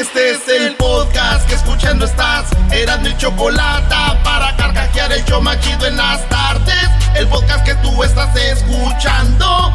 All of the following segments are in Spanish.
Este es el podcast que escuchando estás. Eran mi chocolate para carcajear el show machido en las tardes. El podcast que tú estás escuchando.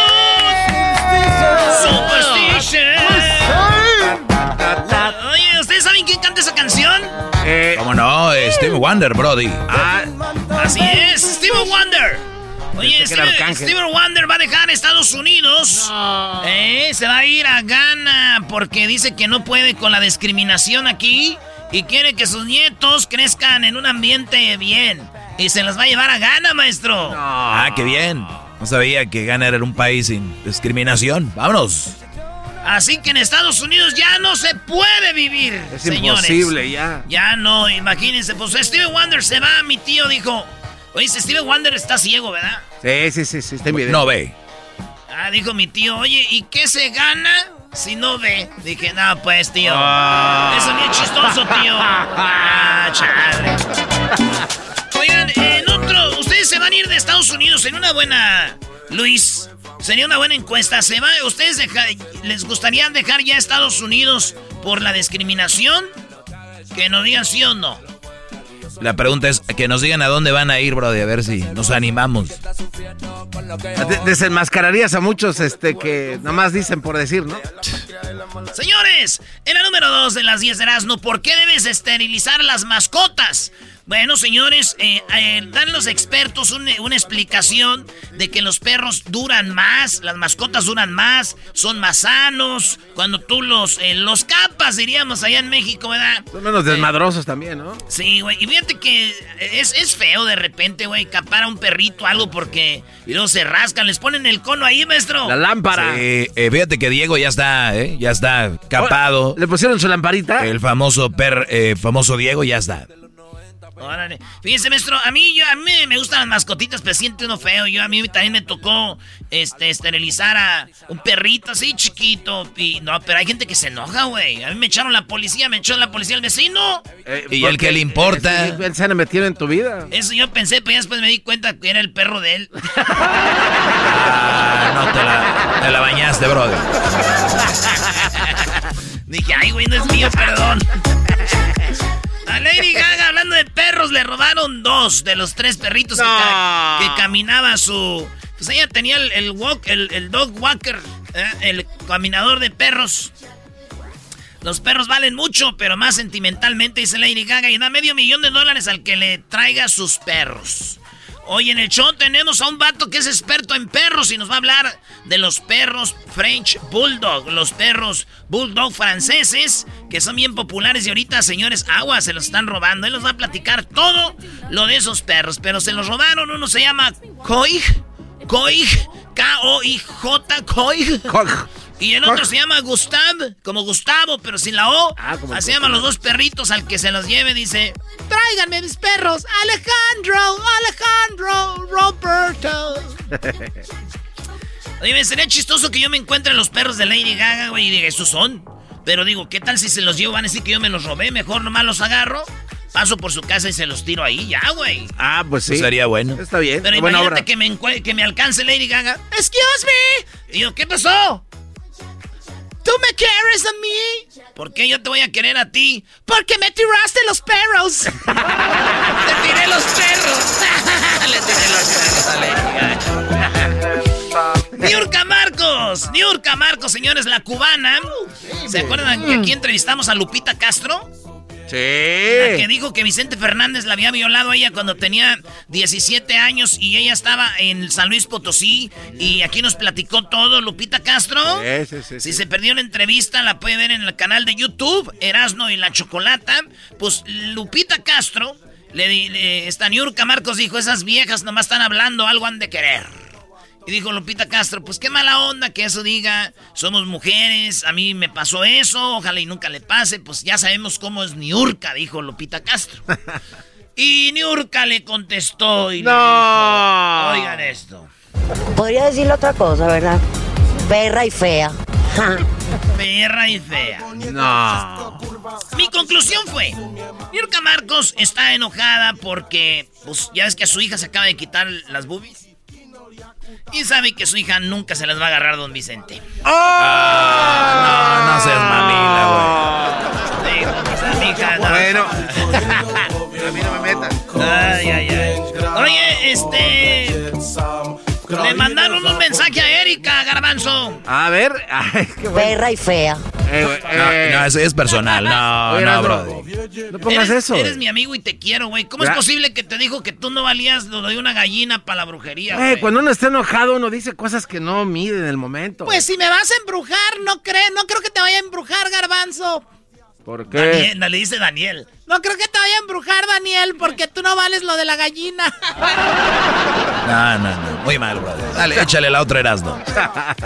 canción? ¿Cómo no? Eh, Steve Wonder, Brody. Ah, así es, Steven Wonder. Oye, Arcángel. Steven Wonder va a dejar Estados Unidos. Eh, se va a ir a Ghana porque dice que no puede con la discriminación aquí y quiere que sus nietos crezcan en un ambiente bien. Y se los va a llevar a Ghana, maestro. Ah, qué bien. No sabía que Ghana era un país sin discriminación. Vámonos. Así que en Estados Unidos ya no se puede vivir, Es señores. imposible ya. Ya no, imagínense. Pues Steven Wonder se va, mi tío dijo. Oye, Steven Wonder está ciego, ¿verdad? Sí, sí, sí, sí, está en video. No ve. Ah, dijo mi tío, oye, ¿y qué se gana si no ve? Dije, no, pues, tío. Ah. Eso ni es chistoso, tío. Ah, chale. Oigan, en otro, ustedes se van a ir de Estados Unidos en una buena. Luis, sería una buena encuesta. ¿Se va, ¿Ustedes deja- les gustaría dejar ya Estados Unidos por la discriminación? Que nos digan sí o no. La pregunta es que nos digan a dónde van a ir, Brody, a ver si nos animamos. De- desenmascararías a muchos este que nomás dicen por decir, ¿no? Señores, en la número 2 de las 10 de Erasmo, ¿por qué debes esterilizar las mascotas? Bueno, señores, eh, eh, dan los expertos un- una explicación de que los perros duran más, las mascotas duran más, son más sanos, cuando tú los, eh, los capas, diríamos allá en México, ¿verdad? Son menos desmadrosos también, ¿no? Sí, güey. Y fíjate que es, es feo de repente, güey, capar a un perrito algo porque... Y luego se rascan, les ponen el cono ahí, maestro. La lámpara. Sí, eh, fíjate que Diego ya está, ¿eh? Ya está capado. ¿Le pusieron su lamparita? El famoso per, eh, famoso Diego ya está. Órale. Fíjense, maestro, a mí, yo, a mí me gustan las mascotitas, pero siento uno feo. Yo a mí también me tocó este, esterilizar a un perrito así chiquito. Y no, pero hay gente que se enoja, güey. A mí me echaron la policía, me echó la policía al vecino. Eh, ¿Y el que le importa? eh, él se han metido en tu vida. Eso yo pensé, pero ya después me di cuenta que era el perro de él. Ah, no te la, te la bañaste, Brody. Dije, ay, güey, no es mío, perdón. A Lady Gaga, hablando de perros, le robaron dos de los tres perritos que, ca- que caminaba su... Pues ella tenía el, el walk, el, el dog walker, ¿eh? el caminador de perros. Los perros valen mucho, pero más sentimentalmente, dice Lady Gaga, y da medio millón de dólares al que le traiga sus perros. Hoy en el show tenemos a un vato que es experto en perros y nos va a hablar de los perros French Bulldog, los perros Bulldog franceses, que son bien populares y ahorita, señores, agua se los están robando. Él nos va a platicar todo lo de esos perros, pero se los robaron. Uno se llama Coig, Coig, K-O-I-J, Coig. Y el otro se llama Gustav, como Gustavo, pero sin la O. como Así llaman los dos perritos al que se los lleve, dice... Tráiganme mis perros, Alejandro, Alejandro, Roberto. Oye, me sería chistoso que yo me encuentre los perros de Lady Gaga, güey, y diga, ¿esos son? Pero digo, ¿qué tal si se los llevo? Van a decir que yo me los robé. Mejor nomás los agarro, paso por su casa y se los tiro ahí, ya, güey. Ah, pues sí. Sería bueno. Está bien. Pero buena imagínate obra. que me, que me alcance Lady Gaga. Excuse me. Y yo, ¿qué pasó? ¿Tú me quieres a mí? ¿Por qué yo te voy a querer a ti? Porque me tiraste los perros. Te tiré los perros. Le tiré los perros. Niurka Marcos, Niurka Marcos, señores, la cubana. ¿Se acuerdan que aquí entrevistamos a Lupita Castro? La que dijo que Vicente Fernández la había violado a ella cuando tenía 17 años y ella estaba en San Luis Potosí y aquí nos platicó todo Lupita Castro. Sí, sí, sí, Si se perdió la entrevista, la puede ver en el canal de YouTube, Erasno y la Chocolata. Pues Lupita Castro, le, le- esta Niurka Marcos dijo, esas viejas nomás están hablando, algo han de querer. Y dijo Lupita Castro, pues qué mala onda que eso diga, somos mujeres, a mí me pasó eso, ojalá y nunca le pase, pues ya sabemos cómo es Niurka, dijo Lupita Castro. y Niurka le contestó y le No. dijo, oigan esto, Podría decirle otra cosa, ¿verdad? Perra y fea. perra y fea. No. Mi conclusión fue, Niurka Marcos está enojada porque, pues ya ves que a su hija se acaba de quitar las boobies. Y sabe que su hija nunca se las va a agarrar don Vicente. No, no seas mamila, no. Bueno. a mí no me metan. Ay, ay, ay. Oye, este. Le mandaron un mensaje a Erika Garbanzo. A ver. Ay, qué bueno. Perra y fea. Eh, güey, güey. No, eh. no, eso es personal. No, Oye, no, bro. No pongas eres, eso. Eres mi amigo y te quiero, güey. ¿Cómo es posible que te dijo que tú no valías lo de una gallina para la brujería, Güey, güey? cuando uno está enojado, uno dice cosas que no mide en el momento. Pues si me vas a embrujar, no creo, no creo que te vaya a embrujar, Garbanzo. ¿Por qué? Daniel, le dice Daniel. No creo que te vaya a embrujar, Daniel, porque tú no vales lo de la gallina. No, no, no. Muy mal, brother. Dale, échale la otra Erasmo.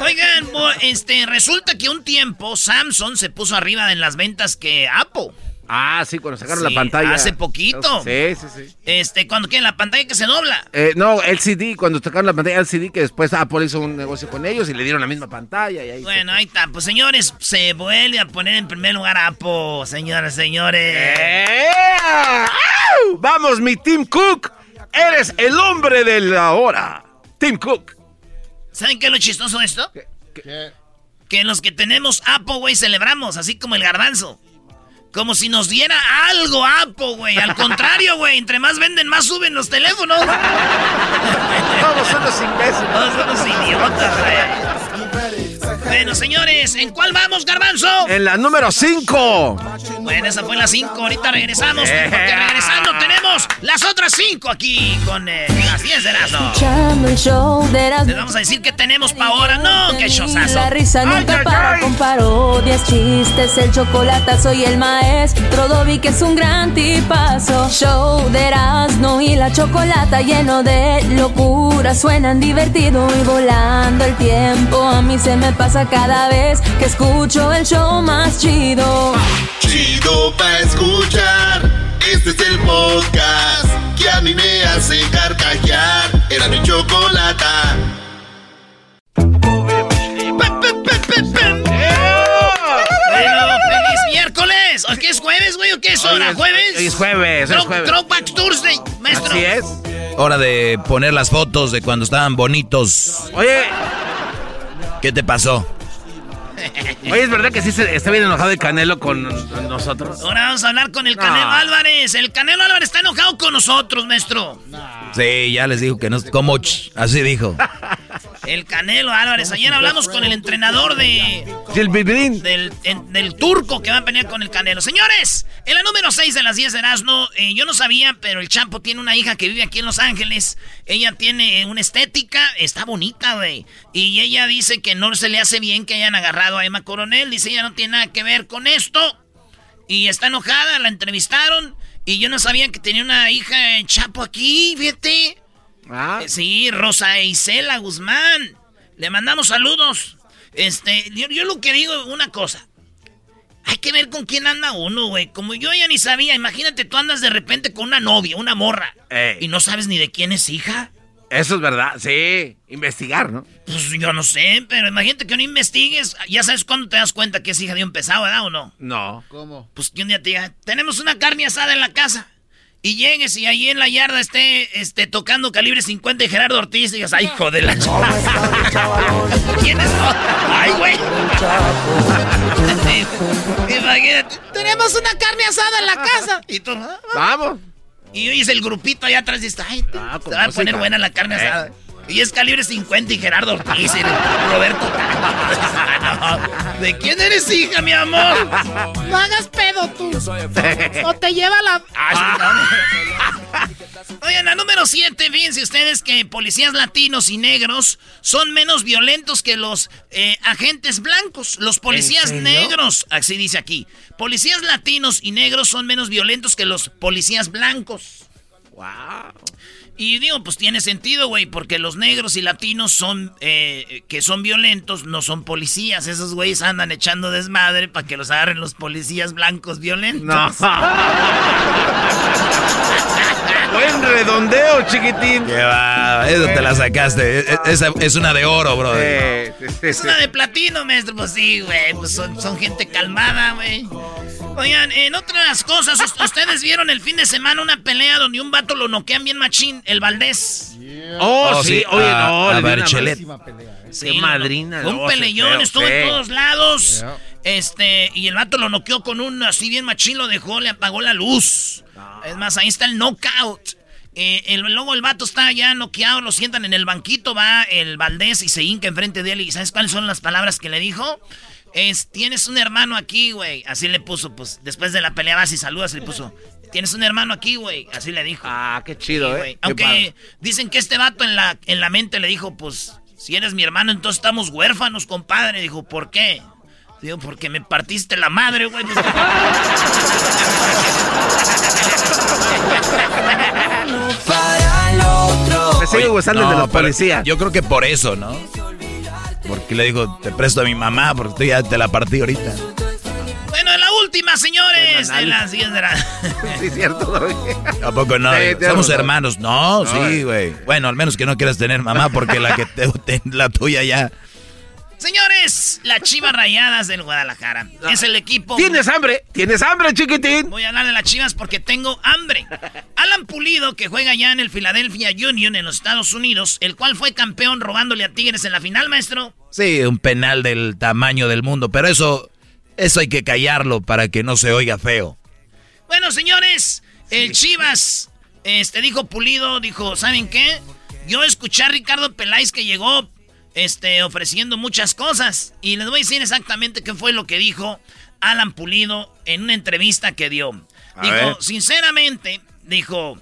Oigan, este, resulta que un tiempo Samsung se puso arriba en las ventas que Apple. Ah, sí, cuando sacaron Sí, la pantalla. hace poquito. Sí, sí, sí. Este, cuando quieren la pantalla que se dobla. Eh, no, LCD, cuando sacaron la pantalla LCD, que después Apple hizo un negocio con ellos y le dieron la misma pantalla. Y ahí Bueno, ahí está. Pues señores, se vuelve a poner en primer lugar a Apple, señores, señores. ¡Eh! Vamos, mi Tim Cook. Eres el hombre de la hora. Tim Cook. ¿Saben qué es lo chistoso de esto? Que los que tenemos Apple, güey, celebramos, así como el garbanzo. Como si nos diera algo Apple, güey. Al contrario, güey, entre más venden, más suben los teléfonos. Todos son los imbéciles. Todos son los idiotas, güey. Bueno, señores, ¿en cuál vamos, garbanzo? En la número 5. Bueno, esa fue la 5. Ahorita regresamos. Porque regresando tenemos las otras 5 aquí con eh, las 10 de Erasmo. Les vamos a decir qué tenemos para ahora. No, qué chosazo. La risa nunca Ay, ay, para ay. con parodias, chistes, el chocolate soy el maestro Dobby que es un gran tipazo. Show de Erasmo y la chocolata lleno de locura, suenan divertido y volando el tiempo. A mí se me pasa cada vez que escucho el show más chido. Chido pa' escuchar. Este es el podcast que a mí me hace carcajear. Era mi chocolata. Feliz miércoles. ¿O qué es jueves, güey? ¿O qué es hora? es- ¿Jueves? hoy es jueves, hoy es jueves. Throwback Thursday, maestro. Así es. Hora de poner las fotos de cuando estaban bonitos. Oye, ¿Qué te pasó? oye, ¿es verdad que sí se- está bien enojado el Canelo con nosotros? Ahora vamos a hablar con el Canelo No. Álvarez. El Canelo Álvarez está enojado con nosotros, maestro. Sí, ya les dijo que no. Como ch- así dijo. El Canelo Álvarez. Ayer hablamos con el entrenador de Gil Bilbín. del, en- del turco que va a pelear con el Canelo. Señores, en la número 6 de las 10 de Erasmo, eh, yo no sabía, pero el Champo tiene una hija que vive aquí en Los Ángeles. Ella tiene una estética, está bonita, güey. Y ella dice que no se le hace bien que hayan agarrado a Emma Coronel. Dice, ella no tiene nada que ver con esto. Y está enojada, la entrevistaron. Y yo no sabía que tenía una hija en Chapo aquí, fíjate. Ah, Eh, Sí, Rosa Isela Guzmán. Le mandamos saludos. Este, yo, yo lo que digo, una cosa. Hay que ver con quién anda uno, güey. Como yo ya ni sabía, imagínate, tú andas de repente con una novia, una morra. Ey. Y no sabes ni de quién es hija. Eso es verdad, sí. Investigar, ¿no? Pues yo no sé, pero imagínate que no investigues. Ya sabes cuándo te das cuenta que es hija de un pesado, ¿verdad o no? No. ¿Cómo? Pues que un día te diga, tenemos una carne asada en la casa. Y llegues y ahí en la yarda esté este, tocando calibre 50 y Gerardo Ortiz y digas, ay, hijo de la ¿Quién es? Ay, güey. Imagínate, tenemos una carne asada en la casa. Y tú, "Ah, Vamos. y oyes el grupito allá atrás y dices, ay, te, Ah, te va a poner buena la carne Eh. Y es calibre 50 y Gerardo Ortiz y Roberto. ¿De quién eres hija, mi amor? No hagas pedo tú. O te lleva la... Oigan, la número 7, fíjense ustedes que policías latinos y negros son menos violentos que los eh, agentes blancos. Los policías negros, así dice aquí. Policías latinos y negros son menos violentos que los policías blancos. Wow. Y digo, pues tiene sentido, güey, porque los negros y latinos son, eh, que son violentos, no son policías. Esos güeyes andan echando desmadre para que los agarren los policías blancos violentos. No. Buen redondeo, chiquitín. Qué va, eso te la sacaste. E- e- Esa es una de oro, bro. Eh, Es una de platino, maestro. Pues sí, güey. Pues son, son gente calmada, güey. Oigan, en otras cosas, us- ustedes vieron el fin de semana una pelea donde un vato lo noquean bien machín, el Valdés. Oh, Oh, sí, oye, a- no, a le una Barchelet. Pésima pelea, ¿eh? Sí, Qué madrina, un peleón, estuvo en todos lados. Yeah. Este, y el vato lo noqueó con un así bien machín, lo dejó, le apagó la luz. Es más, ahí está el knockout. Eh, el, luego el vato está ya noqueado, lo sientan en el banquito, va el Valdés y se hinca enfrente de él. ¿Y sabes cuáles son las palabras que le dijo? Es, tienes un hermano aquí, güey. Así le puso, pues, después de la pelea vas y saludas, le puso, tienes un hermano aquí, güey. Así le dijo. Ah, qué chido, Sí, ¿eh? Qué Aunque dicen que este vato en la, en la mente le dijo, pues, si eres mi hermano, entonces estamos huérfanos, compadre. Dijo, ¿por qué? Digo, porque me partiste la madre, güey. Pues, Me sigue gustando el de No, los pero policías. Yo creo que por eso, ¿no? Porque le digo, te presto a mi mamá porque tú ya te la partí ahorita. bueno, en la última, señores. Buen De las 10 de la... Sí, cierto. ¿A poco no? Sí, Somos razón. hermanos. No, No, sí, güey. Bueno, al menos que no quieras tener mamá porque la que te- la tuya ya. Señores, las Chivas Rayadas del Guadalajara. Es el equipo... ¿Tienes hambre? ¿Tienes hambre, chiquitín? Voy a hablar de las Chivas porque tengo hambre. Alan Pulido, que juega ya en el Philadelphia Union en los Estados Unidos, el cual fue campeón robándole a Tigres en la final, maestro. Sí, un penal del tamaño del mundo, pero eso eso hay que callarlo para que no se oiga feo. Bueno, señores, el Chivas, este, dijo Pulido, dijo, ¿saben qué? Yo escuché a Ricardo Peláez que llegó, este, ofreciendo muchas cosas. Y les voy a decir exactamente qué fue lo que dijo Alan Pulido en una entrevista que dio. A dijo, ver. sinceramente, dijo,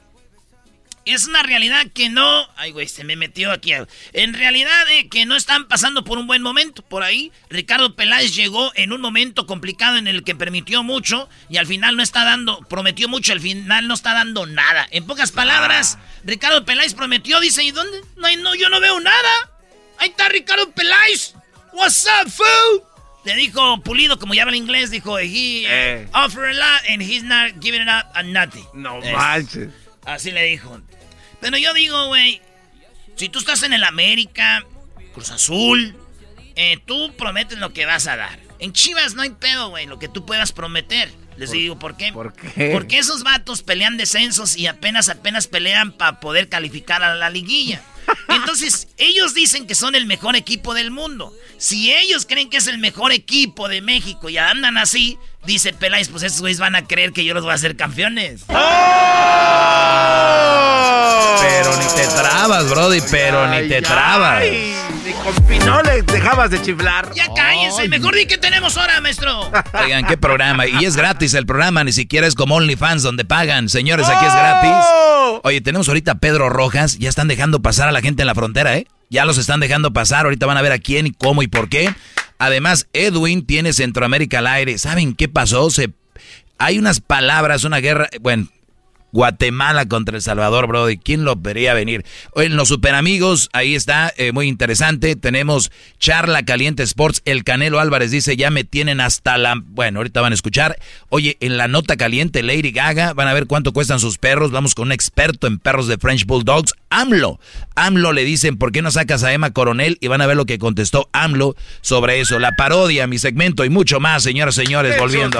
es una realidad que no... Ay, güey, se me metió aquí. En realidad eh, que no están pasando por un buen momento. Por ahí, Ricardo Peláez llegó en un momento complicado en el que permitió mucho y al final no está dando... Prometió mucho, al final no está dando nada. En pocas palabras, Ricardo Peláez prometió, dice, ¿y dónde? No, no, yo no veo nada. Ahí está Ricardo Peláez. What's up, fool? Le dijo Pulido, como ya habla inglés, dijo, he Eh. offer a lot and he's not giving it up a nothing. No Es- manches. Así le dijo. Pero yo digo, güey, si tú estás en el América, Cruz Azul, eh, tú prometes lo que vas a dar. En Chivas no hay pedo, güey, lo que tú puedas prometer. Les digo, ¿por qué? ¿Por qué? Porque esos vatos pelean descensos y apenas, apenas pelean para poder calificar a la liguilla. Entonces, ellos dicen que son el mejor equipo del mundo. Si ellos creen que es el mejor equipo de México y andan así, dice Peláez, pues esos güeyes van a creer que yo los voy a hacer campeones. Pero ni te trabas, Brody, pero ni te Ay, trabas. Con pinoles dejabas de chiflar. Ya cállense, mejor di que tenemos ahora, maestro. Oigan, qué programa. Y es gratis el programa, ni siquiera es como OnlyFans donde pagan. Señores, aquí es gratis. ¡Oh! Oye, tenemos ahorita a Pedro Rojas. Ya están dejando pasar a la gente en la frontera, ¿eh? Ya los están dejando pasar. Ahorita van a ver a quién y cómo y por qué. Además, Edwin tiene Centroamérica al aire. ¿Saben qué pasó? Se... Hay unas palabras, una guerra. Bueno, Guatemala contra El Salvador, Brody. ¿Quién lo vería venir? En los super amigos, ahí está, eh, muy interesante. Tenemos Charla Caliente Sports. El Canelo Álvarez dice, ya me tienen hasta la... Bueno, ahorita van a escuchar. Oye, en la nota caliente, Lady Gaga, van a ver cuánto cuestan sus perros. Vamos con un experto en perros de French Bulldogs, AMLO. AMLO le dicen, ¿por qué no sacas a Emma Coronel? Y van a ver lo que contestó AMLO sobre eso. La parodia, mi segmento y mucho más, señoras y señores, volviendo.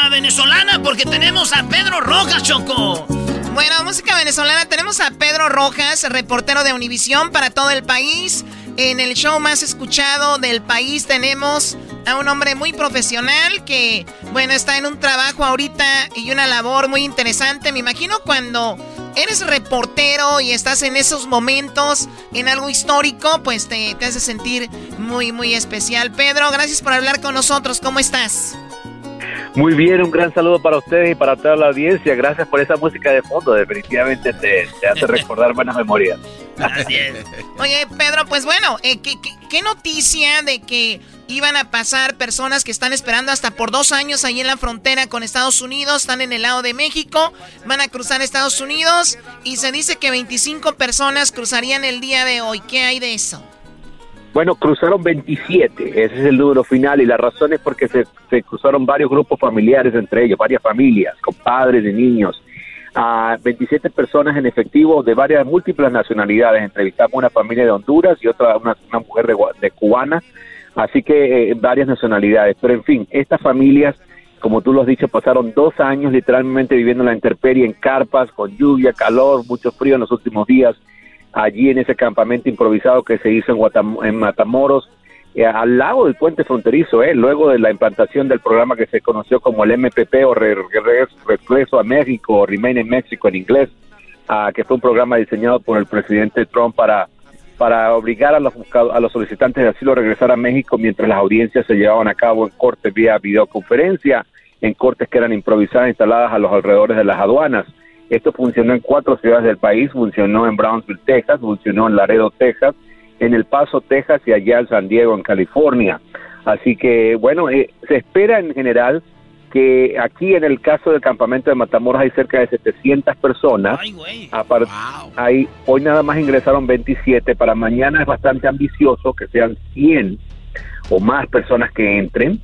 venezolana porque tenemos a Pedro Rojas, Choco. Bueno, música venezolana, tenemos a Pedro Rojas, reportero de Univisión para todo el país. En el show más escuchado del país tenemos a un hombre muy profesional que, bueno, está en un trabajo ahorita y una labor muy interesante. Me imagino cuando eres reportero y estás en esos momentos, en algo histórico, pues te, te hace sentir muy, muy especial. Pedro, gracias por hablar con nosotros. ¿Cómo estás? Muy bien, un gran saludo para ustedes y para toda la audiencia. Gracias por esa música de fondo. Definitivamente te, hace recordar buenas memorias. Es. Oye, Pedro, pues bueno, eh, ¿qué, noticia de que iban a pasar personas que están esperando hasta por dos años ahí en la frontera con Estados Unidos, están en el lado de México, van a cruzar Estados Unidos y se dice que 25 personas cruzarían el día de hoy. ¿Qué hay de eso? Bueno, cruzaron 27, ese es el número final y la razón es porque se, cruzaron varios grupos familiares entre ellos, varias familias, con padres de niños. a 27 personas en efectivo de varias múltiples nacionalidades. Entrevistamos una familia de Honduras y otra, una, mujer de, cubana, así que eh, varias nacionalidades. Pero en fin, estas familias, como tú lo has dicho, pasaron dos años literalmente viviendo la intemperie en carpas, con lluvia, calor, mucho frío en los últimos días allí en ese campamento improvisado que se hizo en, Matamoros, eh, al lado del puente fronterizo, eh, luego de la implantación del programa que se conoció como el MPP o Regreso a México o Remain in México en inglés, ah, que fue un programa diseñado por el presidente Trump para para obligar a los, a los solicitantes de asilo a regresar a México mientras las audiencias se llevaban a cabo en cortes vía videoconferencia, en cortes que eran improvisadas instaladas a los alrededores de las aduanas. Esto funcionó en cuatro ciudades del país, funcionó en Brownsville, Texas, funcionó en Laredo, Texas, en El Paso, Texas y allá en San Diego, en California. Así que, bueno, eh, se espera en general que aquí en el caso del campamento de Matamoros hay cerca de 700 personas. Ay, hoy nada más ingresaron 27. Para mañana es bastante ambicioso que sean 100 o más personas que entren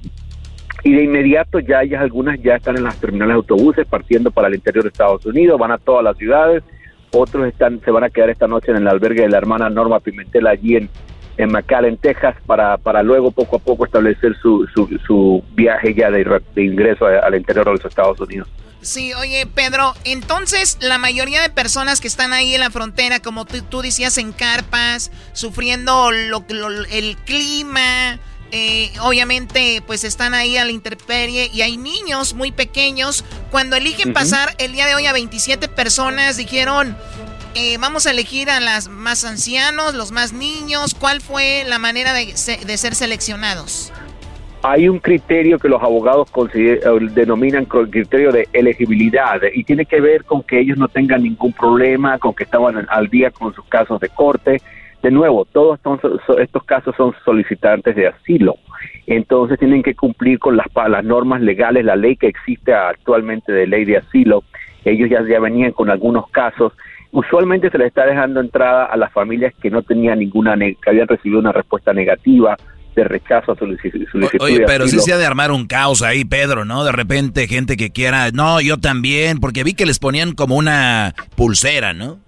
y de inmediato ya ellas algunas ya están en las terminales de autobuses partiendo para el interior de Estados Unidos, van a todas las ciudades, otros están se van a quedar esta noche en el albergue de la hermana Norma Pimentel allí en, en McAllen, Texas, para, para luego poco a poco establecer su, su, viaje ya de, ingreso al interior de los Estados Unidos. Sí, oye Pedro, entonces la mayoría de personas que están ahí en la frontera, como tú, tú decías, en carpas, sufriendo lo, el clima, eh, obviamente pues están ahí a la intemperie y hay niños muy pequeños. Cuando eligen pasar el día de hoy a 27 personas, dijeron, eh, vamos a elegir a las más ancianos, los más niños. ¿Cuál fue la manera de, de ser seleccionados? Hay un criterio que los abogados eh, denominan criterio de elegibilidad y tiene que ver con que ellos no tengan ningún problema, con que estaban al día con sus casos de corte, de nuevo, todos estos, casos son solicitantes de asilo, entonces tienen que cumplir con las, las normas legales, la ley que existe actualmente de ley de asilo. Ellos ya, ya venían con algunos casos Usualmente se le está dejando entrada a las familias que no tenían ninguna, que habían recibido una respuesta negativa de rechazo a solicitud. Oye, pero sí se ha de armar un caos ahí, Pedro, ¿no? De repente gente que quiera, no, yo también, porque vi que les ponían como una pulsera, ¿no?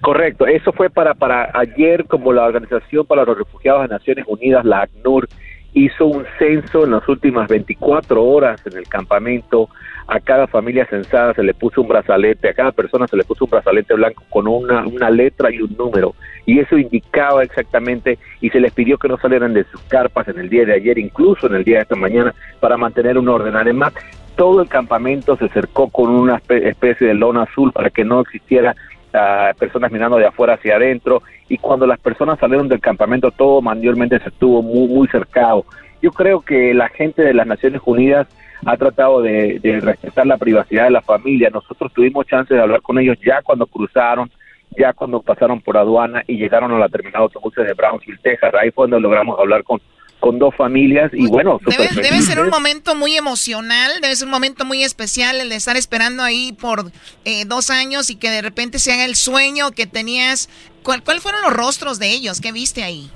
Correcto, eso fue para, para ayer como la Organización para los Refugiados de Naciones Unidas, la ACNUR, hizo un censo en las últimas 24 horas en el campamento. A cada familia censada se le puso un brazalete, a cada persona se le puso un brazalete blanco con una, una letra y un número. Y eso indicaba exactamente, y se les pidió que no salieran de sus carpas en el día de ayer, incluso en el día de esta mañana, para mantener un orden. Además, todo el campamento se cercó con una especie de lona azul para que no existiera personas mirando de afuera hacia adentro y cuando las personas salieron del campamento todo manualmente se estuvo muy muy cercado. Yo creo que la gente de las Naciones Unidas ha tratado de, respetar la privacidad de la familia. Nosotros tuvimos chance de hablar con ellos ya cuando cruzaron, ya cuando pasaron por aduana y llegaron a la terminal de autobuses de Brownsville, Texas. Ahí fue donde logramos hablar con con dos familias y bueno. Debe, debe, ser un momento muy emocional, debe ser un momento muy especial el de estar esperando ahí por eh, dos años y que de repente se haga el sueño que tenías. ¿Cuál, ¿Cuáles fueron los rostros de ellos? ¿Qué viste ahí?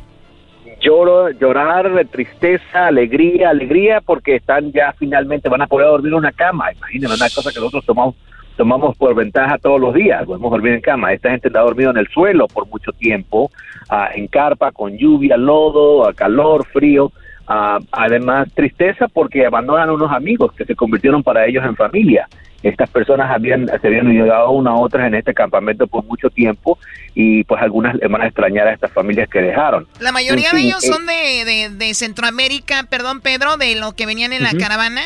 Lloro, llorar, tristeza, alegría, alegría porque están ya finalmente, van a poder dormir en una cama. Imagínense, una cosa que nosotros tomamos tomamos por ventaja todos los días, podemos dormir en cama. Esta gente ha dormido en el suelo por mucho tiempo, ah, en carpa, con lluvia, lodo, calor, frío. Ah, además, tristeza porque abandonan unos amigos que se convirtieron para ellos en familia. Estas personas habían, se habían ayudado una a otras en este campamento por mucho tiempo y pues algunas le van a extrañar a estas familias que dejaron. La mayoría de ellos eh, son de, de, Centroamérica, perdón Pedro, de lo que venían en la caravana.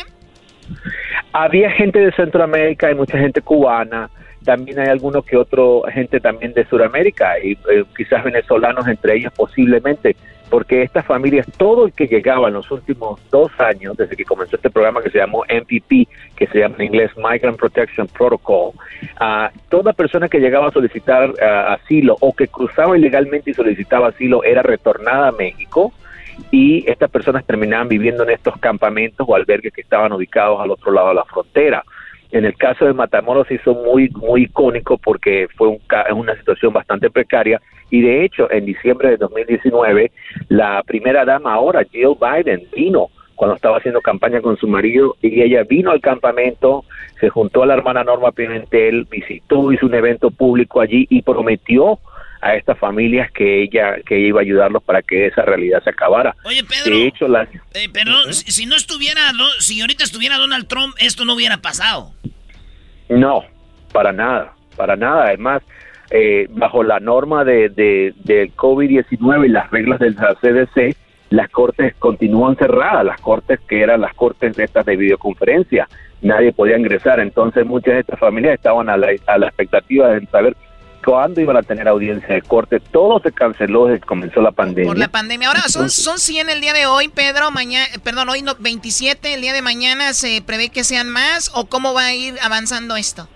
Había gente de Centroamérica, hay mucha gente cubana, también hay algunos que otro gente también de Sudamérica y eh, quizás venezolanos entre ellos posiblemente, porque estas familias, todo el que llegaba en los últimos dos años, desde que comenzó este programa que se llamó MPP, que se llama en inglés Migrant Protection Protocol, uh, toda persona que llegaba a solicitar ah, asilo o que cruzaba ilegalmente y solicitaba asilo era retornada a México y estas personas terminaban viviendo en estos campamentos o albergues que estaban ubicados al otro lado de la frontera. En el caso de Matamoros se hizo muy, muy icónico porque fue un, una situación bastante precaria y de hecho en diciembre de 2019 la primera dama ahora, Jill Biden, vino cuando estaba haciendo campaña con su marido y ella vino al campamento, se juntó a la hermana Norma Pimentel, visitó, hizo un evento público allí y prometió a estas familias que ella que iba a ayudarlos para que esa realidad se acabara. Oye, Pedro. De hecho, la... Eh, pero si, no estuviera, si ahorita estuviera Donald Trump, esto no hubiera pasado. No, para nada, para nada. Además, eh, bajo la norma de, de, del COVID-19 y las reglas del CDC, las cortes continúan cerradas, las cortes que eran las cortes de estas de videoconferencia, nadie podía ingresar, entonces muchas de estas familias estaban a la, a la expectativa de saber cuándo iban a tener audiencia de corte. Todo se canceló desde que comenzó la pandemia. Por la pandemia. Ahora, son, son 100 el día de hoy, Pedro. Mañana, perdón, hoy no, 27. El día de mañana se prevé que sean más. ¿O cómo va a ir avanzando esto?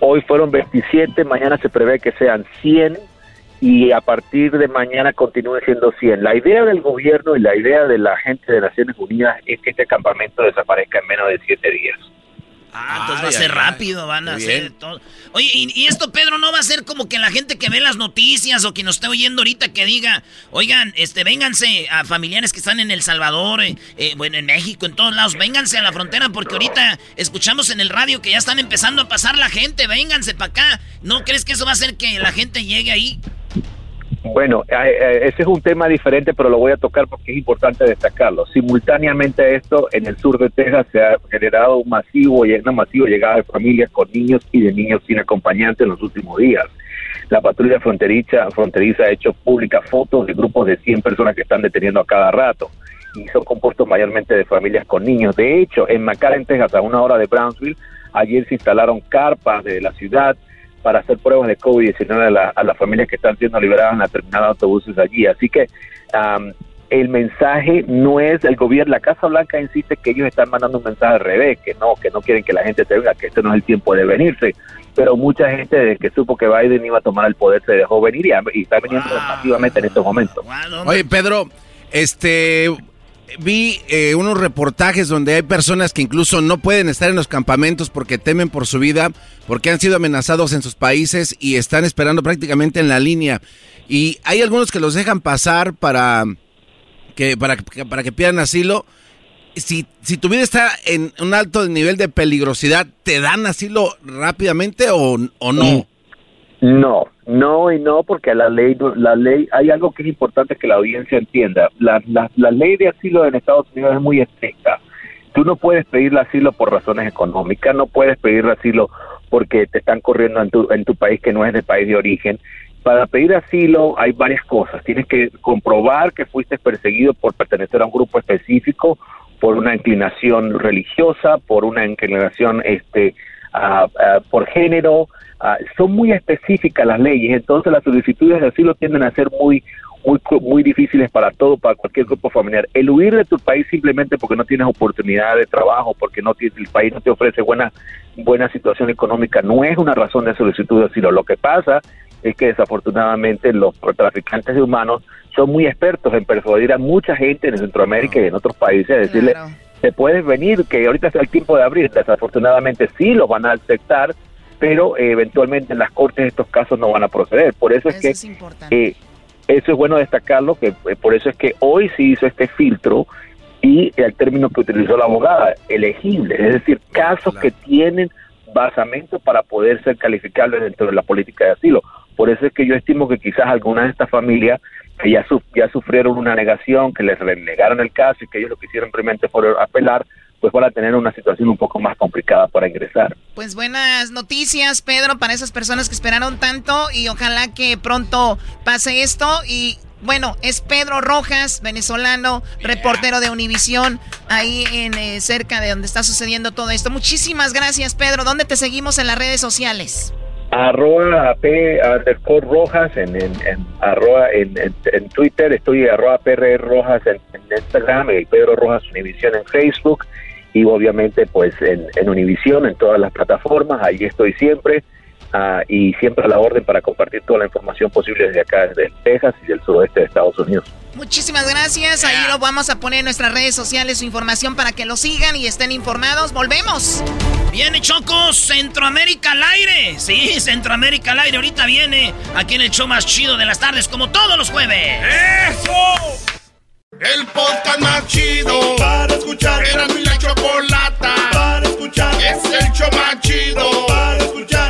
Hoy fueron 27. Mañana se prevé que sean 100. Y a partir de mañana continúe siendo 100. La idea del gobierno y la idea de la gente de Naciones Unidas es que este campamento desaparezca en menos de 7 días. Ah, entonces va a ser rápido, van a hacer todo. Oye, y, esto, Pedro, no va a ser como que la gente que ve las noticias o que nos esté oyendo ahorita que diga, oigan, este, vénganse a familiares que están en El Salvador, eh, eh, bueno, en México, en todos lados, vénganse a la frontera porque ahorita escuchamos en el radio que ya están empezando a pasar la gente, vénganse para acá. ¿No crees que eso va a hacer que la gente llegue ahí? Bueno, eh, eh, ese es un tema diferente, pero lo voy a tocar porque es importante destacarlo. Simultáneamente a esto, en el sur de Texas se ha generado un masivo, una masiva llegada de familias con niños y de niños sin acompañante en los últimos días. La patrulla fronteriza, fronteriza ha hecho públicas fotos de grupos de 100 personas que están deteniendo a cada rato y son compuestos mayormente de familias con niños. De hecho, en McAllen, Texas, a una hora de Brownsville, ayer se instalaron carpas de la ciudad para hacer pruebas de COVID-19 a, las familias que están siendo liberadas en la terminal de autobuses allí. Así que el mensaje no es el gobierno, la Casa Blanca insiste que ellos están mandando un mensaje al revés, que no, que no quieren que la gente se venga, que este no es el tiempo de venirse. Pero mucha gente desde que supo que Biden iba a tomar el poder se dejó venir y, está viniendo masivamente en estos momentos. Oye, Pedro, este vi eh, unos reportajes donde hay personas que incluso no pueden estar en los campamentos porque temen por su vida, porque han sido amenazados en sus países y están esperando prácticamente en la línea. Y hay algunos que los dejan pasar para que, para, para que pidan asilo. Si, si tu vida está en un alto nivel de peligrosidad, ¿te dan asilo rápidamente o, o no? No, no y no, porque la ley, la ley, hay algo que es importante que la audiencia entienda. La, la, la ley de asilo en Estados Unidos es muy estricta. Tú no puedes pedir asilo por razones económicas, no puedes pedir asilo porque te están corriendo en tu, en tu país que no es de país de origen. Para pedir asilo hay varias cosas. Tienes que comprobar que fuiste perseguido por pertenecer a un grupo específico, por una inclinación religiosa, por una inclinación este, por género, son muy específicas las leyes, entonces las solicitudes de asilo tienden a ser muy muy muy difíciles para todo, para cualquier grupo familiar. El huir de tu país simplemente porque no tienes oportunidad de trabajo, porque no tienes, el país no te ofrece buena buena situación económica, no es una razón de solicitud de asilo. Lo que pasa es que desafortunadamente los traficantes de humanos son muy expertos en persuadir a mucha gente en Centroamérica y en otros países, a decirle, te puedes venir, que ahorita es el tiempo de abrir. Desafortunadamente sí lo van a aceptar, pero eh, eventualmente en las cortes estos casos no van a proceder. Por eso es que eh, eso es bueno destacarlo, que eh, por eso es que hoy se hizo este filtro y el término que utilizó la abogada, elegible, es decir, casos que tienen basamento para poder ser calificables dentro de la política de asilo. Por eso es que yo estimo que quizás algunas de estas familias que ya, ya sufrieron una negación, que les renegaron el caso y que ellos lo que hicieron simplemente fue apelar, pues van a tener una situación un poco más complicada para ingresar. Pues buenas noticias, Pedro, para esas personas que esperaron tanto y ojalá que pronto pase esto y bueno, es Pedro Rojas, venezolano, reportero de Univisión, ahí en eh, cerca de donde está sucediendo todo esto. Muchísimas gracias, Pedro. ¿Dónde te seguimos en las redes sociales? Arroba P underscore Rojas en, en, en, en, Twitter, estoy arroba PR Rojas en, Instagram y Pedro Rojas Univisión en Facebook y obviamente pues en, en Univisión, en todas las plataformas, ahí estoy siempre uh, y siempre a la orden para compartir toda la información posible desde acá, desde Texas y del suroeste de Estados Unidos. Muchísimas gracias, ahí lo vamos a poner en nuestras redes sociales su información para que lo sigan y estén informados. Volvemos. Viene Choco, Centroamérica al aire. Sí, Centroamérica al aire. Ahorita viene aquí en el show más chido de las tardes, como todos los jueves. ¡Eso! El podcast más chido para escuchar. Era mi la chocolata para escuchar. Es el show más chido para escuchar.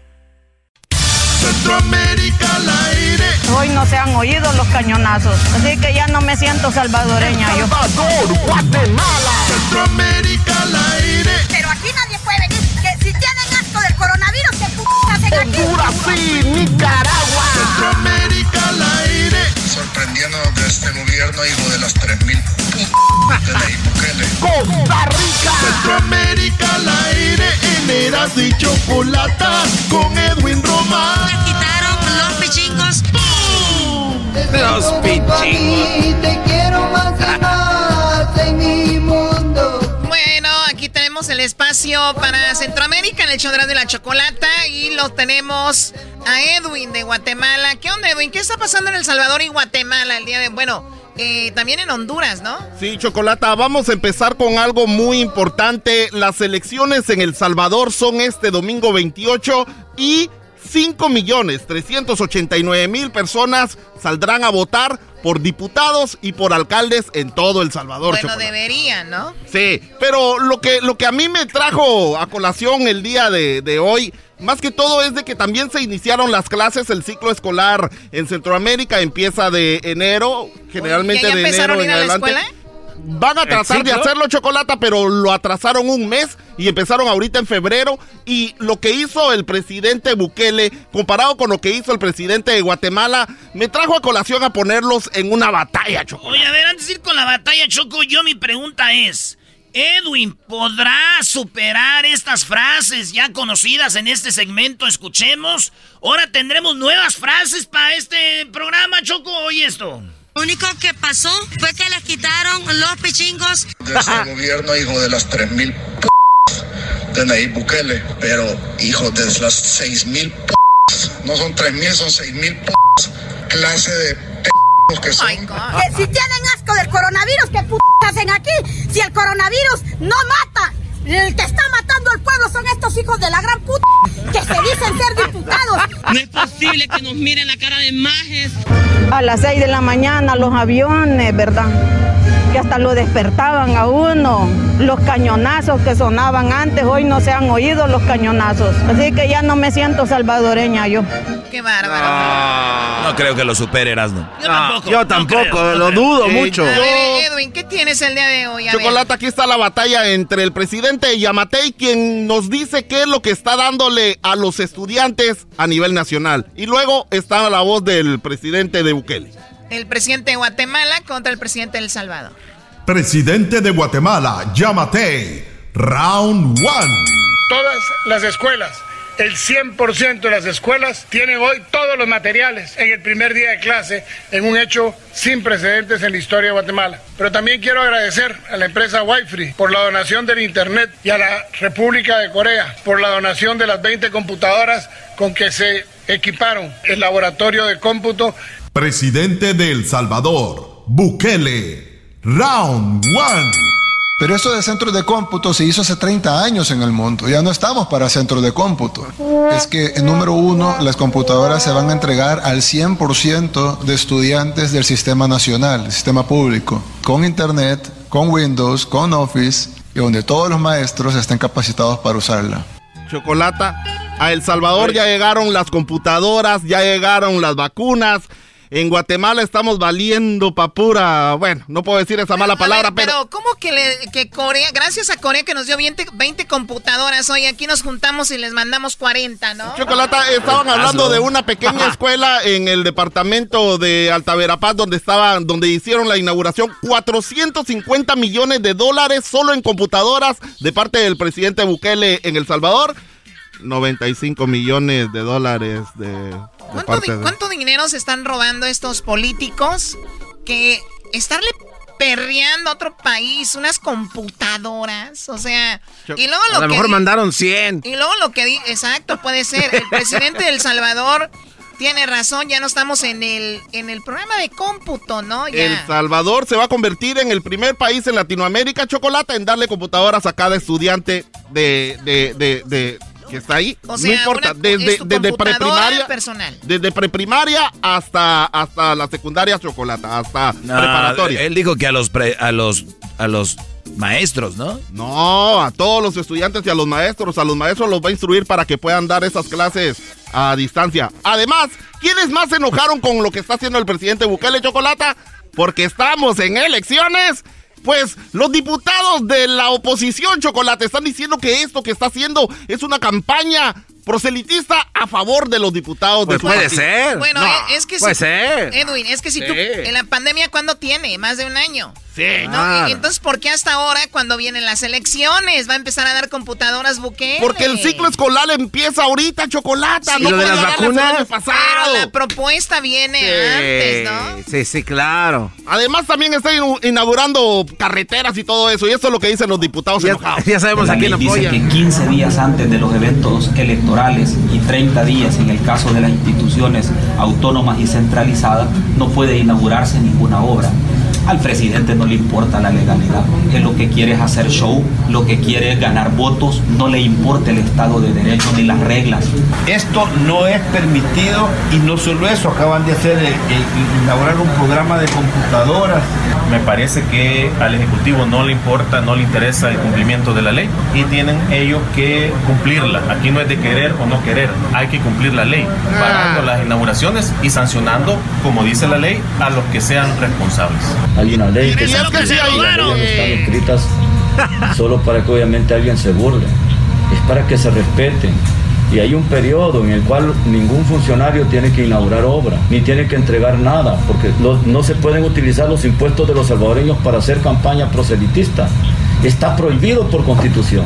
Centroamérica al aire. Hoy no se han oído los cañonazos, así que ya no me siento salvadoreña. yo. Salvador, Guatemala. Centroamérica al aire. Pero aquí nadie puede venir. Que si tienen asco del coronavirus, ¿qué p hacen aquí? Honduras sí, Nicaragua. Sorprendiendo que este gobierno, hijo de las 3000 p de ley Bukele. Costa Rica. Centroamérica al aire. En Eras y Chocolata con Edwin Román. quitaron los pichingos. Los pichingos. Te quiero más y más el espacio para Centroamérica en el show de la chocolata y lo tenemos a Edwin de Guatemala. ¿Qué onda, Edwin? ¿Qué está pasando en El Salvador y Guatemala el día de... Bueno, eh, también en Honduras, ¿no? Sí, Chocolata, vamos a empezar con algo muy importante. Las elecciones en El Salvador son este domingo 28 y 5 millones 389 mil personas saldrán a votar por diputados y por alcaldes en todo El Salvador. Bueno, Chocolate. deberían, ¿no? Sí, pero lo que, lo que a mí me trajo a colación el día de, de hoy, más que todo es de que también se iniciaron las clases, el ciclo escolar en Centroamérica empieza de enero, generalmente ¿Ya- ya de enero en ir a la adelante. escuela? Van a ¿El tratar de hacerlo chocolate, pero lo atrasaron un mes y empezaron ahorita en febrero. Y lo que hizo el presidente Bukele, comparado con lo que hizo el presidente de Guatemala, me trajo a colación a ponerlos en una batalla, chocolate. Oye, a ver, antes de ir con la batalla, Choco, yo mi pregunta es, ¿Edwin podrá superar estas frases ya conocidas en este segmento? Escuchemos. Ahora tendremos nuevas frases para este programa, Choco. Oye esto. Lo único que pasó fue que les quitaron los pichingos. de ese gobierno, hijo de las 3.000 p de Nayib Bukele, pero hijo de las 6.000 p no son 3.000, son 6.000 p clase de p que son. Que si tienen asco del coronavirus, ¿qué p hacen aquí? Si el coronavirus no mata, el que está matando al pueblo son estos hijos de la gran puta que se dicen ser diputados. No es posible que nos miren la cara de majes. A las 6 de la mañana los aviones, ¿verdad? Que hasta lo despertaban a uno. Los cañonazos que sonaban antes, hoy no se han oído los cañonazos. Así que ya no me siento salvadoreña yo. Qué bárbaro. No creo que lo supere, Erasmo. Yo tampoco. Yo tampoco, lo dudo mucho. A ver, Edwin, ¿qué tienes el día de hoy? A ver. Chocolate, aquí está la batalla entre el presidente Yamatei, quien nos dice qué es lo que está dándole a los estudiantes a nivel nacional. Y luego está la voz del presidente de Bukele. El presidente de Guatemala contra el presidente de El Salvador. Presidente de Guatemala, Yamate. Round 1. Todas las escuelas, el 100% de las escuelas tienen hoy todos los materiales en el primer día de clase, en un hecho sin precedentes en la historia de Guatemala. Pero también quiero agradecer a la empresa Wi-Fi por la donación del Internet y a la República de Corea por la donación de las 20 computadoras con que se equiparon el laboratorio de cómputo Presidente de El Salvador, Bukele. Round 1. Pero eso de centros de cómputo se hizo hace 30 años en el mundo. Ya no estamos para centros de cómputo. Es que, en número uno, las computadoras se van a entregar al 100% de estudiantes del sistema nacional, del sistema público, con Internet, con Windows, con Office, y donde todos los maestros estén capacitados para usarla. Chocolata, a El Salvador ya llegaron las computadoras, ya llegaron las vacunas. En Guatemala estamos valiendo pa' pura, bueno, no puedo decir esa mala palabra, ver, pero... pero ¿cómo que, le- que Corea, gracias a Corea que nos dio 20, 20 computadoras hoy, aquí nos juntamos y les mandamos 40, ¿no? Chocolata, estaban hablando de una pequeña escuela en el departamento de Alta Verapaz donde estaban, donde hicieron la inauguración, 450 millones de dólares solo en computadoras de parte del presidente Bukele en El Salvador, 95 millones de dólares de ¿Cuánto, parte di- de... cuánto dinero se están robando estos políticos que estarle perreando a otro país unas computadoras? O sea, y luego lo a lo que mejor mandaron 100. Y luego lo que di, exacto, puede ser. El presidente de El Salvador tiene razón, ya no estamos en el, en el programa de cómputo, ¿no? Ya. El Salvador se va a convertir en el primer país en Latinoamérica, Chocolata, en darle computadoras a cada estudiante de, de, de, de- que está ahí. O sea, no importa, una- desde, desde preprimaria. personal. Desde preprimaria hasta, hasta la secundaria Chocolata, hasta No, preparatoria. Él dijo que a los, pre- a los, a los maestros, ¿no? No, a todos los estudiantes y a los maestros. A los maestros los va a instruir para que puedan dar esas clases a distancia. Además, ¿quiénes más se enojaron con lo que está haciendo el presidente Bukele Chocolata? Porque estamos en elecciones. Pues los diputados de la oposición, Chocolate, están diciendo que esto que está haciendo es una campaña proselitista a favor de los diputados Pues de su puede partido. ser. Bueno, No, eh, es que puede si, ser. Edwin, es que si Sí. tú, en la pandemia, ¿cuándo tiene? Más de un año. Sí. ¿no? Claro. Y entonces, ¿por qué hasta ahora, cuando vienen las elecciones, va a empezar a dar computadoras Bukele? Porque el ciclo escolar empieza ahorita, Chocolata. Sí. no ¿Y lo de puede las vacunas? año pasado. Pero la propuesta viene antes, ¿no? Sí, sí, claro. Además, también está inu- inaugurando carreteras y todo eso. Y eso es lo que dicen los diputados enojados. Ya sabemos a quién ley dice apoya. que 15 días antes de los eventos electorales y 30 días en el caso de las instituciones autónomas y centralizadas no puede inaugurarse ninguna obra. Al presidente no le importa la legalidad. Él lo que quiere es hacer show, lo que quiere es ganar votos, no le importa el Estado de Derecho ni las reglas. Esto no es permitido y no solo eso, acaban de hacer, eh, eh, inaugurar un programa de computadoras. Me parece que al Ejecutivo no le importa, no le interesa el cumplimiento de la ley y tienen ellos que cumplirla. Aquí no es de querer o no querer, hay que cumplir la ley, parando las inauguraciones y sancionando, como dice la ley, a los que sean responsables. Hay una ley que, Y es que sí hay- las leyes no están escritas solo para que obviamente alguien se burle, es para que se respeten. Y hay un periodo en el cual ningún funcionario tiene que inaugurar obra, ni tiene que entregar nada, porque lo- no se pueden utilizar los impuestos de los salvadoreños para hacer campaña proselitista. Está prohibido por constitución.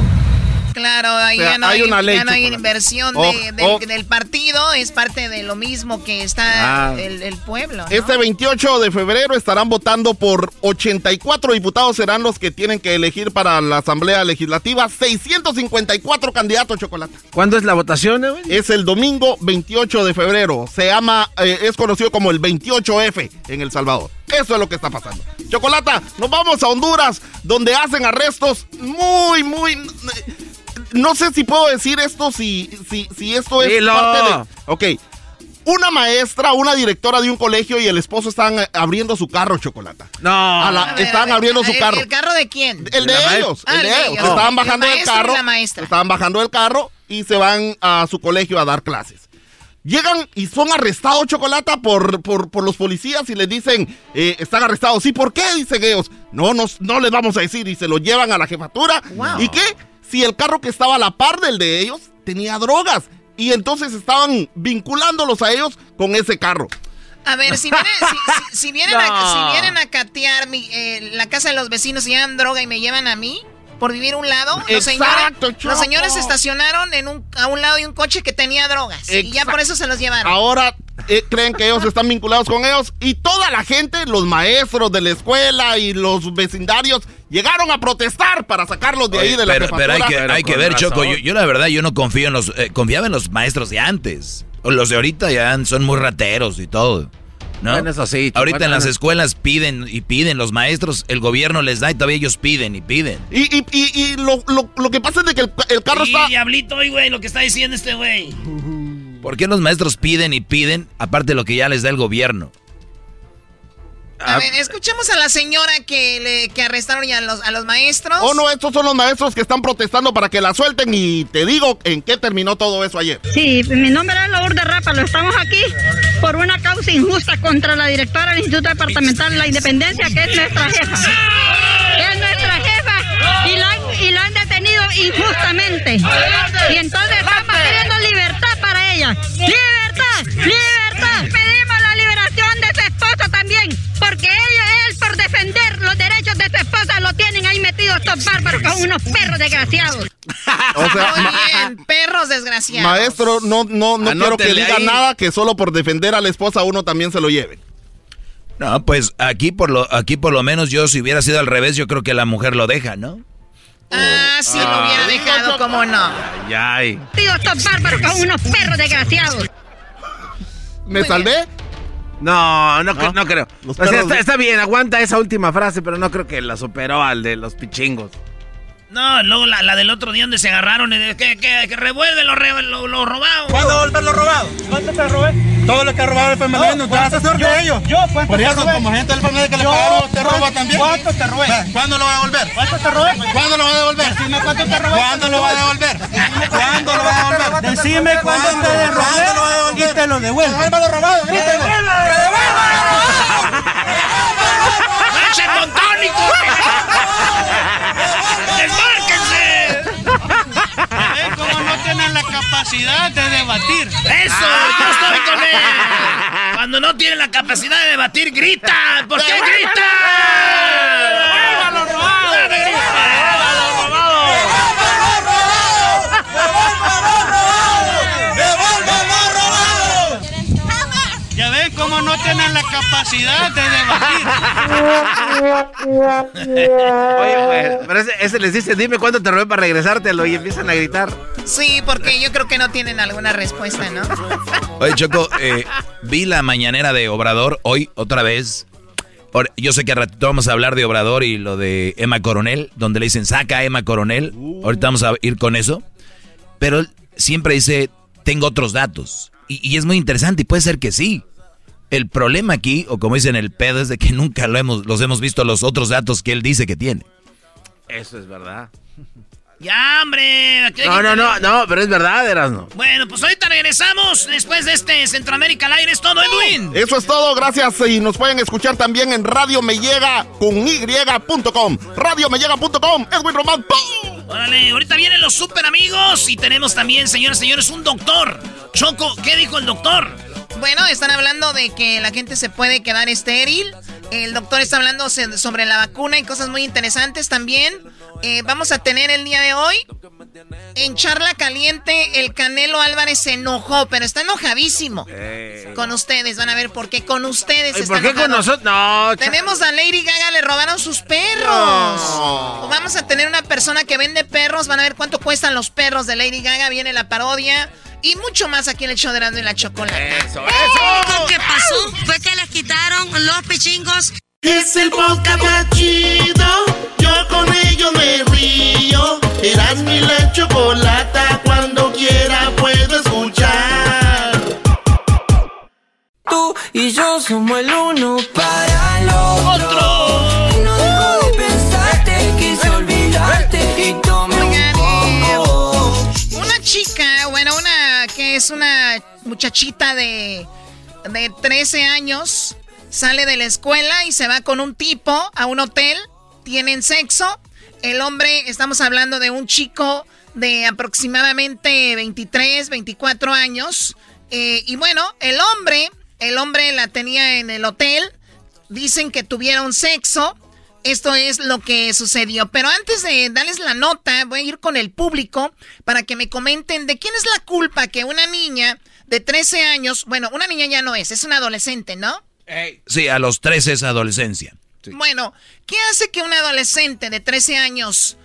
Claro, ahí O sea, ya no hay hay, una ley, ya no hay inversión Oh, de- del, oh. del partido, es parte de lo mismo que está Ah. el, el pueblo. ¿no? Este 28 de febrero estarán votando por 84 diputados, serán los que tienen que elegir para la Asamblea Legislativa. 654 candidatos, Chocolate. ¿Cuándo es la votación, Edwin? Es el domingo 28 de febrero. Se llama, eh, es conocido como el 28F en El Salvador. Eso es lo que está pasando. Chocolata, nos vamos a Honduras, donde hacen arrestos muy, muy... No sé si puedo decir esto, si, si, si esto es Dilo. parte de... Ok. Una maestra, una directora de un colegio y el esposo están eh, abriendo su carro, Chocolata. No. A la- A ver, están a ver, abriendo su ¿el- carro. ¿El carro de quién? El de ellos, Ah, el el de ellos. ellos. Estaban El bajando del carro. la maestra. Estaban bajando del carro y se van a su colegio a dar clases. Llegan y son arrestados, Chocolata, por, por, por los policías y les dicen, eh, están arrestados. ¿Sí? ¿Por qué? Dicen ellos. No, no, no les vamos a decir. Y se los llevan a la jefatura. Wow. ¿Y qué? Si el carro que estaba a la par del de ellos tenía drogas. Y entonces estaban vinculándolos a ellos con ese carro. A ver, si vienen, si, si- si vienen, a, No. si vienen a catear mi- eh, la casa de los vecinos y llevan droga y me llevan a mí por vivir a un lado, los señores, Exacto, los señores se estacionaron en un, a un lado de un coche que tenía drogas y ya por eso se los llevaron. Ahora eh, creen que ellos están vinculados con ellos y toda la gente, los maestros de la escuela y los vecindarios llegaron a protestar para sacarlos de ahí de la pero, pero hay que, hay que con ver, razón. Choco. Yo, yo la verdad, yo no confío en los. eh, confiaba en los maestros de antes. Los de ahorita ya son muy rateros y todo. ¿No? Bueno, eso sí, Choco, ahorita en las escuelas piden y piden. Los maestros, el gobierno les da y todavía ellos piden y piden. Y, y, y, y lo, lo- lo que pasa es de que el, el carro Sí, está... diablito, güey, lo que está diciendo este güey. ¿Por qué los maestros piden y piden aparte de lo que ya les da el gobierno? A ver, escuchemos a la señora que, le, que arrestaron ya a los, a los maestros. Oh, no, estos son los maestros que están protestando para que la suelten y te digo en qué terminó todo eso ayer. Sí, mi nombre es Lourdes Rápalo. Estamos aquí por una causa injusta contra la directora del Instituto Departamental de la Independencia, que es nuestra jefa. Que es nuestra jefa y la, han- y la han detenido injustamente. Y entonces perros desgraciados. O sea, Muy ma- bien, perros desgraciados. maestro, no, no, no quiero que diga ahí. nada que solo por defender a la esposa uno también se lo lleve. No, pues aquí por lo, aquí por lo menos yo si hubiera sido al revés, yo creo que la mujer lo deja, ¿no? Ah, sí, lo hubiera dejado, ¿cómo no? Ya hay. Metidos estos bárbaros con unos perros desgraciados. ¿Me salvé? No, no, cre- no creo. O sea, está bien, aguanta esa última frase, pero no creo que la superó al de los pichingos. No, luego la, la del otro día donde se agarraron, y de que, que, que revuelven lo, re- lo, lo robado. ¿Cuándo volver lo robado? ¿Cuánto te robé? Todo lo que ha robado el FMLN, ¿no te vas a hacer de ellos? Yo, ¿cuánto Por te eso, robé? como gente del FMLN que le pagaron, te roba ¿cuánto- también. ¿Cuánto te robé? ¿Cuándo lo va a devolver? ¿Cuánto te robé? ¿Cuándo lo va a devolver? Decime cuánto te robé. ¿Cuándo lo va a devolver? ¿Cuándo lo va a devolver? Decime cuánto te ¿Cuándo lo va a robé devolver? y te lo devuelvo. Devuelva lo robado, grítelo. Capacidad de debatir? ¡Eso! ¡Yo estoy con él! Cuando no tienen la capacidad de debatir, gritan. ¿Por qué gritan? Tienen la capacidad de debatir. Oye, pues, pero ese, ese les dice, dime cuándo te robé para regresártelo y empiezan a gritar. Sí, porque yo creo que no tienen alguna respuesta, ¿no? Oye, Choco, eh, vi la mañanera de Obrador hoy otra vez. yo sé que a ratito vamos a hablar de Obrador y lo de Emma Coronel, donde le dicen saca a Emma Coronel. Ahorita vamos a ir con eso. Pero siempre dice, tengo otros datos. Y, es muy interesante y puede ser que sí. El problema aquí, o como dicen el pedo, es de que nunca lo hemos, los hemos visto los otros datos que él dice que tiene. Eso es verdad. Ya, hombre. No, no, no, no, pero es verdad, Erasno. Bueno, pues ahorita regresamos después de este Centroamérica al aire. Es todo, Edwin. Eso es todo, gracias. Y nos pueden escuchar también en Radio Me Llega con Y.com. RadioMellega.com. Edwin Román. Órale, ahorita vienen los super amigos y tenemos también, señoras y señores, un doctor. Choco, ¿qué dijo el doctor? Bueno, están hablando de que la gente se puede quedar estéril. El doctor está hablando sobre la vacuna y cosas muy interesantes también. Eh, vamos a tener el día de hoy. En charla caliente, el Canelo Álvarez se enojó, pero está enojadísimo. Con ustedes, van a ver por qué. Con ustedes. ¿Por qué con nosotros? No. Tenemos a Lady Gaga, le robaron sus perros. Vamos a tener una persona que vende perros. Van a ver cuánto cuestan los perros de Lady Gaga. Viene la parodia. Y mucho más aquí en el show de y la chocolate. Eso, eso. Lo que pasó fue que les quitaron los pichingos. Es el podcast más chido. Yo con ellos me río. Eras mi la chocolata. Cuando quiera puedo escuchar. Tú y yo somos el uno para el otro. Es una muchachita de, de 13 años sale de la escuela y se va con un tipo a un hotel, tienen sexo. El hombre, estamos hablando de un chico de aproximadamente 23, 24 años. Eh, y bueno, el hombre, el hombre la tenía en el hotel. Dicen que tuvieron sexo. Esto es lo que sucedió. Pero antes de darles la nota, voy a ir con el público para que me comenten de quién es la culpa que una niña de 13 años, bueno, una niña ya no es, es una adolescente, ¿no? Sí, a los 13 es adolescencia. Bueno, ¿qué hace que un adolescente de 13 años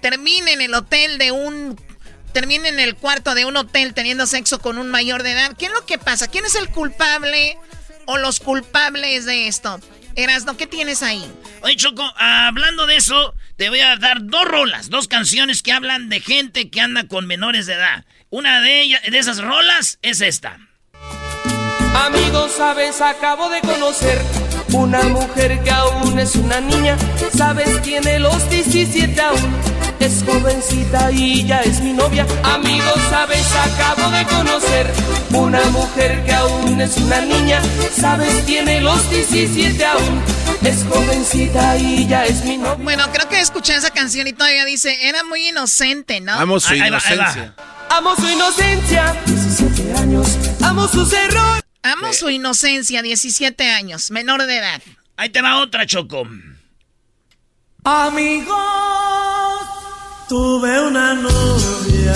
termine en el hotel de un... termine en el cuarto de un hotel teniendo sexo con un mayor de edad? ¿Qué es lo que pasa? ¿Quién es el culpable o los culpables de esto? Erasno, ¿qué tienes ahí? Oye, Choco, hablando de eso, te voy a dar dos rolas, dos canciones que hablan de gente que anda con menores de edad. Una de ellas, de esas rolas es esta. Amigos, sabes, acabo de conocer una mujer que aún es una niña. Sabes, tiene los 17 aún. Es jovencita y ya es mi novia. Amigos, sabes, acabo de conocer una mujer que aún es una niña. Sabes, tiene los 17 aún. Es jovencita y ya es mi novia. Bueno, creo que escuché esa canción y todavía dice, era muy inocente, ¿no? Amo su inocencia. Amo su inocencia, 17 años. Amo sus errores. Amo su inocencia, 17 años, menor de edad. Ahí te va otra, Choco. Amigos, tuve una novia.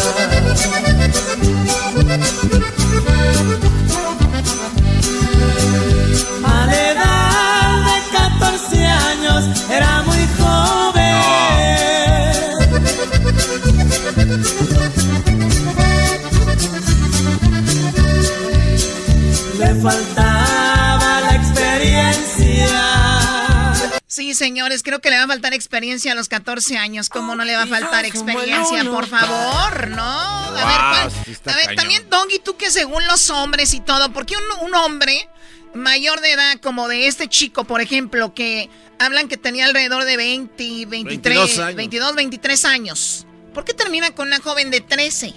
Señores, creo que le va a faltar experiencia a los 14 años. ¿Cómo no le va a faltar experiencia? Por favor, ¿no? A ver, a ver también, Dongi, tú que según los hombres y todo, ¿por qué un, hombre mayor de edad como de este chico, por ejemplo, que hablan que tenía alrededor de 20, 23, 22, 23 años? ¿Por qué termina con una joven de 13?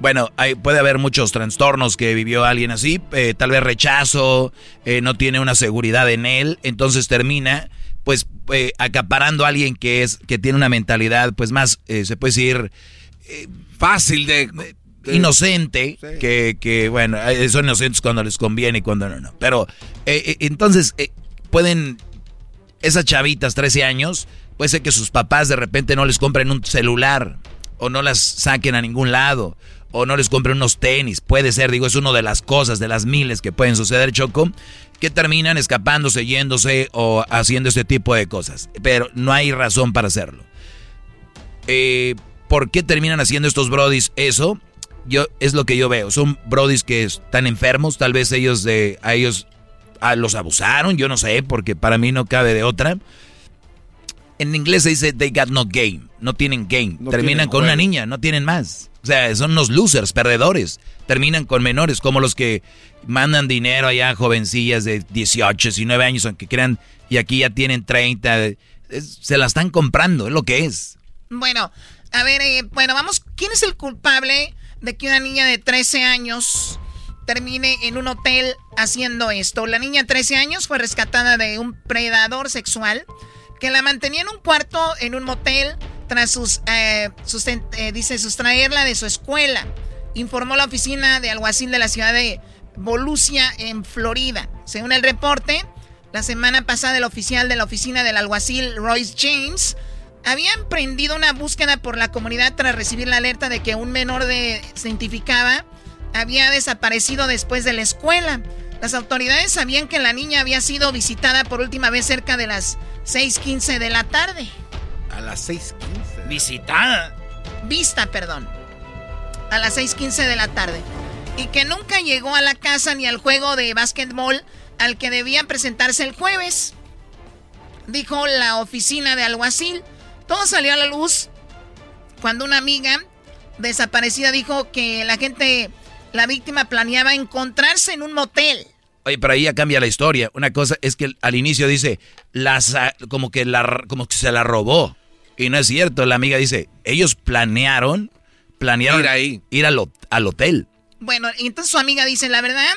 Bueno, hay, puede haber muchos trastornos que vivió alguien así, eh, tal vez rechazo, eh, no tiene una seguridad en él, entonces termina pues eh, acaparando a alguien que es que tiene una mentalidad pues más se puede decir fácil de, inocente, que, que, bueno, son inocentes cuando les conviene y cuando no, no. Pero entonces pueden esas chavitas 13 años, puede ser que sus papás de repente no les compren un celular o no las saquen a ningún lado o no les compren unos tenis. Puede ser, digo, es una de las cosas, de las miles que pueden suceder, Choco, que terminan escapándose, yéndose o haciendo este tipo de cosas. Pero no hay razón para hacerlo. Eh, ¿Por qué terminan haciendo estos brodis eso? Yo, es lo que yo veo. Son brodis que están enfermos, tal vez ellos de, a ellos ah, los abusaron, yo no sé, porque para mí no cabe de otra. En inglés se dice they got no game, no tienen game. Terminan con una niña, no tienen más. O sea, son unos losers, perdedores. Terminan con menores, como los que mandan dinero allá a jovencillas de 18, 19 años, aunque crean, y aquí ya tienen 30. se la están comprando, es lo que es. Bueno, a ver, eh, bueno, vamos. ¿Quién es el culpable de que una niña de 13 años termine en un hotel haciendo esto? La niña de 13 años fue rescatada de un predador sexual que la mantenía en un cuarto en un motel tras sus, eh, eh, dice, sustraerla de su escuela. Informó la oficina de alguacil de la ciudad de Volusia, en Florida. Según el reporte, la semana pasada el oficial de la oficina del alguacil, Royce James, había emprendido una búsqueda por la comunidad tras recibir la alerta de que un menor de se identificaba había desaparecido después de la escuela. Las autoridades sabían que la niña había sido visitada por última vez cerca de las 6:15 de la tarde. A las 6:15. Visitada. Vista, perdón. A las 6:15 de la tarde. Y que nunca llegó a la casa ni al juego de básquetbol al que debía presentarse el jueves. Dijo la oficina de alguacil. Todo salió a la luz cuando una amiga desaparecida dijo que la gente, la víctima planeaba encontrarse en un motel. Oye, pero ahí ya cambia la historia. Una cosa es que al inicio dice, las, como, que la, como que se la robó. Y no es cierto. La amiga dice, ellos planearon, planearon ir, ahí. ir al, al hotel. Bueno, entonces su amiga dice, la verdad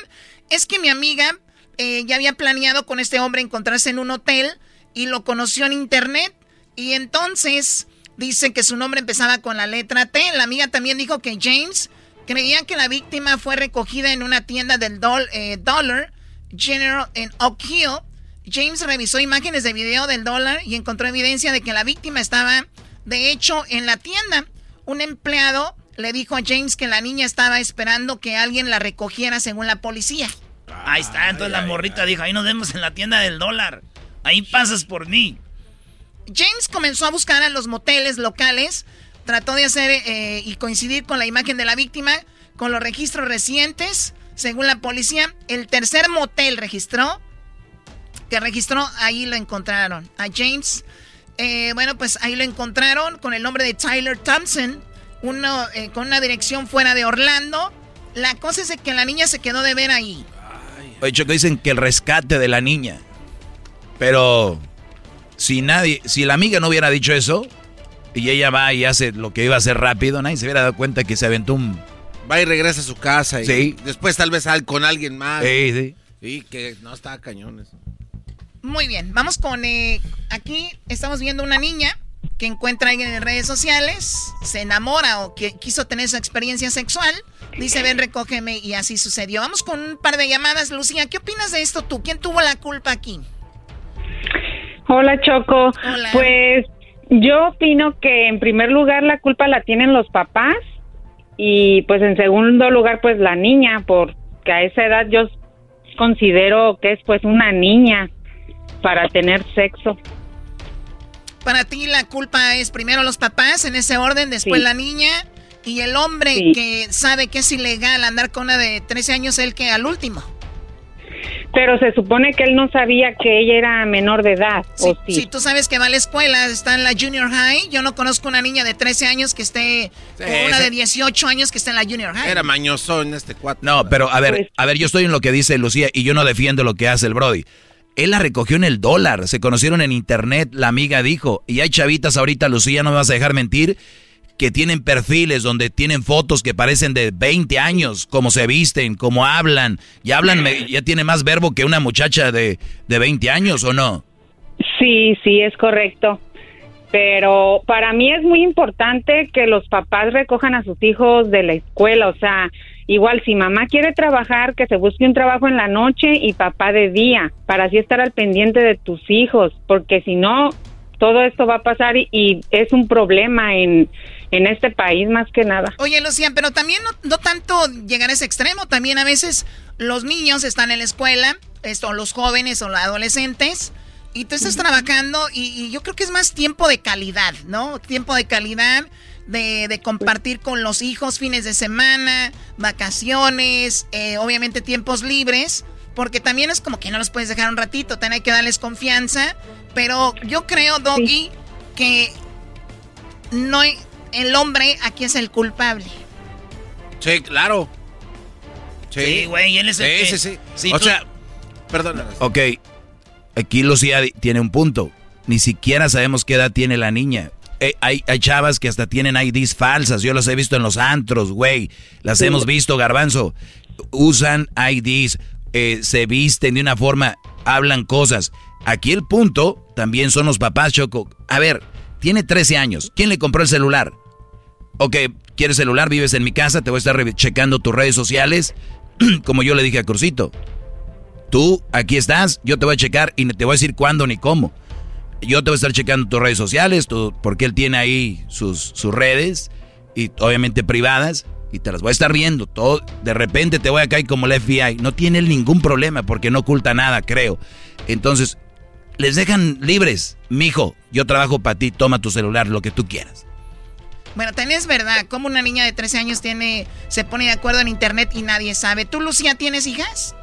es que mi amiga eh, ya había planeado con este hombre encontrarse en un hotel y lo conoció en internet. Y entonces dice que su nombre empezaba con la letra T. La amiga también dijo que James creía que la víctima fue recogida en una tienda del eh, Dollar General en Oak Hill. James revisó imágenes de video del dólar y encontró evidencia de que la víctima estaba, de hecho, en la tienda. Un empleado le dijo a James que la niña estaba esperando que alguien la recogiera según la policía. Ahí está, entonces la morrita dijo, ahí nos vemos en la tienda del dólar. Ahí pasas por mí. James comenzó a buscar a los moteles locales, trató de hacer eh, y coincidir con la imagen de la víctima, con los registros recientes. Según la policía, el tercer motel registró, que registró, ahí lo encontraron. A James, eh, bueno, pues ahí lo encontraron con el nombre de Tyler Thompson, uno, eh, con una dirección fuera de Orlando. La cosa es que la niña se quedó de ver ahí. Oye, que dicen que el rescate de la niña. Pero si nadie, si la amiga no hubiera dicho eso, y ella va y hace lo que iba a hacer rápido, nadie se hubiera dado cuenta que se aventó un... Va y regresa a su casa y sí. después tal vez con alguien más. Sí, sí. Y que no está cañones. Muy bien, vamos con... Eh, aquí estamos viendo una niña que encuentra alguien en redes sociales, se enamora o que quiso tener su experiencia sexual, dice, ven, recógeme y así sucedió. Vamos con un par de llamadas. Lucía, ¿qué opinas de esto tú? ¿Quién tuvo la culpa aquí? Hola Choco. Pues yo opino que en primer lugar la culpa la tienen los papás y pues en segundo lugar pues la niña porque a esa edad yo considero que es pues una niña para tener sexo. Para ti la culpa es primero los papás en ese orden, después la niña y el hombre que sabe que es ilegal andar con una de 13 años, el que al último. Pero se supone que él no sabía que ella era menor de edad. Sí, ¿o sí? sí, tú sabes que va a la escuela, está en la junior high. Yo no conozco una niña de 13 años que esté, o una de 18 años que esté en la junior high. Era mañoso en este cuatro. No, pero a ver, pues a ver, yo estoy en lo que dice Lucía y yo no defiendo lo que hace el Brody. Él la recogió en el dólar, se conocieron en internet, la amiga dijo, y hay chavitas ahorita, Lucía, no me vas a dejar mentir, que tienen perfiles donde tienen fotos que parecen de 20 años, cómo se visten, cómo hablan, y hablan, ya tiene más verbo que una muchacha de, de 20 años, ¿o no? Sí, sí, es correcto. Pero para mí es muy importante que los papás recojan a sus hijos de la escuela, o sea, igual si mamá quiere trabajar, que se busque un trabajo en la noche y papá de día, para así estar al pendiente de tus hijos, porque si no, todo esto va a pasar y, es un problema en, en este país más que nada. Oye, Lucía, pero también no, tanto llegar a ese extremo, también a veces los niños están en la escuela, esto, los jóvenes o los adolescentes, y tú estás trabajando y, yo creo que es más tiempo de calidad, ¿no? Tiempo de calidad. De, de compartir con los hijos fines de semana, vacaciones, eh, obviamente tiempos libres, Porque también es como que no los puedes dejar un ratito, también hay que darles confianza. Pero yo creo, Doggy, que no el hombre aquí es el culpable. Sí, claro. Sí, güey, él es el sí, sí, sí. o sea, perdón. Ok, aquí Lucía tiene un punto. Ni siquiera sabemos qué edad tiene la niña. Eh, hay, hay, chavas que hasta tienen IDs falsas. Yo las he visto en los antros, güey. Las hemos visto, garbanzo. Usan IDs, eh, se visten de una forma, hablan cosas. Aquí el punto también son los papás, Choco. A ver, tiene 13 años. ¿Quién le compró el celular? Ok, ¿quieres celular? Vives en mi casa, te voy a estar checando tus redes sociales. Como yo le dije a Crucito. Tú, aquí estás, yo te voy a checar y te voy a decir cuándo ni cómo. Yo te voy a estar checando tus redes sociales, porque él tiene ahí sus, sus redes, y obviamente privadas, y te las voy a estar viendo. Todo, de repente te voy a caer como el FBI. No tiene ningún problema porque no oculta nada, creo. Entonces, les dejan libres. Mijo, yo trabajo para ti, toma tu celular, lo que tú quieras. Bueno, también es verdad, como una niña de 13 años tiene, se pone de acuerdo en internet y nadie sabe. ¿Tú, Lucía, tienes hijas?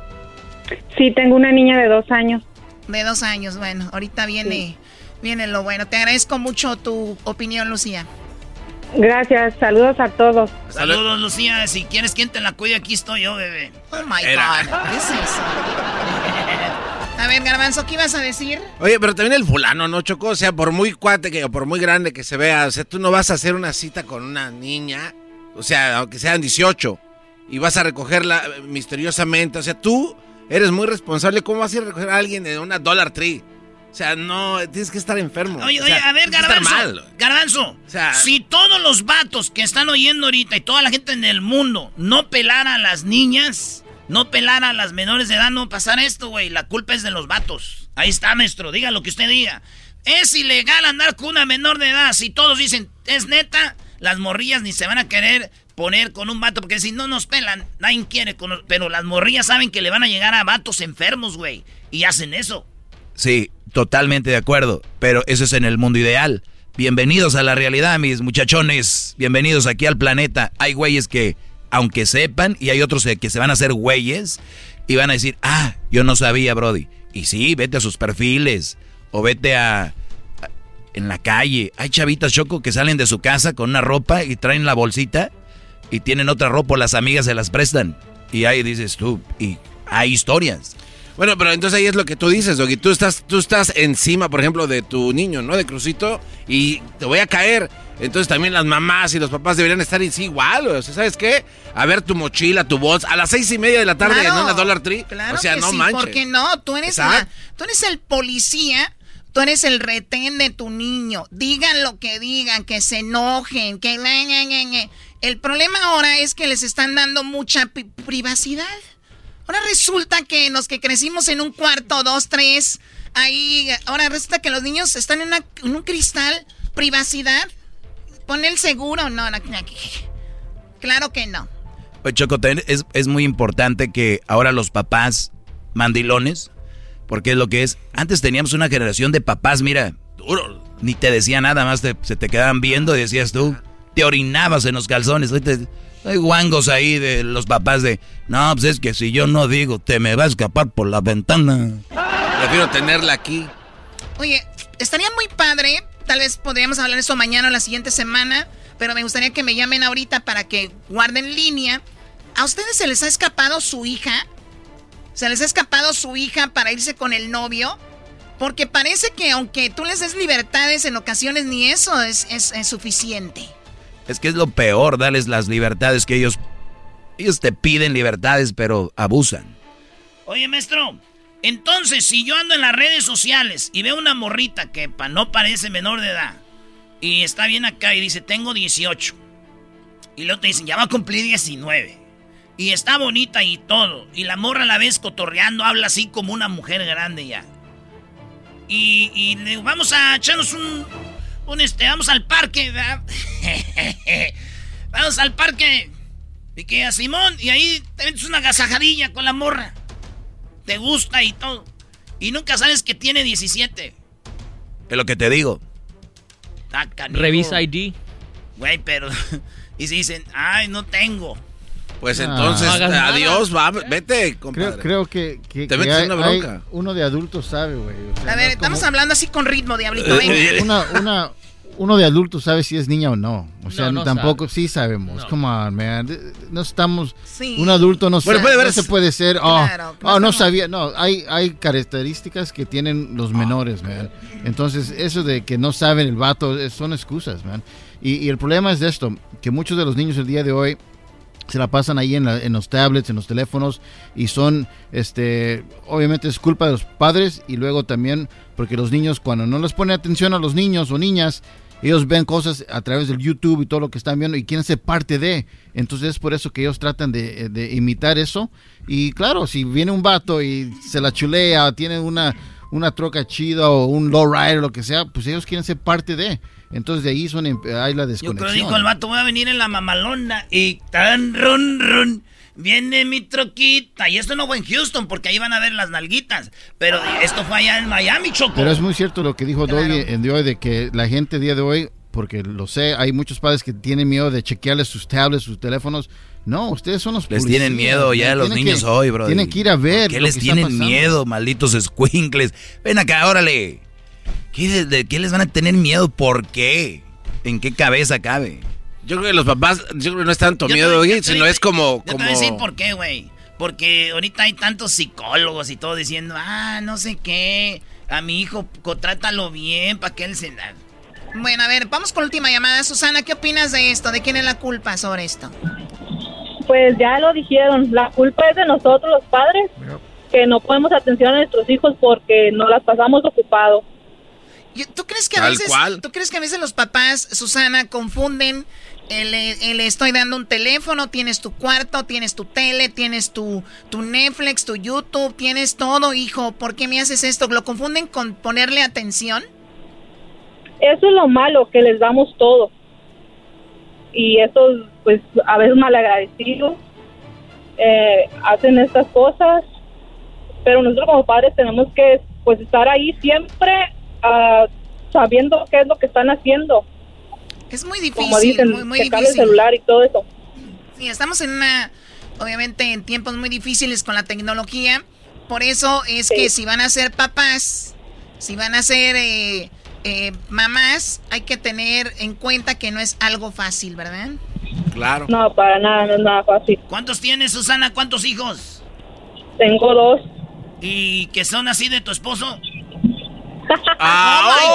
Sí, tengo una niña de dos años. De dos años, bueno, ahorita viene, viene lo bueno. Te agradezco mucho tu opinión, Lucía. Gracias, saludos a todos. Saludos, Lucía. Si quieres quien te la cuide, aquí estoy yo, bebé. Oh my God, ¿qué es eso? A ver, Garbanzo, ¿qué ibas a decir? Oye, pero también el fulano, ¿no, Chocó? O sea, por muy cuate que, o por muy grande que se vea, o sea, tú no vas a hacer una cita con una niña, o sea, aunque sean 18, y vas a recogerla misteriosamente. O sea, tú eres muy responsable. ¿Cómo vas a ir a recoger a alguien de una Dollar Tree? O sea, no, tienes que estar enfermo. Oye, oye, a ver, Garbanzo. Garbanzo, o sea, si todos los vatos que están oyendo ahorita y toda la gente en el mundo no pelara a las niñas, no pelar a las menores de edad, no pasar esto, güey. La culpa es de los vatos. Ahí está, maestro. Diga lo que usted diga. Es ilegal andar con una menor de edad. Si todos dicen, es neta, las morrillas ni se van a querer poner con un vato. Porque si no nos pelan, nadie quiere. pero las morrillas saben que le van a llegar a vatos enfermos, güey. Y hacen eso. Sí, totalmente de acuerdo. Pero eso es en el mundo ideal. Bienvenidos a la realidad, mis muchachones. Bienvenidos aquí al planeta. Hay güeyes que aunque sepan, y hay otros que se van a hacer güeyes y van a decir, ah, yo no sabía, Brody. Y sí, vete a sus perfiles o vete a, en la calle. Hay chavitas choco que salen de su casa con una ropa y traen la bolsita y tienen otra ropa, las amigas se las prestan. Y ahí dices tú, y hay historias. Bueno, pero entonces ahí es lo que tú dices, Doggy. Tú estás, tú estás encima, por ejemplo, de tu niño, ¿no? De Crucito, y te voy a caer. Entonces también las mamás y los papás deberían estar sí, igual. O sea, ¿sabes qué? A ver tu mochila, tu voz, a las seis y media de la tarde en una Dollar Tree. Claro o sea, que no sí, manches. porque no, tú eres, tú eres el policía, tú eres el retén de tu niño. Digan lo que digan, que se enojen, que... El problema ahora es que les están dando mucha privacidad. Ahora resulta que los que crecimos en un cuarto, dos, tres, ahí, ahora resulta que los niños están en, un cristal, privacidad. ¿Pone el seguro? No, no, claro que no. Pues Choco, es, es muy importante que ahora los papás mandilones, porque es lo que es. Antes teníamos una generación de papás, mira, duro, ni te decía nada más, se te quedaban viendo y decías tú, te orinabas en los calzones. hay guangos ahí de los papás de, no, pues es que si yo no digo, te me va a escapar por la ventana. Prefiero tenerla aquí. Oye, estaría muy padre Tal vez podríamos hablar de eso mañana o la siguiente semana, pero me gustaría que me llamen ahorita para que guarden línea. ¿A ustedes se les ha escapado su hija? ¿Se les ha escapado su hija para irse con el novio? Porque parece que aunque tú les des libertades en ocasiones, ni eso es, es, suficiente. Es que es lo peor, darles las libertades que ellos... Ellos te piden libertades, pero abusan. Oye, maestro, entonces, si yo ando en las redes sociales y veo una morrita que pa, no parece menor de edad y está bien acá y dice, tengo 18. Y luego te dicen, ya va a cumplir 19. Y está bonita y todo. Y la morra a la vez cotorreando, habla así como una mujer grande ya. Y, y le vamos a echarnos un, un este, vamos al parque, vamos al parque. Y que a Simón, y ahí te metes una gasajadilla con la morra te gusta y todo. Y nunca sabes que tiene 17. Es lo que te digo. Revisa ID. Güey, pero... Y si dicen, ay, no tengo. Pues entonces, adiós, va, vete, compadre. Creo, que, que, Te metes en una bronca. uno de adultos sabe, güey. a ver, estamos hablando así con ritmo, diablito. Venga. Una, una, uno de adultos sabe si es niña o no. O sea, tampoco sí sabemos. Come on, man. No estamos. Un adulto no, bueno, puede no se puede ser. Oh, oh no sabía. No, hay, hay características que tienen los menores, man. Entonces, eso de que no saben el vato son excusas, man. Y, y el problema es de esto: que muchos de los niños el día de hoy se la pasan ahí en, en, los tablets, en los teléfonos y son, este, obviamente es culpa de los padres y luego también porque los niños cuando no les ponen atención a los niños o niñas, ellos ven cosas a través del YouTube y todo lo que están viendo y quieren ser parte de. Entonces es por eso que ellos tratan de, de imitar eso. Y claro, si viene un vato y se la chulea, tiene una, una troca chida o un low rider o lo que sea, pues ellos quieren ser parte de. Entonces de ahí son, hay la desconexión. Yo creo que dijo el vato, voy a venir en la mamalona y tan run run. Viene mi troquita. Y esto no fue en Houston, porque ahí van a ver las nalguitas. Pero esto fue allá en Miami, Choco. Pero es muy cierto lo que dijo claro. en de hoy, de que la gente día de hoy, porque lo sé, hay muchos padres que tienen miedo de chequearles sus tablets, sus teléfonos. No, ustedes son los Les tienen miedo ya los niños hoy, bro. Tienen que ir a ver. ¿Qué les tienen miedo, malditos squinkles? Ven acá, órale. ¿Qué, de, ¿Qué les van a tener miedo? ¿Por qué? ¿En qué cabeza cabe? Yo creo que los papás, yo creo que no es tanto miedo, sino es como... Yo como... te voy a decir por qué, güey. Porque ahorita hay tantos psicólogos y todo diciendo, ah, no sé qué, a mi hijo trátalo bien para que él se... Bueno, a ver, vamos con la última llamada. Susana, ¿qué opinas de esto? ¿De quién es la culpa sobre esto? Pues ya lo dijeron, la culpa es de nosotros los padres, que no ponemos atención a nuestros hijos porque nos las pasamos ocupados. ¿Tú crees que a veces, ¿tú crees que a veces los papás, Susana, confunden le estoy dando un teléfono, tienes tu cuarto, tienes tu tele, tienes tu, tu Netflix, tu YouTube, tienes todo, hijo, ¿por qué me haces esto? ¿Lo confunden con ponerle atención? Eso es lo malo, que les damos todo. Y estos, pues, a veces malagradecidos, eh, hacen estas cosas, pero nosotros como padres tenemos que, pues, estar ahí siempre uh, sabiendo qué es lo que están haciendo es muy difícil, Como dicen, muy, muy difícil. el celular y todo eso. Sí, estamos en una, obviamente, en tiempos muy difíciles con la tecnología. Por eso es que si van a ser papás, si van a ser eh, eh, mamás, hay que tener en cuenta que no es algo fácil, ¿verdad? Claro. No, para nada, no es nada fácil. ¿Cuántos tienes, Susana? ¿Cuántos hijos? Tengo dos. ¿Y que son así de tu esposo? ¡Oh, my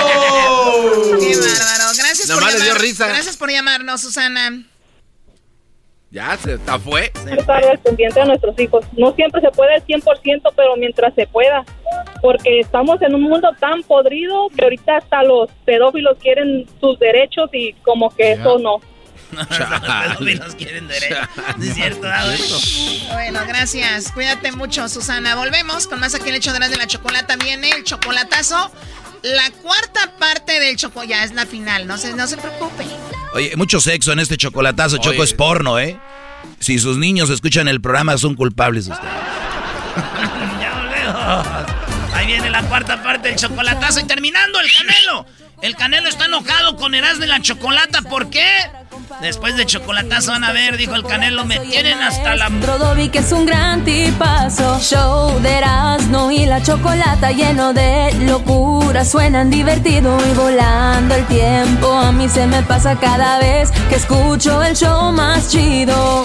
God! ¡Qué bárbaro! Gracias por, llamar, gracias por llamarnos, Susana. Ya, se fue. Estar al pendiente de nuestros hijos. No siempre se puede al 100%, pero mientras se pueda. Porque estamos en un mundo tan podrido que ahorita hasta los pedófilos quieren sus derechos y como que eso no. los quieren derecho. es cierto, Bueno, gracias. Cuídate mucho, Susana. Volvemos con más aquí el hecho de la chocolata. Viene el chocolatazo. La cuarta parte del choco ya es la final. No se, no se preocupe. Oye, mucho sexo en este chocolatazo. Choco es porno, ¿eh? Si sus niños escuchan el programa, son culpables ustedes. ya Ahí viene la cuarta parte del chocolatazo y terminando el canelo. El Canelo está enojado con Erasmo de la Chocolata. ¿Por qué? Después de chocolatazo van a ver, dijo el Canelo, me tienen hasta la... Que es un gran tipazo. Show de Erasmo y la Chocolata lleno de locura. Suenan divertido y volando el tiempo. A mí se me pasa cada vez que escucho el show más chido.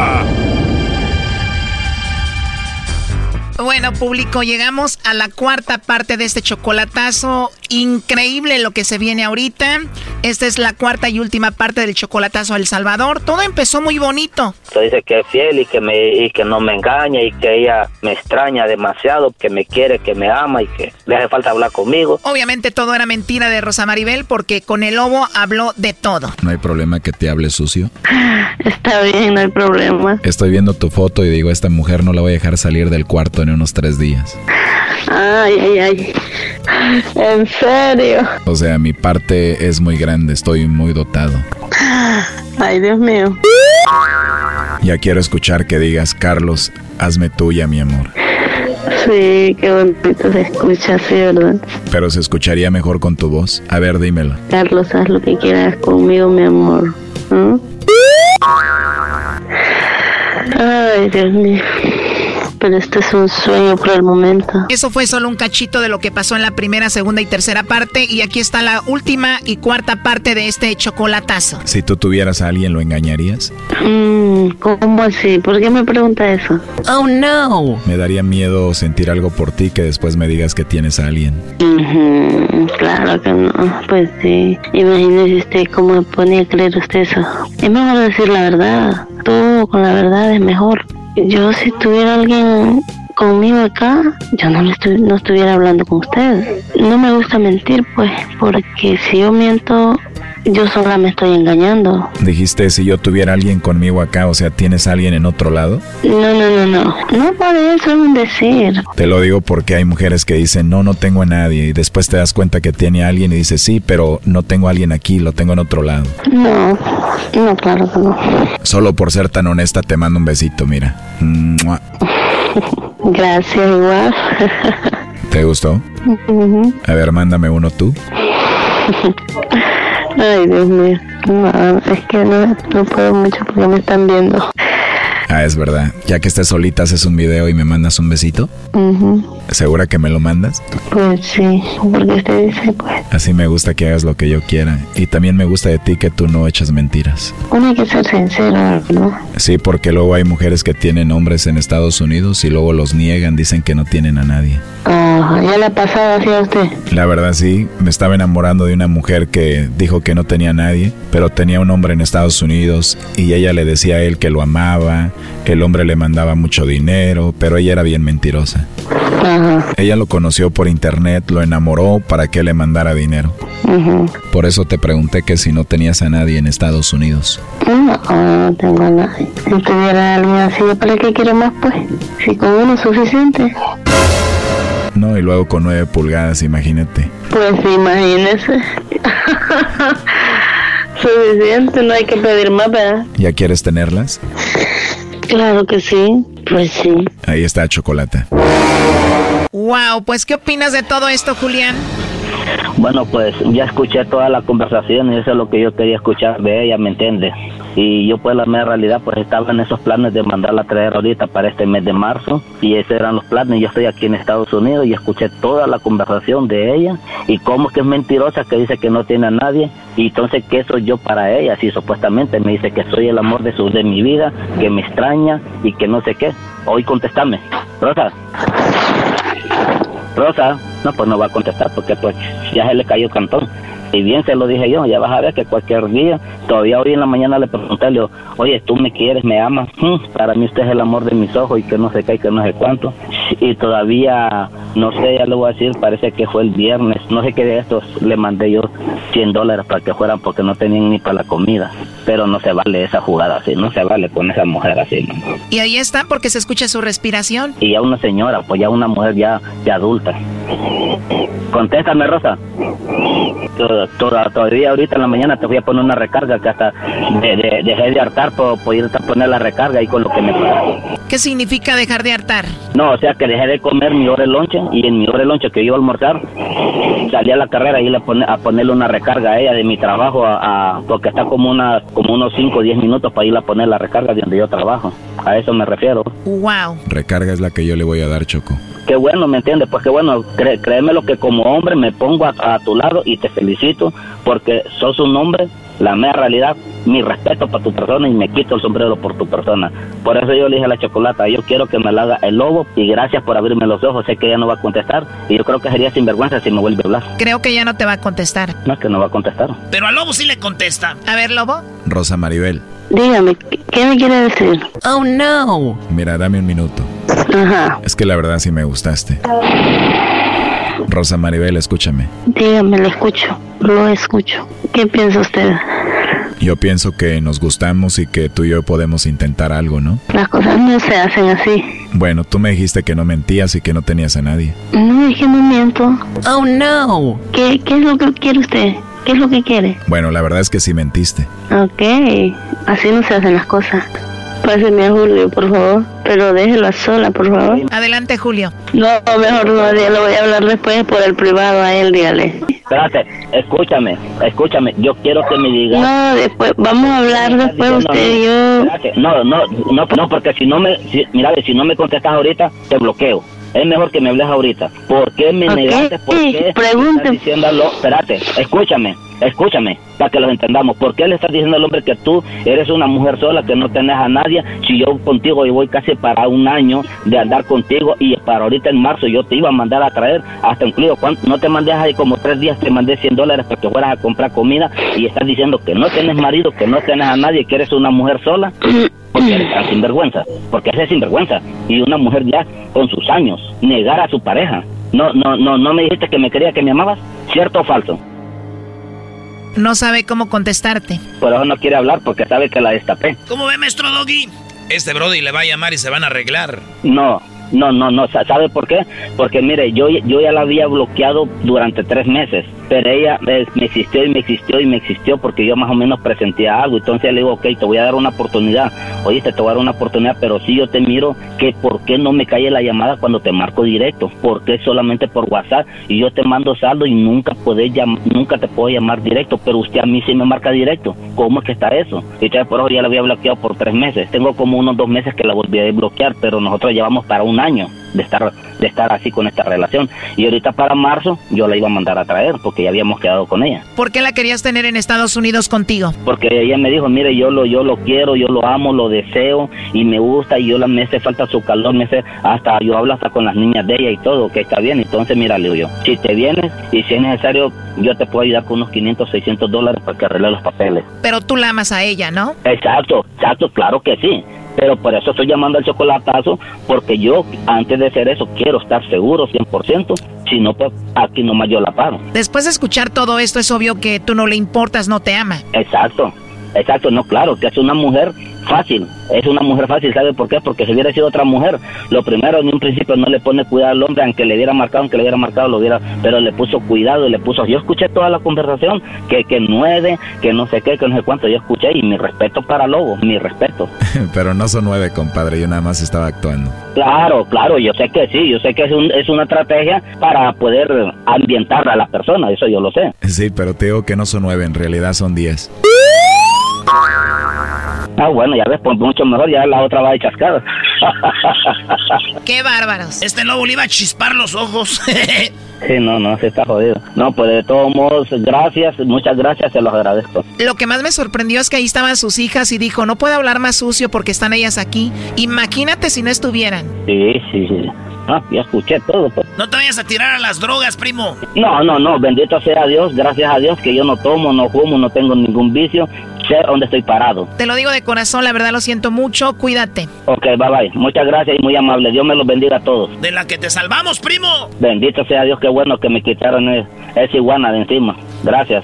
Bueno, público, llegamos a la cuarta parte de este chocolatazo increíble lo que se viene ahorita. Esta es la cuarta y última parte del chocolatazo El Salvador. Todo empezó muy bonito. dice que es fiel y que, me, y que no me engaña y que ella me extraña demasiado, que me quiere, que me ama y que le hace falta hablar conmigo. Obviamente todo era mentira de Rosa Maribel porque con el lobo habló de todo. ¿No hay problema que te hable sucio? Está bien, no hay problema. Estoy viendo tu foto y digo, esta mujer no la voy a dejar salir del cuarto en unos tres días. Ay, ay, ay. En serio. O sea, mi parte es muy grande, estoy muy dotado. Ay, Dios mío. Ya quiero escuchar que digas, Carlos, hazme tuya, mi amor. Sí, qué bonito se escucha así, ¿verdad? Pero se escucharía mejor con tu voz. A ver, dímelo. Carlos, haz lo que quieras conmigo, mi amor. ¿Mm? Ay, Dios mío pero este es un sueño por el momento. Eso fue solo un cachito de lo que pasó en la primera, segunda y tercera parte. Y aquí está la última y cuarta parte de este chocolatazo. Si tú tuvieras a alguien, ¿lo engañarías? Mm, ¿Cómo así? ¿Por qué me pregunta eso? Oh, no. Me daría miedo sentir algo por ti que después me digas que tienes a alguien. claro que no. Pues sí. Imagínese usted cómo me pone a creer usted eso. Es mejor decir la verdad. Todo con la verdad es mejor. Yo si tuviera alguien conmigo acá, yo no, no estuviera hablando con usted. No me gusta mentir, pues, porque si yo miento, yo sola me estoy engañando. Dijiste si yo tuviera alguien conmigo acá, o sea, ¿tienes alguien en otro lado? No, no, no, no. No puede eso es un decir. Te lo digo porque hay mujeres que dicen, no, no tengo a nadie. Y después te das cuenta que tiene a alguien y dices, sí, pero no tengo a alguien aquí, lo tengo en otro lado. No, no, claro que no. Solo por ser tan honesta te mando un besito, mira. Gracias, igual. ¿Te gustó? A ver, mándame uno tú. Ay, Dios mío. No, es que no, no puedo mucho porque me están viendo. Ah, es verdad. Ya que estés solita, haces un video y me mandas un besito. ¿Segura que me lo mandas? Pues sí, porque usted dice, pues. Así me gusta que hagas lo que yo quiera. Y también me gusta de ti que tú no echas mentiras. Uno hay que ser sincero, ¿no? Sí, porque luego hay mujeres que tienen hombres en Estados Unidos y luego los niegan, dicen que no tienen a nadie. Ah, ¿ya le ha pasado así a usted? La verdad sí, me estaba enamorando de una mujer que dijo que no tenía a nadie, pero tenía un hombre en Estados Unidos y ella le decía a él que lo amaba, el hombre le mandaba mucho dinero, pero ella era bien mentirosa. Ella lo conoció por internet, lo enamoró para que le mandara dinero. Por eso te pregunté que si no tenías a nadie en Estados Unidos. No, no tengo a nadie. Si tuviera alguien así, ¿para qué quiero más pues? Si con uno es suficiente. No, y luego con nueve pulgadas, imagínate. Pues imagínese. Suficiente, no hay que pedir más, ¿verdad? ¿Ya quieres tenerlas? Claro que sí, pues sí. Ahí está Chocolate. Wow, pues ¿qué opinas de todo esto, Julián? Bueno, pues ya escuché toda la conversación y eso es lo que yo quería escuchar de ella, ¿me entiendes? Y yo pues la mera realidad pues estaba en esos planes de mandarla a traer ahorita para este mes de marzo y esos eran los planes. Yo estoy aquí en Estados Unidos y escuché toda la conversación de ella y cómo que es mentirosa que dice que no tiene a nadie y entonces qué soy yo para ella si supuestamente me dice que soy el amor de su de mi vida, que me extraña y que no sé qué. Hoy contestame. Rosa. Rosa, no, pues no va a contestar porque pues ya se le cayó el cantón. Y bien se lo dije yo, ya vas a ver que cualquier día, todavía hoy en la mañana le pregunté, le digo, oye, tú me quieres, me amas, mm, para mí usted es el amor de mis ojos y que no sé qué y que no sé cuánto. Y todavía, no sé, ya le voy a decir, parece que fue el viernes, no sé qué de estos, le mandé yo 100 dólares para que fueran porque no tenían ni para la comida. Pero no se vale esa jugada así, no se vale con esa mujer así. Y ahí está porque se escucha su respiración. Y ya una señora, pues ya una mujer ya, ya adulta. Contéstame, Rosa toda, todavía ahorita en la mañana te voy a poner una recarga que hasta dejé de hartar por, poder poner la recarga y con lo que me ¿Qué significa dejar de hartar? No, o sea que dejé de comer mi hora de lonche y en mi hora de lonche que iba a almorzar salí a la carrera y le pone, a ponerle una recarga a ella de mi trabajo a, porque está como una como unos 5 o 10 minutos para ir a poner la recarga de donde yo trabajo. A eso me refiero. Wow. Recarga es la que yo le voy a dar, Choco. Qué bueno, ¿me entiendes? Pues qué bueno, créeme lo que como hombre me pongo a, tu lado y te felicito porque sos un hombre, la mera realidad, mi respeto para tu persona y me quito el sombrero por tu persona. Por eso yo le dije a la chocolata, yo quiero que me la haga el lobo y gracias por abrirme los ojos. Sé que ella no va a contestar y yo creo que sería sinvergüenza si me vuelve a hablar. Creo que ya no te va a contestar. No, es que no va a contestar. Pero al lobo sí le contesta. A ver, lobo. Rosa Maribel. Dígame, ¿qué me quiere decir? Oh, no. Mira, dame un minuto. Ajá. Es que la verdad sí me gustaste. Rosa Maribel, escúchame. Dígame, le escucho. Lo escucho. ¿Qué piensa usted? Yo pienso que nos gustamos y que tú y yo podemos intentar algo, ¿no? Las cosas no se hacen así. Bueno, tú me dijiste que no mentías y que no tenías a nadie. No, es que no miento. Oh, no. ¿Qué, qué es lo que quiere usted? ¿Qué es lo que quiere? Bueno, la verdad es que sí mentiste. Ok, así no se hacen las cosas. Páseme a Julio, por favor. Pero déjelo a sola, por favor. Adelante, Julio. No, mejor no, ya lo voy a hablar después por el privado a él, dígale. Espérate, escúchame, escúchame. Yo quiero que me digas. No, después, vamos a hablar después usted y yo. Espérate, no, no, no, no, porque si no me, si, mira, si no me contestas ahorita, te bloqueo. Es mejor que me hables ahorita. ¿Por qué me okay. negaste? ¿Por qué diciéndolo? Espérate, escúchame, escúchame, para que los entendamos. ¿Por qué le estás diciendo al hombre que tú eres una mujer sola, que no tenés a nadie? Si yo contigo, yo voy casi para un año de andar contigo y para ahorita en marzo yo te iba a mandar a traer, hasta incluido, ¿cuánto? no te mandé ahí como tres días, te mandé 100 dólares para que fueras a comprar comida y estás diciendo que no tienes marido, que no tienes a nadie, que eres una mujer sola. Porque eres tan sinvergüenza, porque ese es sinvergüenza. Y una mujer ya con sus años, negar a su pareja. No, no, no, no me dijiste que me quería, que me amabas, ¿cierto o falso? No sabe cómo contestarte. Por eso no quiere hablar porque sabe que la destapé. ¿Cómo ve, maestro Doggy? Este Brody le va a llamar y se van a arreglar. No, no, no, no. ¿Sabe por qué? Porque mire, yo, yo ya la había bloqueado durante tres meses, pero ella eh, me existió y me existió y me existió porque yo más o menos presentía algo. Entonces le digo, ok, te voy a dar una oportunidad. Oye, te voy a dar una oportunidad, pero si yo te miro, que ¿por qué no me cae la llamada cuando te marco directo? ¿Por qué solamente por WhatsApp? Y yo te mando saldo y nunca, podés nunca te puedo llamar directo, pero usted a mí sí me marca directo. ¿Cómo es que está eso? Entonces por eso ya la había bloqueado por tres meses. Tengo como unos dos meses que la volví a desbloquear, pero nosotros llevamos para un año de estar de estar así con esta relación y ahorita para marzo yo la iba a mandar a traer porque ya habíamos quedado con ella. ¿Por qué la querías tener en Estados Unidos contigo? Porque ella me dijo, mire, yo lo yo lo quiero, yo lo amo, lo deseo y me gusta y yo la me hace falta su calor, me hace hasta yo hablo hasta con las niñas de ella y todo, que está bien, entonces mira, le digo yo, si te vienes y si es necesario, yo te puedo ayudar con unos 500, 600 dólares para que arregle los papeles. Pero tú la amas a ella, ¿no? Exacto, exacto, claro que sí pero por eso estoy llamando al chocolatazo, porque yo antes de hacer eso quiero estar seguro 100%, si no, pues aquí nomás yo la paro. Después de escuchar todo esto es obvio que tú no le importas, no te ama. Exacto, exacto, no, claro, que es una mujer fácil, es una mujer fácil, ¿sabe por qué? Porque si hubiera sido otra mujer, lo primero en un principio no le pone cuidado al hombre, aunque le hubiera marcado, aunque le hubiera marcado, lo hubiera, pero le puso cuidado y le puso, yo escuché toda la conversación, que, que nueve, que no sé qué, que no sé cuánto, yo escuché y mi respeto para Lobo, mi respeto. pero no son nueve, compadre, yo nada más estaba actuando. Claro, claro, yo sé que sí, yo sé que es, un, es una estrategia para poder ambientar a la persona, eso yo lo sé. Sí, pero te digo que no son nueve, en realidad son diez. Ah, bueno, ya ves, pues mucho mejor, ya la otra va de chascada. ¡Qué bárbaros! Este lobo le iba a chispar los ojos. sí, no, no, se está jodido. No, pues de todos modos, gracias, muchas gracias, se los agradezco. Lo que más me sorprendió es que ahí estaban sus hijas y dijo, no puedo hablar más sucio porque están ellas aquí. Imagínate si no estuvieran. Sí, sí, sí. Ah, ya escuché todo. Pues. No te vayas a tirar a las drogas, primo. No, no, no, bendito sea Dios, gracias a Dios que yo no tomo, no fumo, no tengo ningún vicio, sé dónde estoy parado. Te lo digo de corazón, la verdad lo siento mucho, cuídate. Ok, bye bye, muchas gracias y muy amable, Dios me los bendiga a todos. De la que te salvamos, primo. Bendito sea Dios, qué bueno que me quitaron esa iguana de encima, gracias.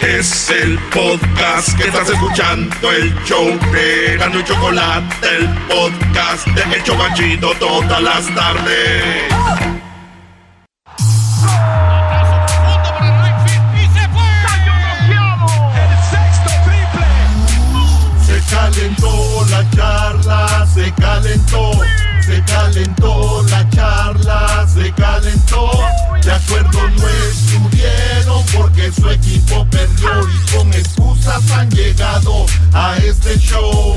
Es el podcast que estás escuchando, el show de Gano y Chocolate, el podcast de El Chocachito todas las tardes. Se calentó la charla, se calentó, se calentó, la charla se calentó. De acuerdo no estuvieron porque su equipo perdió y con excusas han llegado a este show.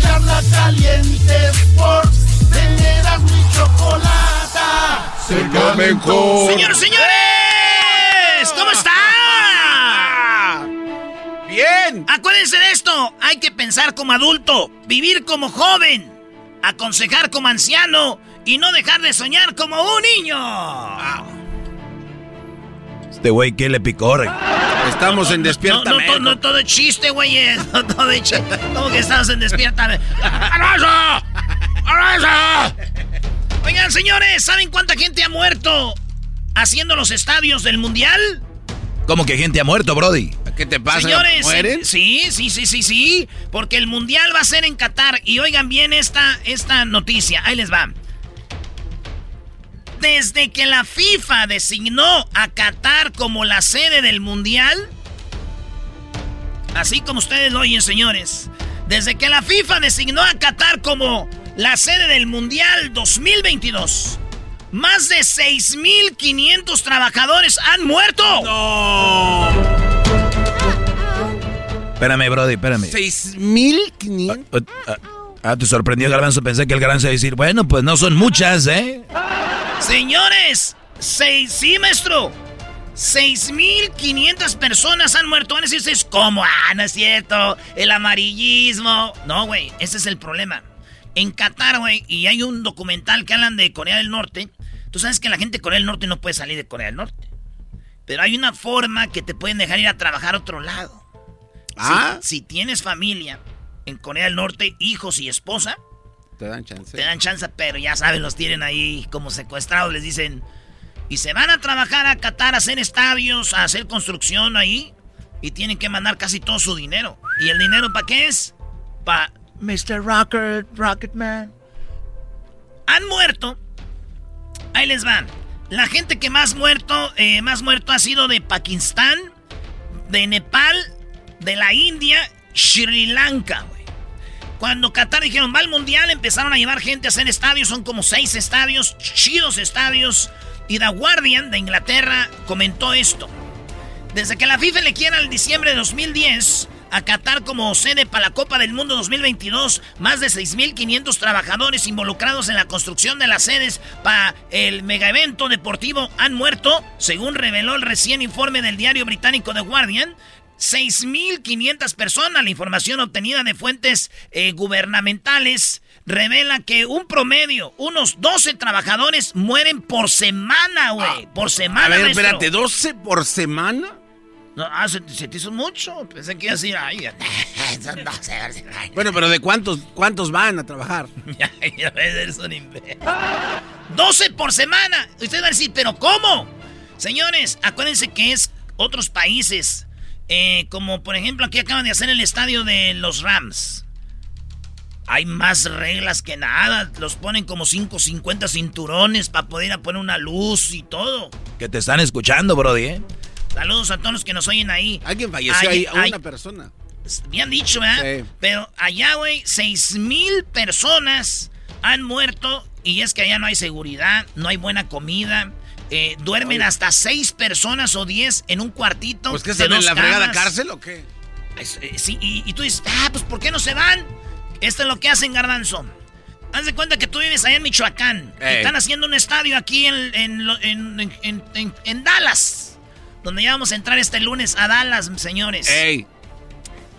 Charla caliente Sports, teneras mi chocolata. Se calentó. Señores, señores, ¿cómo está? Bien. Acuérdense de esto, hay que pensar como adulto, vivir como joven aconsejar como anciano y no dejar de soñar como un niño. Este güey, ¿qué le picó? Estamos en Despierta No, no, no, todo chiste, güey. No todo chiste. ¿Cómo que estamos en Despierta? ¡Alonso! ¡Alonso! Oigan, señores, ¿saben cuánta gente ha muerto haciendo los estadios del Mundial? ¿Cómo que gente ha muerto, Brody? ¿Qué te pasa? Señores, ¿Mueren? sí, sí, sí, sí, sí. Porque el Mundial va a ser en Qatar. Y oigan bien esta, esta noticia. Ahí les va. Desde que la FIFA designó a Qatar como la sede del Mundial, así como ustedes lo oyen, señores, desde que la FIFA designó a Qatar como la sede del Mundial 2022, más de 6.500 trabajadores han muerto. Espérame, Brody, espérame. ¿6.500? Ah, ah, te sorprendió, Garbanzo. Pensé que el Garbanzo iba a decir, bueno, pues no son muchas, ¿eh? Señores, seis, sí, maestro. 6.500 personas han muerto. Van a decir, ¿cómo? Ah, no es cierto. El amarillismo. No, güey, ese es el problema. En Qatar, güey, y hay un documental que hablan de Corea del Norte. Tú sabes que la gente de Corea del Norte no puede salir de Corea del Norte. Pero hay una forma que te pueden dejar ir a trabajar a otro lado. Ah. Si, si tienes familia en Corea del Norte, hijos y esposa, Te dan chance. te dan chance, pero ya saben, los tienen ahí como secuestrados. Les dicen, y se van a trabajar a Qatar, a hacer estadios, a hacer construcción ahí. Y tienen que mandar casi todo su dinero. ¿Y el dinero para qué es? Para Mr. Rocket, Rocketman. Han muerto. Ahí les van. La gente que más muerto, eh, más muerto ha sido de Pakistán, de Nepal, de la India, Sri Lanka, güey. Cuando Qatar dijeron va al mundial, empezaron a llevar gente a hacer estadios. Son como seis estadios, chidos estadios. Y The Guardian de Inglaterra comentó esto. Desde que la FIFA le quiera el diciembre de 2010 a Qatar como sede para la Copa del Mundo 2022, más de 6.500 trabajadores involucrados en la construcción de las sedes para el megaevento deportivo han muerto, según reveló el recién informe del diario británico The Guardian. 6.500 personas. La información obtenida de fuentes eh, gubernamentales revela que un promedio, unos 12 trabajadores mueren por semana, güey. por semana. A ver, maestro. espérate, ¿12 por semana? No, ah, se, se te hizo mucho. Pensé que iba a decir, ay, son 12, ay. Bueno, pero ¿de cuántos, cuántos van a trabajar? Ya, ya ves, eres un imbécil. 12 por semana. Usted va a decir, ¿pero cómo? Señores, acuérdense que es otros países. Eh, como por ejemplo, aquí acaban de hacer el estadio de los Rams. Hay más reglas que nada. Los ponen como 5, 50 cinturones para poder ir a poner una luz y todo. Que te están escuchando, Brody, ¿eh? Saludos a todos los que nos oyen ahí. Alguien falleció Hay- ahí, a una persona. Bien dicho, ¿verdad? Sí. Pero allá, güey, seis mil personas han muerto y es que allá no hay seguridad, no hay buena comida. Eh, duermen hasta seis personas o diez en un cuartito. Pues que están en la fregada cárcel o qué? Es- eh, sí, y, y tú dices, ah, pues ¿por qué no se van? Esto es lo que hacen, Garbanzo. Haz de cuenta que tú vives allá en Michoacán. Ey. están haciendo un estadio aquí en, en, en- en- en- en- en Dallas. Donde ya vamos a entrar este lunes a Dallas, señores. Ey.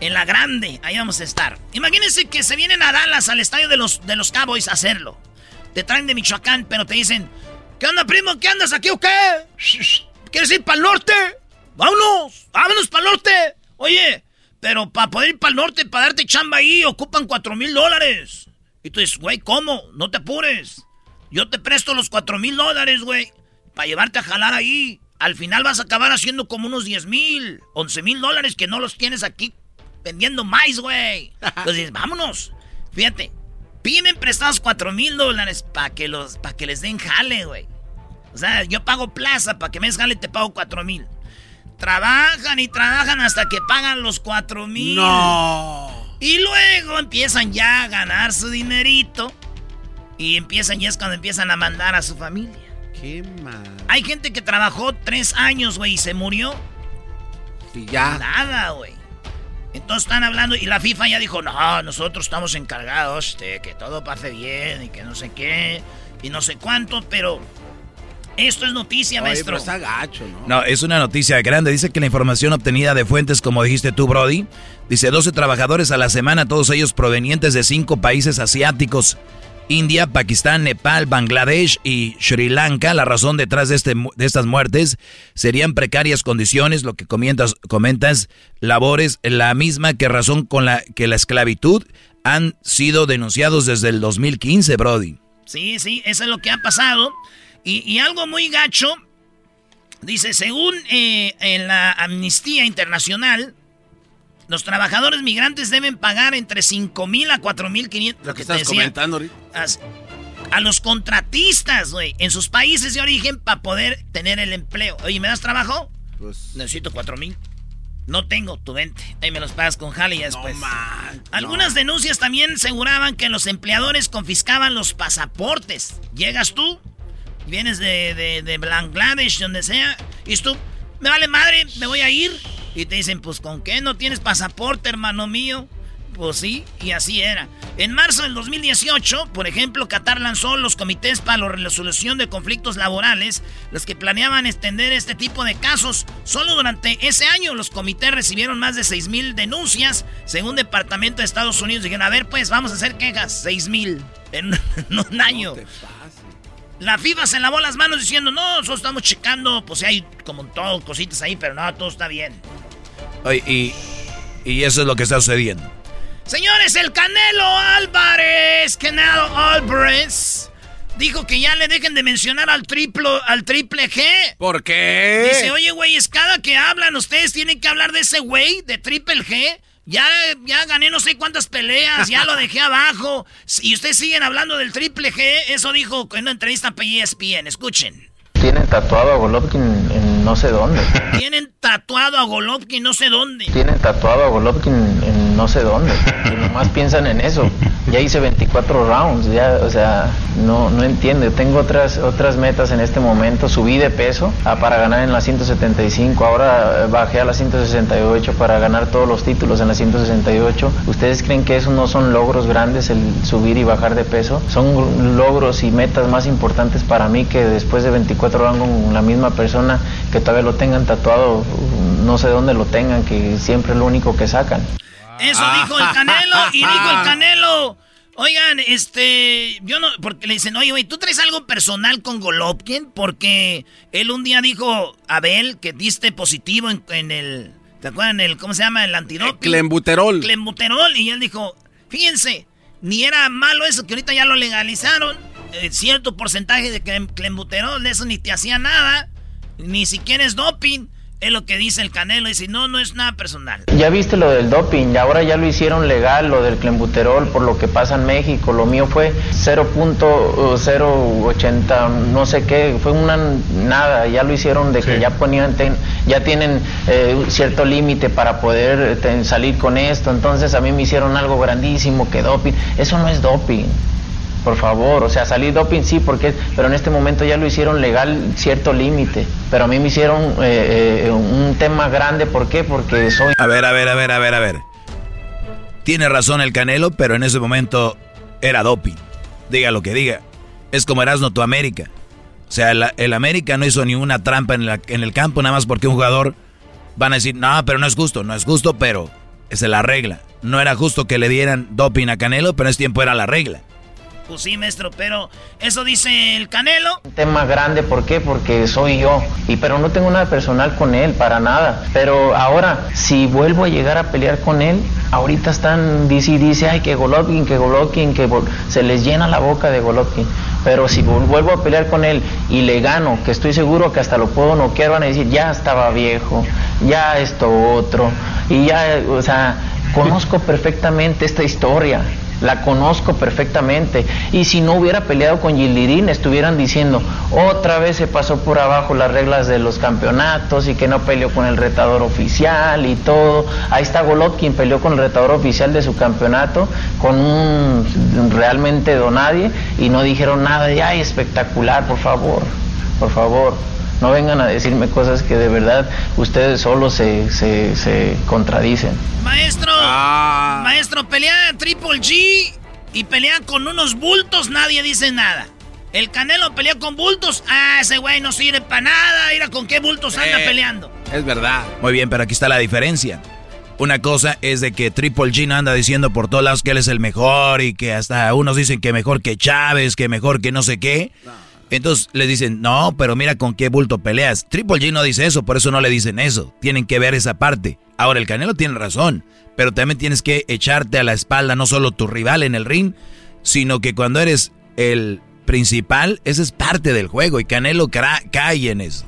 En la grande, ahí vamos a estar. Imagínense que se vienen a Dallas al estadio de los, de los Cowboys a hacerlo. Te traen de Michoacán, pero te dicen, ¿qué onda, primo? ¿Qué andas aquí o qué? ¿Quieres ir para el norte? ¡Vámonos! ¡Vámonos para el norte! Oye, pero para poder ir para el norte, para darte chamba ahí, ocupan cuatro mil dólares. Y tú dices, güey, ¿cómo? No te apures. Yo te presto los cuatro mil dólares, güey, para llevarte a jalar ahí. Al final vas a acabar haciendo como unos 10 mil, 11 mil dólares que no los tienes aquí vendiendo más, güey. Entonces, vámonos. Fíjate, piden prestados 4 mil dólares para que, los, pa' que les den jale, güey. O sea, yo pago plaza, para que me des jale te pago 4 mil. Trabajan y trabajan hasta que pagan los 4 mil. No. Y luego empiezan ya a ganar su dinerito. Y empiezan, ya es cuando empiezan a mandar a su familia. Qué mal. Hay gente que trabajó tres años, güey, y se murió. Sí, ya. Nada, güey. Entonces están hablando y la FIFA ya dijo, no, nosotros estamos encargados de que todo pase bien y que no sé qué y no sé cuánto, pero esto es noticia, maestro. Pero gacho, ¿no? No, es una noticia grande. Dice que la información obtenida de fuentes, como dijiste tú, Brody, dice 12 trabajadores a la semana, todos ellos provenientes de cinco países asiáticos. India, Pakistán, Nepal, Bangladesh y Sri Lanka. La razón detrás de, este, de estas muertes serían precarias condiciones, lo que comentas, comentas, labores, la misma que razón con la que la esclavitud han sido denunciados desde el 2015, Brody. Sí, sí, eso es lo que ha pasado. Y, algo muy gacho, dice, según eh, en la Amnistía Internacional, los trabajadores migrantes deben pagar entre 5 mil a 4 mil 500. Lo que, estás comentando ahorita. A, los contratistas, güey, en sus países de origen para poder tener el empleo. Oye, ¿me das trabajo? Pues. Necesito 4 mil. No tengo, tu vente. Ahí me los pagas con jale y después. No, Algunas denuncias también aseguraban que los empleadores confiscaban los pasaportes. Llegas tú, vienes de, de, de Bangladesh, donde sea, y tú, me vale madre, me voy a ir. Y te dicen, pues con qué no tienes pasaporte, hermano mío. Pues sí, y así era. En marzo del 2018, por ejemplo, Qatar lanzó los comités para la resolución de conflictos laborales, los que planeaban extender este tipo de casos. Solo durante ese año los comités recibieron más de 6.000 denuncias. Según Departamento de Estados Unidos, dijeron, a ver, pues vamos a hacer quejas. 6.000 en, en un año. La FIFA se lavó las manos diciendo, no, nosotros estamos checando, pues hay como todo, cositas ahí, pero no, todo está bien. Y, y eso es lo que está sucediendo. Señores, el Canelo Álvarez, Canelo Álvarez, dijo que ya le dejen de mencionar al triplo, al triple G. ¿Por qué? Dice, oye, güey, es cada que hablan, ustedes tienen que hablar de ese güey, de triple G. Ya, ya gané no sé cuántas peleas, ya lo dejé abajo. Y ustedes siguen hablando del triple G, eso dijo en una entrevista para ESPN. Escuchen. Tienen tatuado a Golovkin en no sé dónde. Tienen tatuado a Golovkin no sé dónde. Tienen tatuado a Golovkin en no sé dónde. Nomás piensan en eso. Ya hice 24 rounds, ya, o sea, no, no entiendo. Tengo otras, otras metas en este momento. Subí de peso ah, para ganar en la 175. Ahora bajé a la 168 para ganar todos los títulos en la 168. ¿Ustedes creen que eso no son logros grandes, el subir y bajar de peso? Son logros y metas más importantes para mí que después de 24 rounds con la misma persona que todavía lo tengan tatuado, no sé dónde lo tengan, que siempre lo único que sacan. Eso dijo el Canelo y dijo el Canelo. Oigan, este, yo no, porque le dicen, oye, güey, ¿tú traes algo personal con Golovkin? Porque él un día dijo, Abel, que diste positivo en, el, ¿te acuerdan? El, ¿cómo se llama? El antidoping. Clembuterol. Clembuterol. Y él dijo, fíjense, ni era malo eso, que ahorita ya lo legalizaron. Eh, cierto porcentaje de clembuterol, eso ni te hacía nada. Ni siquiera es doping. Es lo que dice el Canelo. Dice, no, no es nada personal. Ya viste lo del doping. Y ahora ya lo hicieron legal, lo del clenbuterol, por lo que pasa en México. Lo mío fue 0.080, no sé qué. Fue una nada. Ya lo hicieron de que ya ponían, ya tienen eh, cierto límite para poder salir con esto. Entonces a mí me hicieron algo grandísimo que doping. Eso no es doping por favor, o sea, salir doping sí, porque, pero en este momento ya lo hicieron legal cierto límite, pero a mí me hicieron eh, eh, un tema grande, ¿por qué? Porque soy... A ver, a ver, a ver, a ver, a ver. Tiene razón el Canelo, pero en ese momento era doping. Diga lo que diga. Es como Erasno tu América. O sea, el, América no hizo ni una trampa en, en el campo, nada más porque un jugador van a decir, no, pero no es justo, no es justo, pero es la regla. No era justo que le dieran doping a Canelo, pero en ese tiempo era la regla. Pues sí, maestro, pero eso dice el Canelo. Un tema grande, ¿por qué? Porque soy yo. Y pero no tengo nada personal con él, para nada. Pero ahora, si vuelvo a llegar a pelear con él, ahorita están, dice y dice, ay, que Golovkin, que Golovkin, que se les llena la boca de Golovkin. Pero si vuelvo a pelear con él y le gano, que estoy seguro que hasta lo puedo noquear, van a decir, ya estaba viejo, ya esto otro. Y ya, o sea, conozco perfectamente esta historia la conozco perfectamente. Y si no hubiera peleado con Gildirín, estuvieran diciendo, otra vez se pasó por abajo las reglas de los campeonatos y que no peleó con el retador oficial y todo. Ahí está Golovkin, peleó con el retador oficial de su campeonato, con un realmente donadie, y no dijeron nada de, ay, espectacular, por favor, por favor. No vengan a decirme cosas que de verdad ustedes solo se, se, se contradicen. Maestro, Ah. Maestro, pelea Triple G y pelea con unos bultos, nadie dice nada. El Canelo pelea con bultos. Ah, ese güey no sirve para nada. Mira con qué bultos anda eh, peleando. Es verdad. Muy bien, pero aquí está la diferencia. Una cosa es de que Triple G anda diciendo por todos lados que él es el mejor y que hasta unos dicen que mejor que Chávez, que mejor que no sé qué. Entonces le dicen, no, pero mira con qué bulto peleas. Triple G no dice eso, por eso no le dicen eso. Tienen que ver esa parte. Ahora, el Canelo tiene razón, pero también tienes que echarte a la espalda no solo tu rival en el ring, sino que cuando eres el principal, esa es parte del juego y Canelo cae en eso.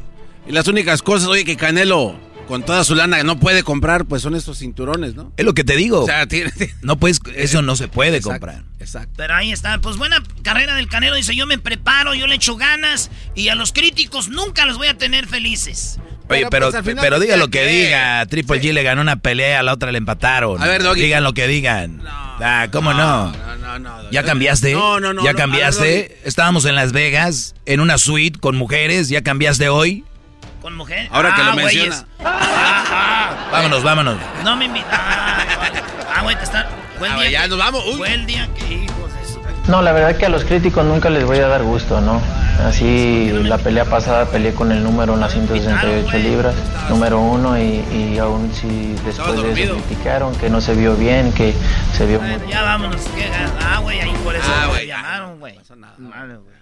Y las únicas cosas, oye, que Canelo con toda su lana no puede comprar, pues son estos cinturones, ¿no? Es lo que te digo. O sea, no puedes, eso no se puede comprar. Exacto. Pero ahí está, pues buena carrera del Canelo. Dice, yo me preparo, yo le echo ganas y a los críticos nunca los voy a tener felices. Oye, pero, pero, pues, diga lo que, diga. Triple G le ganó una pelea, a la otra le empataron. A ver, Doggy. Digan lo que digan. No, ah, ¿cómo no? No, no, no. ¿Ya cambiaste? No, no, no. ¿Ya cambiaste? Estábamos en Las Vegas, en una suite con mujeres. ¿Ya cambiaste hoy? Con mujer. Ahora que lo ah, menciona. vámonos, vámonos. No me invitas. Ah, güey, te está. Buen día. ya nos vamos. Uy. Buen día que hijos. No, la verdad es que a los críticos nunca les voy a dar gusto, ¿no? Así, la pelea pasada peleé con el número en las 168 libras, número uno, y, y aún si después de eso criticaron que no se vio bien, que se vio... Bueno, ya vámonos, que ah, güey, ahí por eso ah, me llamaron, güey. No pasa nada. Vale, güey.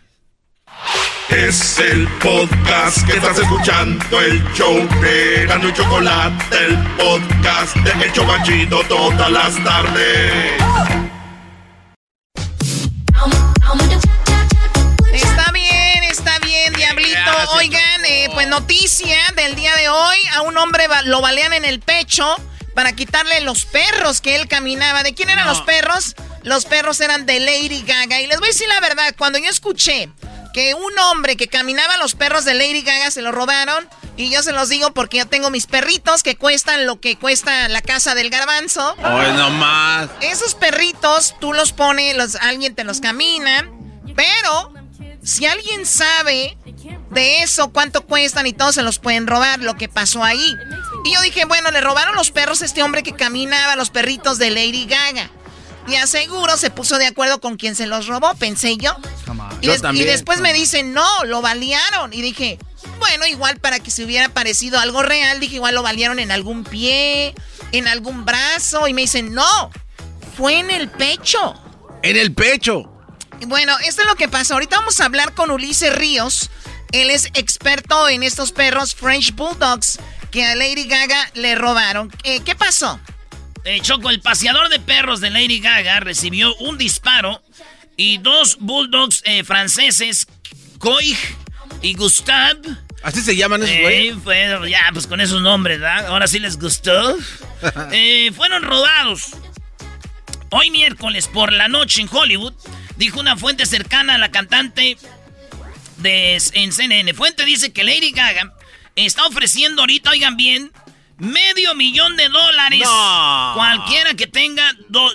Es el podcast que estás escuchando, el show de Gano y Chocolate, el podcast de Hecho Banchito todas las tardes. Está bien, está bien, Diablito. Oigan, eh, pues noticia del día de hoy, a un hombre lo balean en el pecho para quitarle los perros que él caminaba. ¿De quién eran los perros? Los perros eran de Lady Gaga. Y les voy a decir la verdad, cuando yo escuché que un hombre que caminaba a los perros de Lady Gaga se lo robaron. Y yo se los digo porque yo tengo mis perritos que cuestan lo que cuesta la casa del garbanzo. Ay, no más. Esos perritos tú los pones, los, alguien te los camina. Pero si alguien sabe de eso, cuánto cuestan y todos se los pueden robar, lo que pasó ahí. Y yo dije, bueno, le robaron los perros a este hombre que caminaba los perritos de Lady Gaga. Y aseguro se puso de acuerdo con quien se los robó, pensé yo. Y, y, después me dicen, no, lo balearon. Y dije, bueno, igual para que se hubiera parecido algo real, dije, igual lo balearon en algún pie, en algún brazo. Y me dicen, no, fue en el pecho. En el pecho. Bueno, esto es lo que pasa. Ahorita vamos a hablar con Ulises Ríos. Él es experto en estos perros French Bulldogs que a Lady Gaga le robaron. Eh, ¿Qué pasó? Eh, Choco, el paseador de perros de Lady Gaga recibió un disparo y dos bulldogs eh, franceses, Coig y Gustave. ¿Así se llaman esos güeyes? Eh, ya, pues con esos nombres, ¿verdad? Ahora sí les gustó. Eh, fueron robados. Hoy miércoles por la noche en Hollywood, dijo una fuente cercana a la cantante de, en CNN. Fuente dice que Lady Gaga está ofreciendo ahorita, oigan bien, Medio millón de dólares. Cualquiera que tenga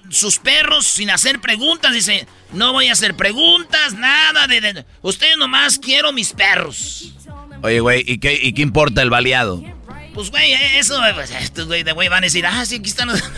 sus perros sin hacer preguntas, dice, no voy a hacer preguntas, nada de... de ustedes nomás quiero mis perros. Oye, güey, ¿y qué, ¿y qué importa el baleado? Pues, güey, eso, pues, estos güey de güey van a decir, ah, sí, aquí están los...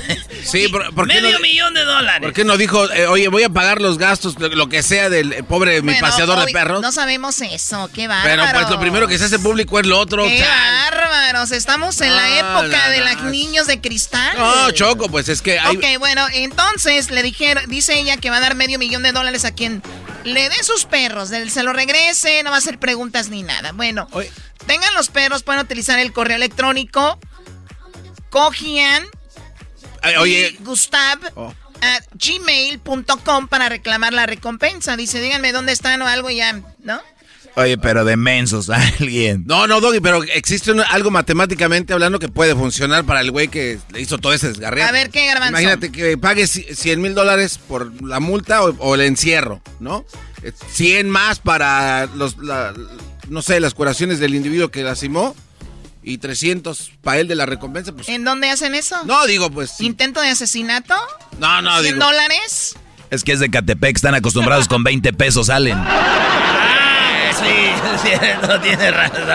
Sí, ¿por, Medio millón de dólares. ¿Por qué no dijo, eh, oye, voy a pagar los gastos, lo, que sea del eh, pobre mi paseador de perros? No sabemos eso, qué bárbaro. Pero pues lo primero que se hace público es lo otro. Qué bárbaros, estamos en la época de los niños de cristal. No, Choco, pues es que hay... Ok, bueno, entonces le dijeron, dice ella que va a dar medio millón de dólares a quien le dé sus perros, se lo regrese, no va a hacer preguntas ni nada. Bueno, tengan los perros, pueden utilizar el correo electrónico cogian oye. Gustav oh. gmail.com para reclamar la recompensa. Dice, díganme dónde están o algo ya, ¿no? Oye, pero de mensos alguien. No, no, Doggy, pero existe algo matemáticamente hablando que puede funcionar para el güey que le hizo todo ese desgarriado. A ver, ¿qué garbanzo? Imagínate que pague 100 mil dólares por la multa o, el encierro, ¿no? 100 más para los, no sé, las curaciones del individuo que lastimó y 300 para él de la recompensa. Pues, ¿En dónde hacen eso? No, digo, pues. ¿Intento de asesinato? No, no, ¿100 dólares? Es que es de Catepec, están acostumbrados con 20 pesos salen. ah, sí, no tiene razón.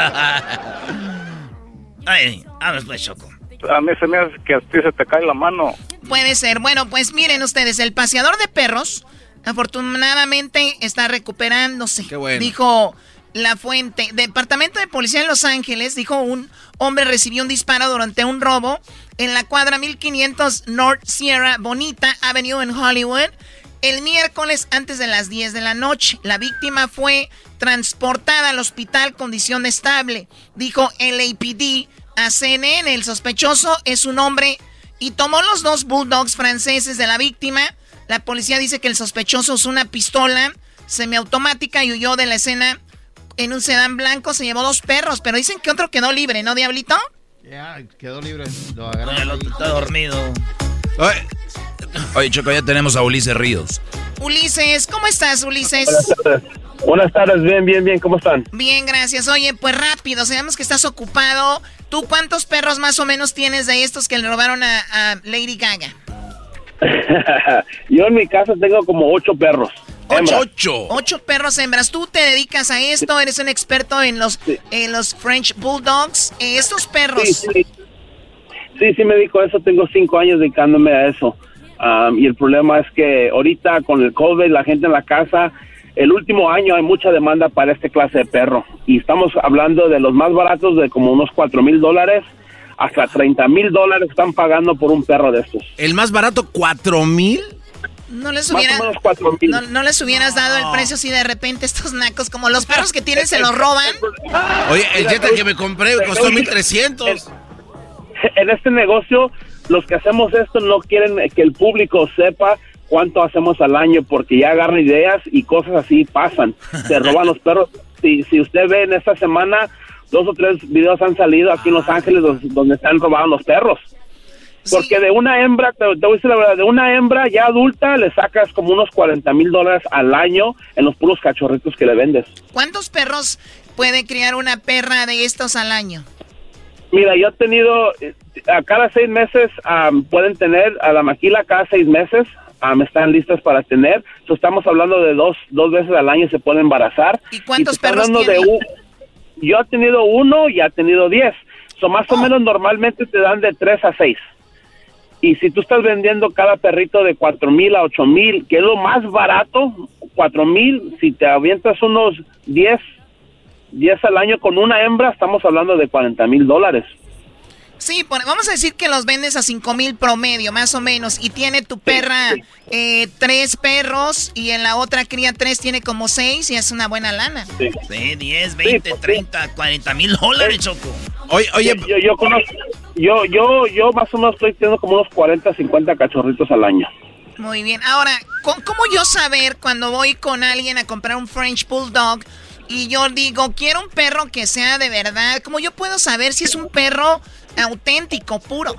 Ay, vamos pues, Choco. A mí se me hace que a ti se te cae la mano. Puede ser. Bueno, pues miren ustedes, el paseador de perros afortunadamente está recuperándose. Qué bueno. Dijo la fuente. Departamento de Policía de Los Ángeles dijo un hombre recibió un disparo durante un robo en la cuadra 1500 North Sierra Bonita Avenue en Hollywood el miércoles antes de las 10 de la noche. La víctima fue transportada al hospital condición estable, dijo el APD a CNN. El sospechoso es un hombre y tomó los dos bulldogs franceses de la víctima. La policía dice que el sospechoso usó una pistola semiautomática y huyó de la escena en un sedán blanco. Se llevó dos perros, pero dicen que otro quedó libre, ¿no, Diablito? Ya, quedó libre. Lo agarraron. está dormido. Oye, Choco, ya tenemos a Ulises Ríos. Ulises, ¿cómo estás, Ulises? Buenas tardes. Buenas tardes, bien, bien, bien, ¿cómo están? Bien, gracias. Oye, pues rápido, sabemos que estás ocupado. ¿Tú cuántos perros más o menos tienes de estos que le robaron a, Lady Gaga? Yo en mi casa tengo como ocho perros. Ocho, ocho. perros hembras. ¿Tú te dedicas a esto? ¿Eres un experto en los, en los French Bulldogs? Eh, estos perros... Sí, sí. sí, sí me dedico a eso. Tengo cinco años dedicándome a eso. Um, y el problema es que ahorita con el COVID, la gente en la casa, el último año hay mucha demanda para este clase de perro. Y estamos hablando de los más baratos de como unos cuatro mil dólares hasta 30 mil dólares están pagando por un perro de estos. ¿El más barato cuatro mil? No les, hubiera, no, les hubieras dado el precio si de repente estos nacos, como los perros que tienen, se los roban. Oye, el Jetta que me compré costó 1300. En este negocio los que hacemos esto no quieren que el público sepa cuánto hacemos al año porque ya agarran ideas y cosas así pasan. Se roban los perros. Si, si usted ve en esta semana, dos o tres videos han salido aquí en Los Ángeles donde, están se robando los perros. Porque de una hembra, te, voy a decir la verdad, de una hembra ya adulta le sacas como unos 40 mil dólares al año en los puros cachorritos que le vendes. ¿Cuántos perros puede criar una perra de estos al año? Mira, yo he tenido, eh, a cada seis meses pueden tener a la maquila cada seis meses. están listas para tener. estamos hablando de dos, dos veces al año se pueden embarazar. ¿Y cuántos perros tiene? Yo he tenido uno y he tenido diez. So, más o oh. menos normalmente te dan de tres a seis. Y si tú estás vendiendo cada perrito de cuatro mil a ocho mil, que es lo más barato, cuatro mil, si te avientas unos diez 10 al año con una hembra, estamos hablando de 40 mil dólares. Sí, vamos a decir que los vendes a 5 mil promedio, más o menos, y tiene tu perra eh, tres perros y en la otra cría tres, tiene como seis y es una buena lana. Sí, 10, 20, 30, 40 mil dólares, Choco. Oye, oye, yo, yo, conozco, yo, yo, yo más o menos estoy teniendo como unos 40, 50 cachorritos al año. Muy bien, ahora, ¿cómo yo saber cuando voy con alguien a comprar un French Bulldog? y yo digo, quiero un perro que sea de verdad. ¿Cómo yo puedo saber si es un perro auténtico, puro?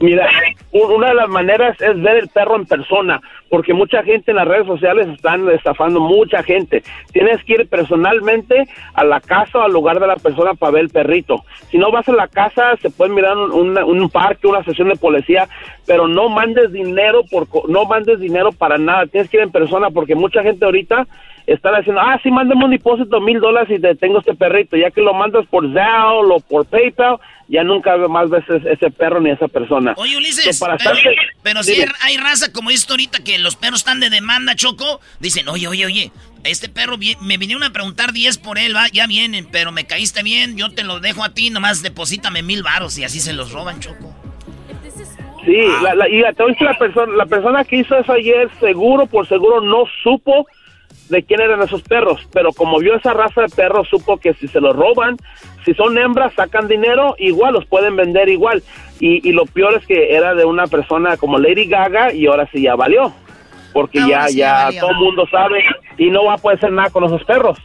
Mira, una de las maneras es ver el perro en persona, porque mucha gente en las redes sociales están estafando mucha gente. Tienes que ir personalmente a la casa o al lugar de la persona para ver el perrito. Si no vas a la casa, se puede mirar un, un parque, una sesión de policía, pero no mandes dinero por no mandes dinero para nada. Tienes que ir en persona porque mucha gente ahorita están haciendo, ah, sí, mándame un depósito mil dólares y te tengo este perrito. Ya que lo mandas por Zelle o por PayPal, ya nunca más veces ese perro ni esa persona. Oye, Ulises, pero, si hay raza como esto ahorita que los perros están de demanda, Choco, dicen, oye, oye, oye, este perro me vinieron a preguntar 10 por él, va, ya vienen, pero me caíste bien, yo te lo dejo a ti, nomás deposítame mil varos y así se los roban, Choco. Sí, la, la, y la, la, persona, la persona que hizo eso ayer, seguro por seguro no supo de quién eran esos perros, pero como vio esa raza de perros, supo que si se los roban, si son hembras, sacan dinero, igual los pueden vender igual. Y, lo peor es que era de una persona como Lady Gaga y ahora sí ya valió, porque ya, ya todo el mundo sabe y no va a poder hacer nada con esos perros.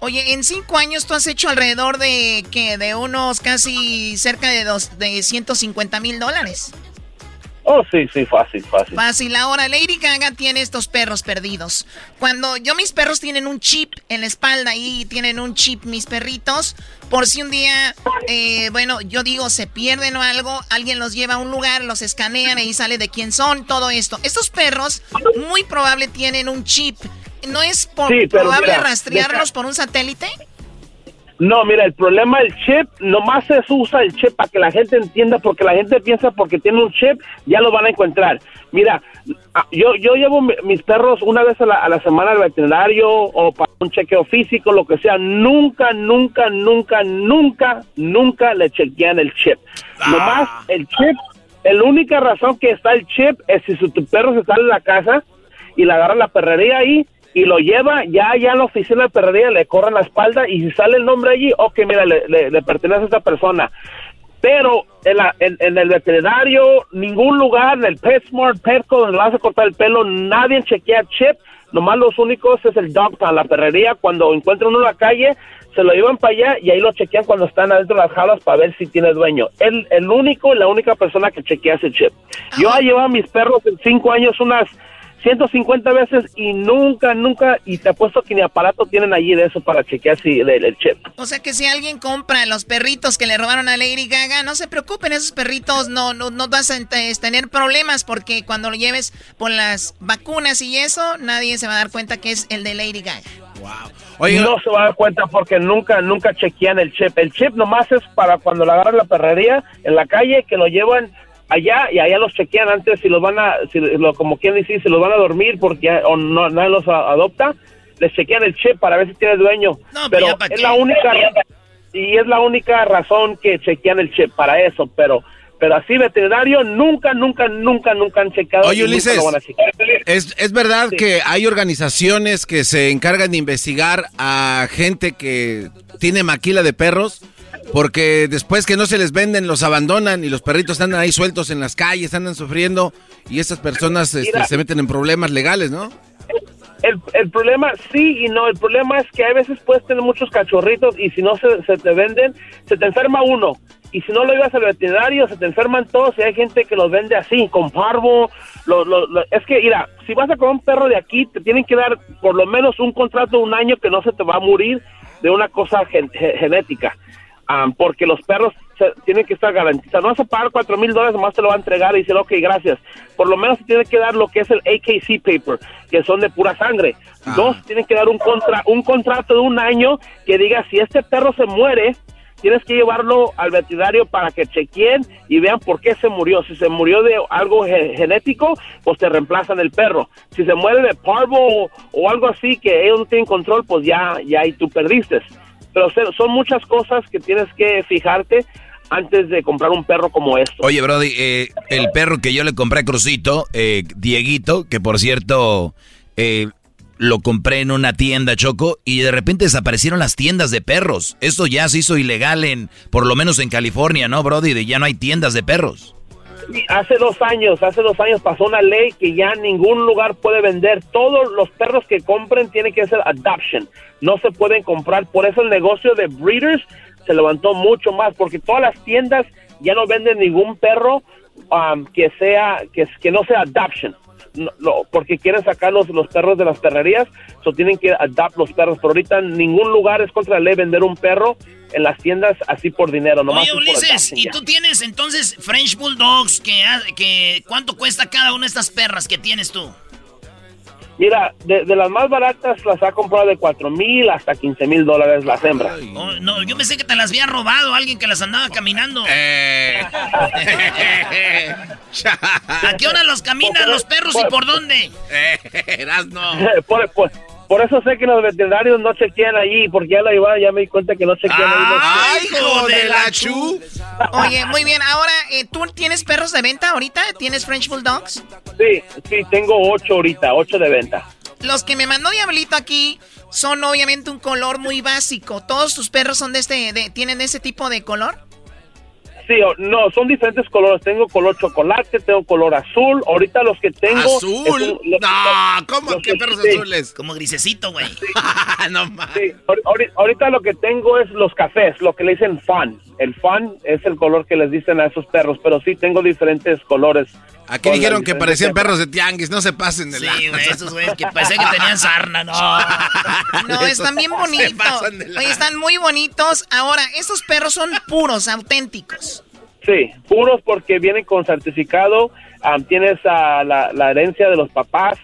Oye, en cinco años tú has hecho alrededor de que de unos casi cerca de dos de 150 mil dólares. Oh, sí, sí, fácil, fácil. Fácil. Ahora, Lady Gaga tiene estos perros perdidos. Cuando yo, mis perros tienen un chip en la espalda y tienen un chip, mis perritos, por si un día, eh, bueno, yo digo, se pierden o algo, alguien los lleva a un lugar, los escanean y sale de quién son, todo esto. Estos perros, muy probable tienen un chip. ¿No es por, probable rastrearlos por un satélite? No, mira, el problema del chip, nomás se usa el chip para que la gente entienda, porque la gente piensa porque tiene un chip, ya lo van a encontrar. Mira, ah, yo, yo llevo mis perros una vez a la, semana al veterinario o para un chequeo físico, lo que sea. Nunca, nunca, nunca, nunca, nunca le chequean el chip. Nomás el chip, la única razón que está el chip es si su, tu perro se sale de la casa y le agarra la perrería ahí y lo lleva ya ya a la oficina de perrería, le corran la espalda y si sale el nombre allí, ok, mira, le, le, pertenece a esta persona. Pero en, la, en, el veterinario, ningún lugar, en el PetSmart, Petco, donde vas a cortar el pelo, nadie chequea chip. Nomás los únicos es el doctor, la perrería. Cuando encuentran uno en la calle, se lo llevan para allá y ahí lo chequean cuando están adentro de las jaulas para ver si tiene dueño. El, el único, la única persona que chequea ese chip. Yo he llevado a mis perros en cinco años unas 150 veces y nunca, nunca, y te apuesto que ni aparato tienen allí de eso para chequear si el, chip. O sea que si alguien compra los perritos que le robaron a Lady Gaga, no se preocupen, esos perritos no, no, no vas a tener problemas porque cuando lo lleves por las vacunas y eso, nadie se va a dar cuenta que es el de Lady Gaga. Wow. No se va a dar cuenta porque nunca, nunca chequean el chip. El chip nomás es para cuando la agarran la perrería en la calle, que lo llevan allá y allá los chequean antes si los van a, si lo, como quien dice, si los van a dormir porque o no, nadie los adopta, les chequean el chip para ver si tiene dueño. pero es la única y es la única razón que chequean el chip para eso, pero pero así veterinario nunca, nunca, nunca, nunca han checado. Oye, Ulises, ¿es, ¿es verdad que hay organizaciones que se encargan de investigar a gente que tiene maquila de perros? Porque después que no se les venden, los abandonan y los perritos andan ahí sueltos en las calles, andan sufriendo y estas personas este, se meten en problemas legales, ¿no? El, el, problema, sí y no. El problema es que a veces puedes tener muchos cachorritos y si no se, se, te venden, se te enferma uno. Y si no lo ibas al veterinario, se te enferman todos y hay gente que los vende así, con parvo. Lo, lo, es que, mira, si vas a comer un perro de aquí, te tienen que dar por lo menos un contrato de un año que no se te va a morir de una cosa genética porque los perros tienen que estar garantizados. No vas a pagar cuatro mil dólares, más te lo va a entregar y decir, ok, gracias. Por lo menos tiene que dar lo que es el AKC paper, que son de pura sangre. Ah. Dos, tienen que dar un, contra, un contrato de un año que diga, si este perro se muere, tienes que llevarlo al veterinario para que chequeen y vean por qué se murió. Si se murió de algo genético, pues te reemplazan el perro. Si se muere de parvo o, algo así que ellos no tienen control, pues ya, ya ahí tú perdiste. Pero son muchas cosas que tienes que fijarte antes de comprar un perro como esto. Oye, Brody, eh, el perro que yo le compré a Crucito, eh, Dieguito, que por cierto eh, lo compré en una tienda, Choco, y de repente desaparecieron las tiendas de perros. Esto ya se hizo ilegal en, por lo menos en California, ¿no, Brody? De ya no hay tiendas de perros. Hace dos años, hace dos años pasó una ley que ya ningún lugar puede vender. Todos los perros que compren tienen que ser adoption no se pueden comprar. Por eso el negocio de breeders se levantó mucho más, porque todas las tiendas ya no venden ningún perro um, que sea que, que no sea adoption. Porque quieren sacar los, los perros de las perrerías, so tienen que adoptar los perros. Pero ahorita en ningún lugar es contra la ley vender un perro en las tiendas así por dinero. Oye, Ulises, ¿y tú tienes entonces French Bulldogs? Que, que, ¿Cuánto cuesta cada una de estas perras que tienes tú? Mira, de, las más baratas las ha comprado de 4 mil hasta 15 mil dólares las hembras. Oh, no, yo pensé que te las había robado alguien que las andaba caminando. Eh. ¿A qué hora los caminan los perros y por dónde? Eh, eras no. por, por eso sé que los veterinarios no chequean ahí, porque ya la iba, ya me di cuenta que no chequean ahí. ¡Ay, hijo de la chu! Oye, muy bien. Ahora, eh, ¿tú tienes perros de venta ahorita? ¿Tienes French Bulldogs? Sí, sí, tengo ocho ahorita, ocho de venta. Los que me mandó Diablito aquí son obviamente un color muy básico. ¿Todos tus perros son de este, de, tienen ese tipo de color? Sí, no, son diferentes colores. Tengo color chocolate, tengo color azul. Ahorita los que tengo. ¿Azul? no, ¿cómo? ¿Qué perros azules? Como grisecito, güey. no más. Sí, ahorita lo que tengo es los cafés, lo que le dicen fan. El fan es el color que les dicen a esos perros, pero sí tengo diferentes colores. Aquí dijeron que parecían perros de tianguis, no se pasen de Sí, güey, esos güeyes que parecían que tenían sarna, no. No, están bien bonitos. Oye, están muy bonitos. Ahora, estos perros son puros, auténticos. Sí, puros porque vienen con certificado. tienes la, la, herencia de los papás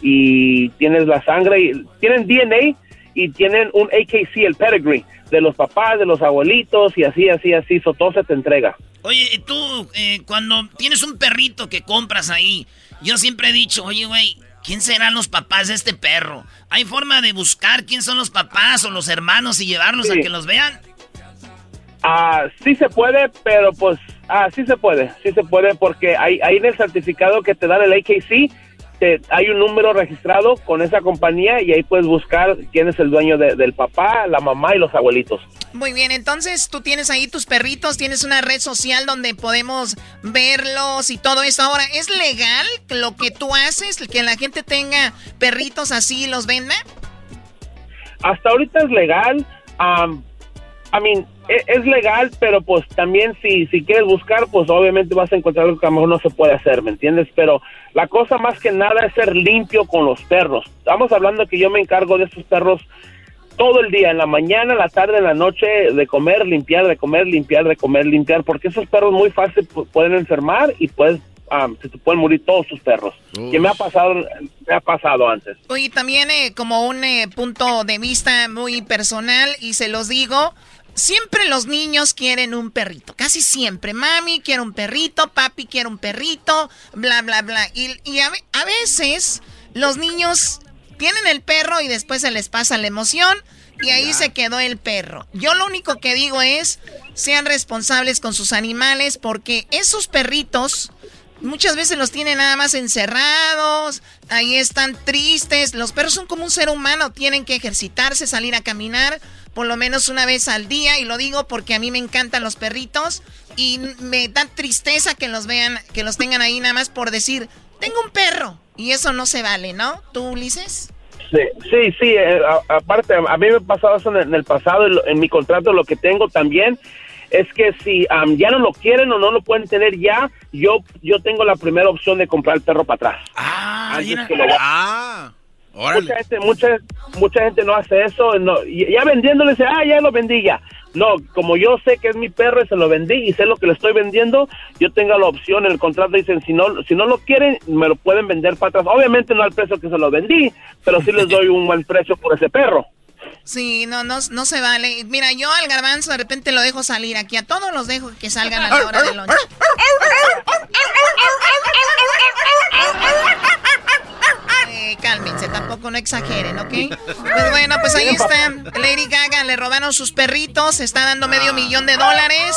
y tienes la sangre. Y, tienen DNA y tienen un AKC, el pedigree, de los papás, de los abuelitos y así, así, así, so, todo se te entrega. Oye, tú, eh, cuando tienes un perrito que compras ahí, yo siempre he dicho, oye, güey, ¿quién serán los papás de este perro? ¿Hay forma de buscar quién son los papás o los hermanos y llevarlos a que los vean? Ah, sí se puede, pero pues, ah, sí se puede, sí se puede porque hay, hay en el certificado que te dan el AKC, hay un número registrado con esa compañía y ahí puedes buscar quién es el dueño del papá, la mamá y los abuelitos. Muy bien, entonces tú tienes ahí tus perritos, tienes una red social donde podemos verlos y todo eso. Ahora, ¿es legal lo que tú haces, que la gente tenga perritos así y los venda? Hasta ahorita es legal. I mean, es, legal, pero pues también si, si quieres buscar, pues obviamente vas a encontrar algo que a lo mejor no se puede hacer, ¿me entiendes? Pero la cosa más que nada es ser limpio con los perros. Estamos hablando que yo me encargo de estos perros todo el día, en la mañana, en la tarde, en la noche, de comer, limpiar, de comer, limpiar, de comer, limpiar, porque esos perros muy fácil pueden enfermar y puedes se te pueden morir todos tus perros. Que me ha pasado, me ha pasado antes. Oye, también eh, como un eh, punto de vista muy personal y se los digo, Siempre los niños quieren un perrito, casi siempre. Mami quiere un perrito, papi quiere un perrito, bla, bla, bla. Y, a, veces los niños tienen el perro y después se les pasa la emoción y ahí se quedó el perro. Yo lo único que digo es, sean responsables con sus animales porque esos perritos muchas veces los tienen nada más encerrados, ahí están tristes. Los perros son como un ser humano, tienen que ejercitarse, salir a caminar por lo menos una vez al día y lo digo porque a mí me encantan los perritos y me da tristeza que los vean, que los tengan ahí nada más por decir, tengo un perro y eso no se vale, ¿no? ¿Tú, Ulises? Sí, sí, sí, eh, aparte a mí me ha pasado eso en el, pasado, en, mi contrato lo que tengo también es que si ya no lo quieren o no lo pueden tener ya, yo yo tengo la primera opción de comprar el perro para atrás. Ah, ah. Mucha gente, mucha, mucha gente no hace eso. No, ya vendiéndole dice, ah, ya lo vendí ya. No, como yo sé que es mi perro y se lo vendí y sé lo que le estoy vendiendo, yo tengo la opción en el contrato. Dicen, si no, si no lo quieren, me lo pueden vender para atrás. Obviamente no al precio que se lo vendí, pero sí les doy un buen precio por ese perro. Sí, no, no, no se vale. Mira, yo al garbanzo de repente lo dejo salir aquí. A todos los dejo que salgan a la hora de lunch. Eh, cálmense, tampoco no exageren, ¿ok? Pues bueno, pues ahí está. Lady Gaga le robaron sus perritos, está dando medio ah. millón de dólares.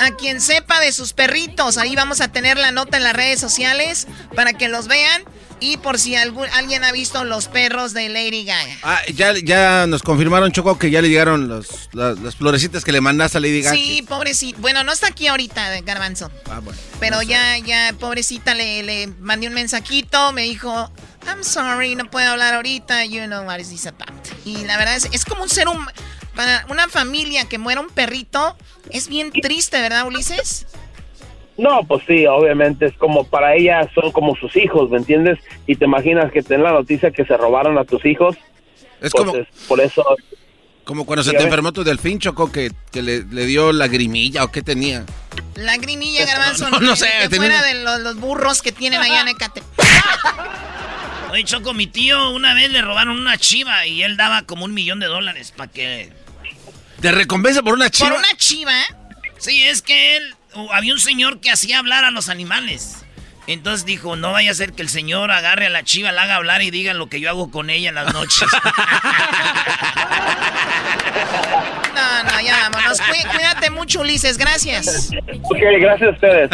A quien sepa de sus perritos, ahí vamos a tener la nota en las redes sociales para que los vean. Y por si algún, alguien ha visto los perros de Lady Gaga. Ah, ya, ya nos confirmaron, Choco, que ya le llegaron los, las, florecitas que le mandaste a Lady Gaga. Sí, pobrecita. Bueno, no está aquí ahorita, Garbanzo. Ah, bueno. Pero ya, ya, pobrecita, le, le mandé un mensajito, me dijo, I'm sorry, no puedo hablar ahorita, you know what is this about. Y la verdad es, es como un ser humano, para una familia que muera un perrito, es bien triste, ¿verdad, Ulises? No, pues sí, obviamente es como para ella son como sus hijos, ¿me entiendes? Y te imaginas que ten la noticia que se robaron a tus hijos. Es como por eso como cuando se te enfermó tu delfín, Choco, que, que le, dio lagrimilla o qué tenía. Lagrimilla, garbanzo. No, no, sé. fuera de los, los, burros que tienen allá en Ecate. Oye, Choco, mi tío una vez le robaron una chiva y él daba como un millón de dólares para que... ¿Te recompensa por una chiva? ¿Por una chiva? Sí, es que él... Había un señor que hacía hablar a los animales. Entonces dijo, no vaya a ser que el señor agarre a la chiva, la haga hablar y diga lo que yo hago con ella en las noches. No, no, ya vámonos. Cuídate mucho, Ulises. Gracias. Ok, gracias a ustedes.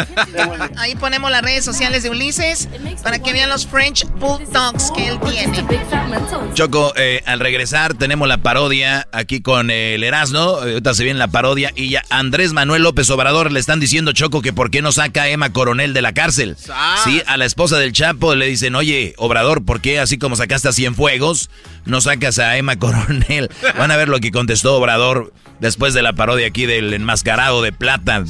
Ahí ponemos las redes sociales de Ulises para que vean los French Bulldogs que él tiene. Choco, eh, al regresar tenemos la parodia aquí con el Erasmo. Ahorita se viene la parodia y ya Andrés Manuel López Obrador le están diciendo, Choco, que por qué no saca a Emma Coronel de la cárcel. Sí, a la esposa del Chapo le dicen, oye, Obrador, ¿por qué así como sacaste a Cienfuegos, no sacas a Emma Coronel? Van a ver lo que contestó Obrador después de la parodia aquí del enmascarado de plata.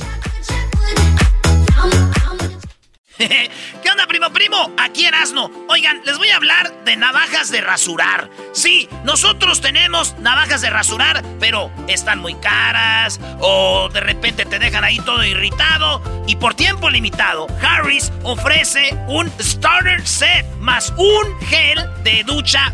¿Qué onda, primo, primo? Aquí en Asno. Oigan, les voy a hablar de navajas de rasurar. Sí, nosotros tenemos navajas de rasurar, pero están muy caras o de repente te dejan ahí todo irritado. Y por tiempo limitado, Harris ofrece un starter set más un gel de ducha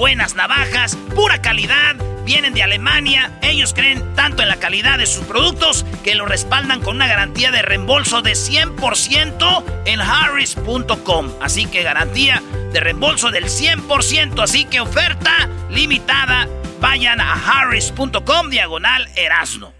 buenas navajas, pura calidad vienen de Alemania. Ellos creen tanto en la calidad de sus productos que lo respaldan con una garantía de reembolso de 100% en harris.com. Así que garantía de reembolso del 100%. Así que oferta limitada. Vayan a harris.com diagonal Erasno.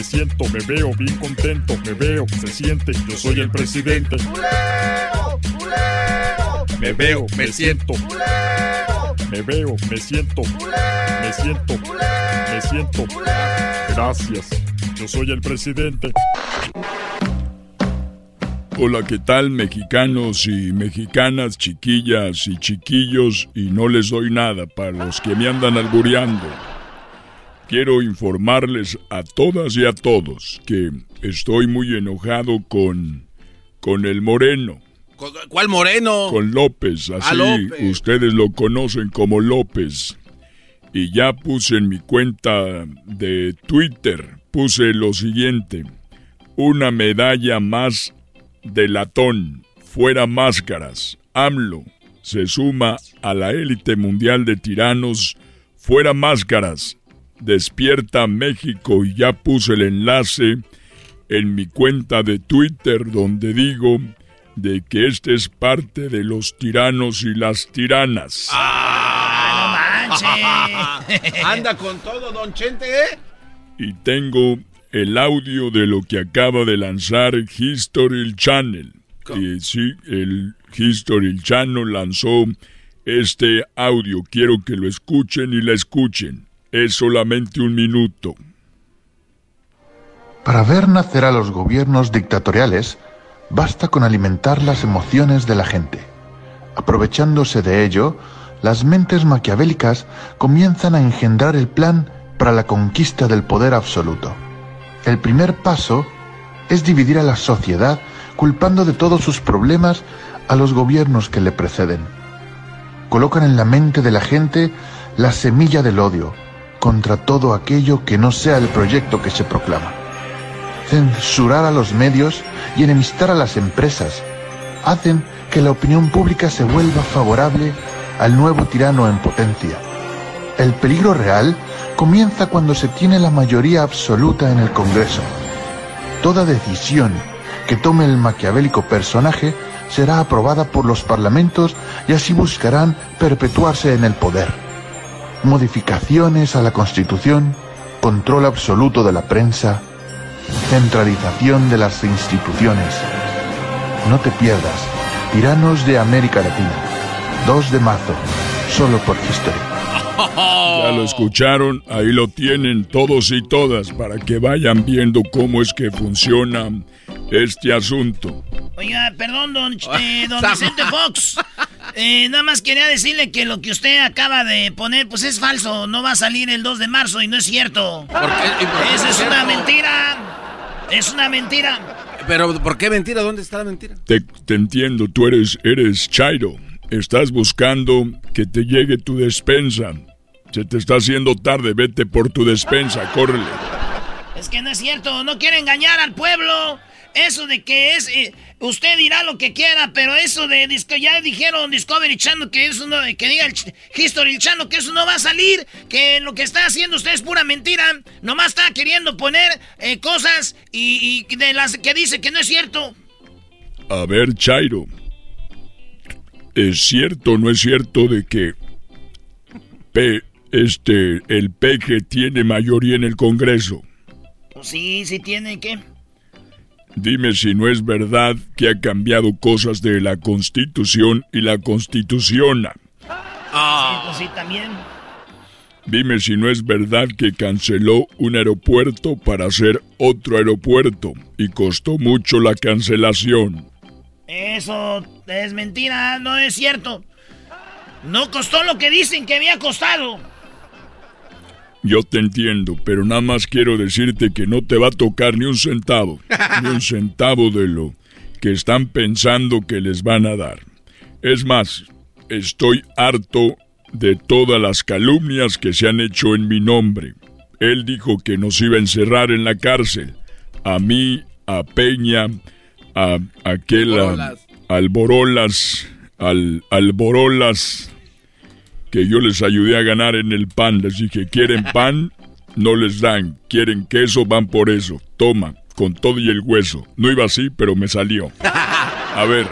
Me siento, me veo bien contento, me veo, se siente, yo soy el presidente. Me veo, me siento. Me veo, me siento. Me siento. Me siento. Gracias. Yo soy el presidente. Hola, ¿qué tal mexicanos y mexicanas, chiquillas y chiquillos? Y no les doy nada para los que me andan albureando quiero informarles a todas y a todos que estoy muy enojado con con el Moreno. ¿Cuál Moreno? Con López, así ustedes lo conocen como López. Y ya puse en mi cuenta de Twitter, puse lo siguiente, una medalla más de latón, fuera máscaras, AMLO se suma a la élite mundial de tiranos, fuera máscaras, Despierta México y ya puse el enlace en mi cuenta de Twitter donde digo de que este es parte de los tiranos y las tiranas. ¡Ah, no manches! Anda con todo, don Chente, ¿eh? Y tengo el audio de lo que acaba de lanzar History Channel. Y sí, el History Channel lanzó este audio. Quiero que lo escuchen y la escuchen. Es solamente un minuto. Para ver nacer a los gobiernos dictatoriales, basta con alimentar las emociones de la gente. Aprovechándose de ello, las mentes maquiavélicas comienzan a engendrar el plan para la conquista del poder absoluto. El primer paso es dividir a la sociedad culpando de todos sus problemas a los gobiernos que le preceden. Colocan en la mente de la gente la semilla del odio, contra todo aquello que no sea el proyecto que se proclama. Censurar a los medios y enemistar a las empresas hacen que la opinión pública se vuelva favorable al nuevo tirano en potencia. El peligro real comienza cuando se tiene la mayoría absoluta en el Congreso. Toda decisión que tome el maquiavélico personaje será aprobada por los parlamentos y así buscarán perpetuarse en el poder modificaciones a la Constitución, control absoluto de la prensa, centralización de las instituciones. No te pierdas, Tiranos de América Latina, 2 de marzo, solo por History. Ya lo escucharon, ahí lo tienen todos y todas para que vayan viendo cómo es que funciona este asunto. Oiga, perdón, don, eh, don Vicente Fox. Eh, nada más quería decirle que lo que usted acaba de poner, pues es falso. No va a salir el 2 de marzo y no es cierto. ¿Por qué? Esa es una mentira. Es una mentira. pero ¿por qué mentira? ¿Dónde está la mentira? Te, te entiendo, tú eres, eres Chairo. Estás buscando que te llegue tu despensa. Se te está haciendo tarde, vete por tu despensa, córrele. Es que no es cierto, no quiere engañar al pueblo. Eso de que es, eh, usted dirá lo que quiera, pero eso de ya dijeron Discovery Channel que eso no, que diga el History Channel que eso no va a salir, que lo que está haciendo usted es pura mentira, nomás está queriendo poner eh, cosas y, y, de las que dice que no es cierto. A ver, Chairo, ¿es cierto o no es cierto de que P, este, el PG tiene mayoría en el Congreso? Pues sí, sí tiene, ¿qué? Dime si no es verdad que ha cambiado cosas de la Constitución y la Constitución. Ah. Sí, pues sí, también. Dime si no es verdad que canceló un aeropuerto para hacer otro aeropuerto y costó mucho la cancelación. Eso es mentira, no es cierto. No costó lo que dicen que había costado. Yo te entiendo, pero nada más quiero decirte que no te va a tocar ni un centavo, ni un centavo de lo que están pensando que les van a dar. Es más, estoy harto de todas las calumnias que se han hecho en mi nombre. Él dijo que nos iba a encerrar en la cárcel. A mí, a Peña, a aquel, al Borolas, al, al Borolas, que yo les ayudé a ganar en el pan. Les dije, ¿quieren pan? No les dan. ¿Quieren queso? Van por eso. Toma, con todo y el hueso. No iba así, pero me salió. A ver,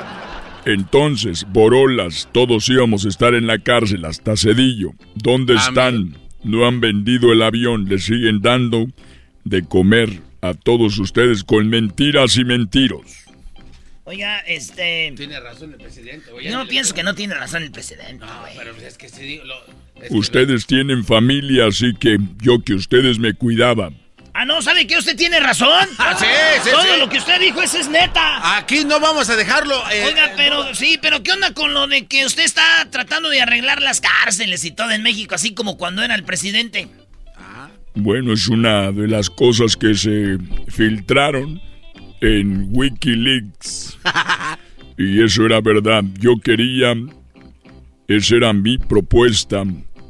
entonces, Borolas, todos íbamos a estar en la cárcel hasta Cedillo. ¿Dónde están? No han vendido el avión, le siguen dando de comer a todos ustedes con mentiras y mentiros. Oiga, este. Tiene razón el presidente. Yo no pienso que no tiene razón el presidente. No, pero es que sí. ustedes tienen familia, así que yo que ustedes me cuidaban. Ah, no, ¿sabe que usted tiene razón? Ah, sí, sí, Todo lo que usted dijo, eso es neta. Aquí no vamos a dejarlo. Eh, Oiga, eh, pero sí, pero ¿qué onda con lo de que usted está tratando de arreglar las cárceles y todo en México, así como cuando era el presidente? Ah. Bueno, es una de las cosas que se filtraron en Wikileaks. y eso era verdad. Yo quería, esa era mi propuesta,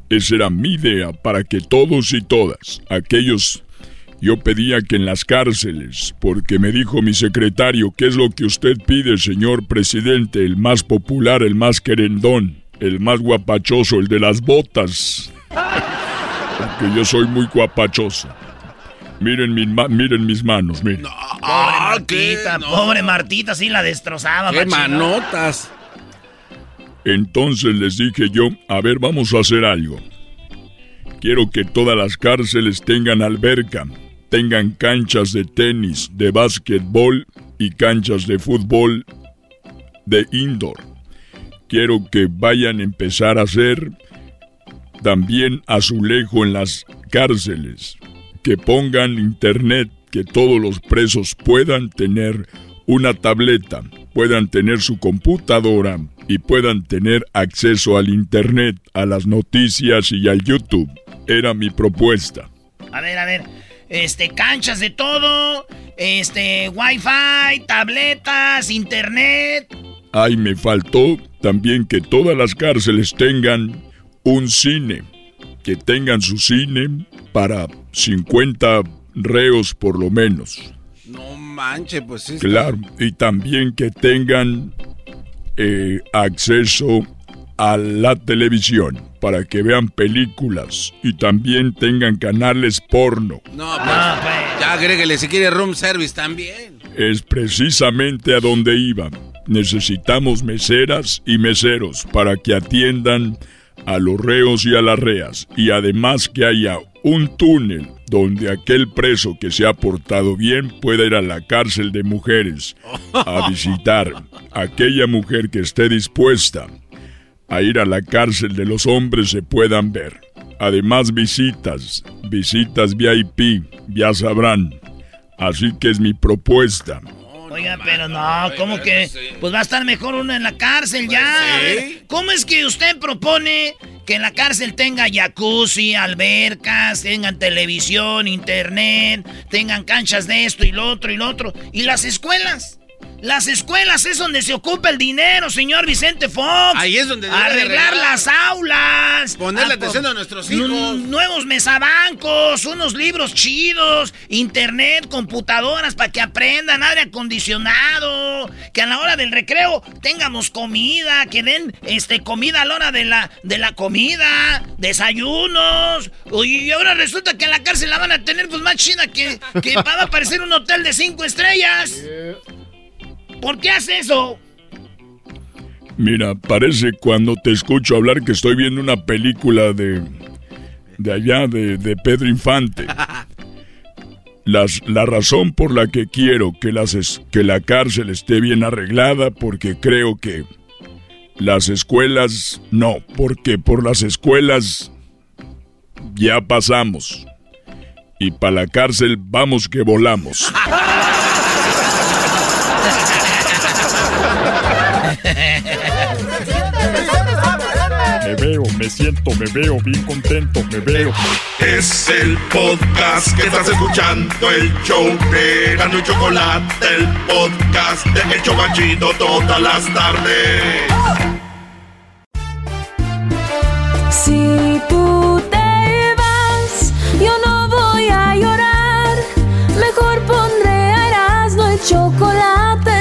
esa era mi idea para que todos y todas, aquellos, yo pedía que en las cárceles, porque me dijo mi secretario, ¿qué es lo que usted pide, señor presidente? El más popular, el más querendón, el más guapachoso, el de las botas. porque yo soy muy guapachoso. Miren, miren mis manos, miren. Pobre ah, Martita, pobre Martita, sí la destrozaba. ¡Qué manotas! Entonces les dije yo, a ver, vamos a hacer algo. Quiero que todas las cárceles tengan alberca, tengan canchas de tenis, de básquetbol y canchas de fútbol de indoor. Quiero que vayan a empezar a hacer también azulejo en las cárceles que pongan internet, que todos los presos puedan tener una tableta, puedan tener su computadora y puedan tener acceso al internet, a las noticias y al YouTube. Era mi propuesta. A ver, a ver, este, canchas de todo, este, wifi, tabletas, internet. Ay, me faltó también que todas las cárceles tengan un cine, que tengan su cine para 50 reos por lo menos. No manche, pues sí. Claro, y también que tengan eh, acceso a la televisión para que vean películas y también tengan canales porno. No, pues, ya agréguele si quiere room service también. Es precisamente a donde iba. Necesitamos meseras y meseros para que atiendan a los reos y a las reas y además que haya un túnel donde aquel preso que se ha portado bien pueda ir a la cárcel de mujeres a visitar aquella mujer que esté dispuesta a ir a la cárcel de los hombres se puedan ver. Además visitas, visitas VIP, ya sabrán. Así que es mi propuesta. Oiga, pero no, ¿cómo que? Pues va a estar mejor uno en la cárcel ya. ¿Cómo es que usted propone que la cárcel tenga jacuzzi, albercas, tengan televisión, internet, tengan canchas de esto y lo otro y lo otro. ¿Y las escuelas? Las escuelas es donde se ocupa el dinero, señor Vicente Fox. Ahí es donde arreglar las aulas, ponerle atención a nuestros hijos, nuevos mesabancos, unos libros chidos, internet, computadoras para que aprendan, aire acondicionado, que a la hora del recreo tengamos comida, que den este comida a la hora de la de la comida, desayunos. Y ahora resulta que en la cárcel la van a tener pues más chida que que va a parecer un hotel de cinco estrellas. ¿Por qué hace eso? Mira, parece cuando te escucho hablar que estoy viendo una película de. de allá, de, de Pedro Infante. Las, la razón por la que quiero que, las, que la cárcel esté bien arreglada, porque creo que las escuelas no, porque por las escuelas ya pasamos. Y para la cárcel vamos que volamos. Me veo, me siento, me veo bien contento, me veo. Es el podcast que estás escuchando, el show de Gano y Chocolate, el podcast de El Chocachito todas las tardes. Si tú te vas, yo no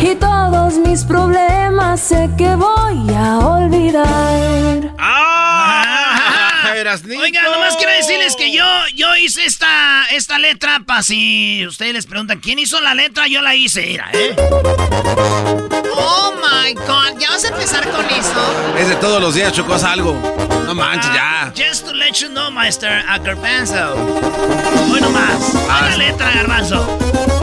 Y todos mis problemas sé que voy a olvidar. Oiga, nomás quiero decirles que yo, yo hice esta, esta letra para si ustedes les preguntan quién hizo la letra, yo la hice, mira, ¿eh? Oh my god, ¿ya vas a empezar con eso? Es de todos los días, chocos algo. No manches, ya. Just to let you know, Master Ackerpanzo. Hoy nomás, la letra, garbanzo.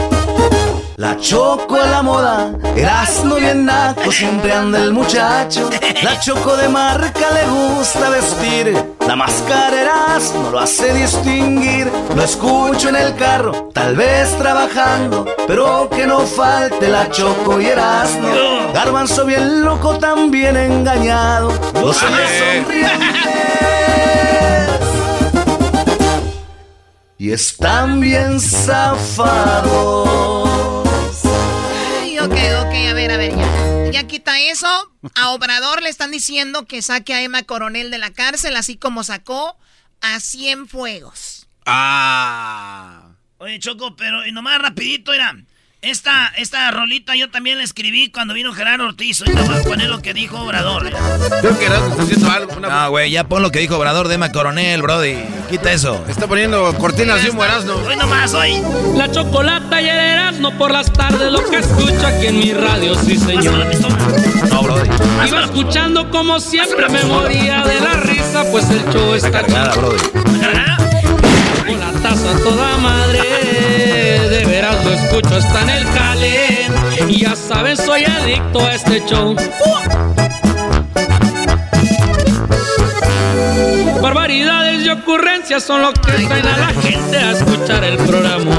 La choco a la moda, Erasmo bien naco, siempre anda el muchacho. La choco de marca le gusta vestir, la máscara Erasmo lo hace distinguir. Lo escucho en el carro, tal vez trabajando, pero que no falte la choco y Erasmo. Garbanzo bien loco, también engañado, los sonrientes. Y están bien zafados. Ok, ok, a ver, a ver, ya. Quita eso. A Obrador le están diciendo que saque a Emma Coronel de la cárcel, así como sacó a Cienfuegos. Ah. Oye, Choco, pero y nomás rapidito, era. Esta, esta rolita yo también la escribí cuando vino Gerardo Ortiz. Ahorita voy a poner lo que dijo Obrador. ¿eh? Creo que Gerardo está haciendo algo. Una... No, güey, ya pon lo que dijo Obrador de Emma Coronel, brody. Quita eso. Está poniendo cortinas de humo Erasmo. Hoy nomás, hoy. La chocolata y el Erasmo por las tardes, lo que escucho aquí en mi radio, sí señor. No, brody. Iba escuchando como siempre, me moría de la risa, pues el show está Nada, brody. A toda madre, de veras lo escucho hasta en el calen. Y ya saben, soy adicto a este show. Barbaridades y ocurrencias son lo que traen a la gente a escuchar el programa.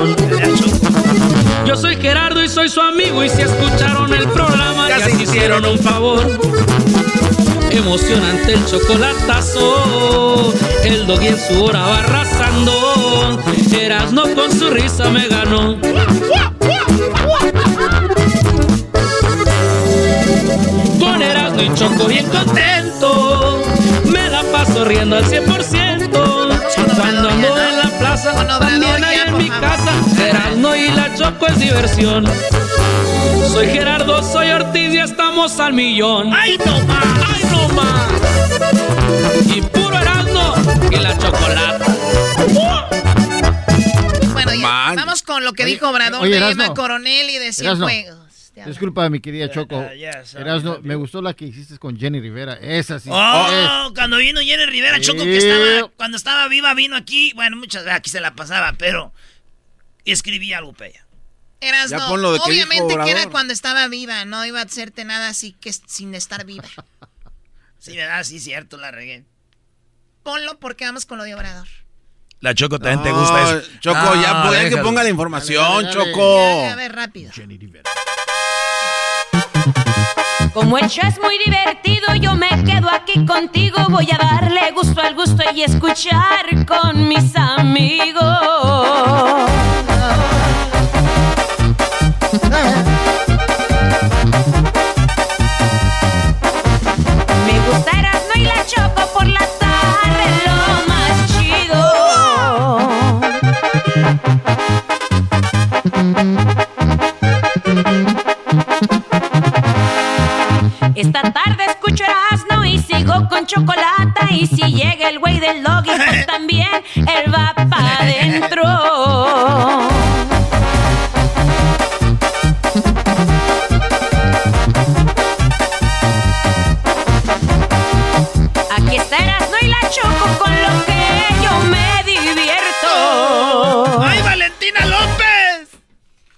Yo soy Gerardo y soy su amigo y si escucharon el programa ya se hicieron un favor. Emocionante el chocolatazo, el doggy en su hora va arrasando. Erasno con su risa me ganó. Con Erasno y Choco bien contento, me la paso riendo al 100%. Plaza, también hay en mi casa, Erasno y la Choco es diversión. Soy Gerardo, soy Ortiz y estamos al millón. ¡Ay, no más! ¡Ay, no más! Y puro Erasmo y la chocolate. Bueno, ya, Man. vamos con lo que Oye, dijo Obrador oye, de Erasmo. Emma Coronel y de Erasmo. Cienfuegos. Disculpa, mi querida Choco. Erasno, papi. me gustó la que hiciste con Jenny Rivera. Esa sí. Oh, cuando vino Jenny Rivera, Choco, que estaba, cuando estaba viva, vino aquí. Bueno, muchas veces aquí se la pasaba, pero escribía algo para Eras no, obviamente que era cuando estaba viva, no iba a hacerte nada así que sin estar viva. sí, ¿verdad? Sí, cierto, la regué. Ponlo porque vamos con lo de Obrador. La Choco también te gusta eso. Choco, ya puede que ponga la información, Choco. a ver, rápido. Como el show es muy divertido, yo me quedo aquí contigo. Voy a darle gusto al gusto y escuchar con mis amigos. Me gusta no y la Choco por la tarde, lo más chido. Esta tarde escucho Erasmo y sigo con chocolate. Y si llega el güey del doggy, pues también él va para adentro. Aquí está Erasmo y la choco con lo que yo me divierto.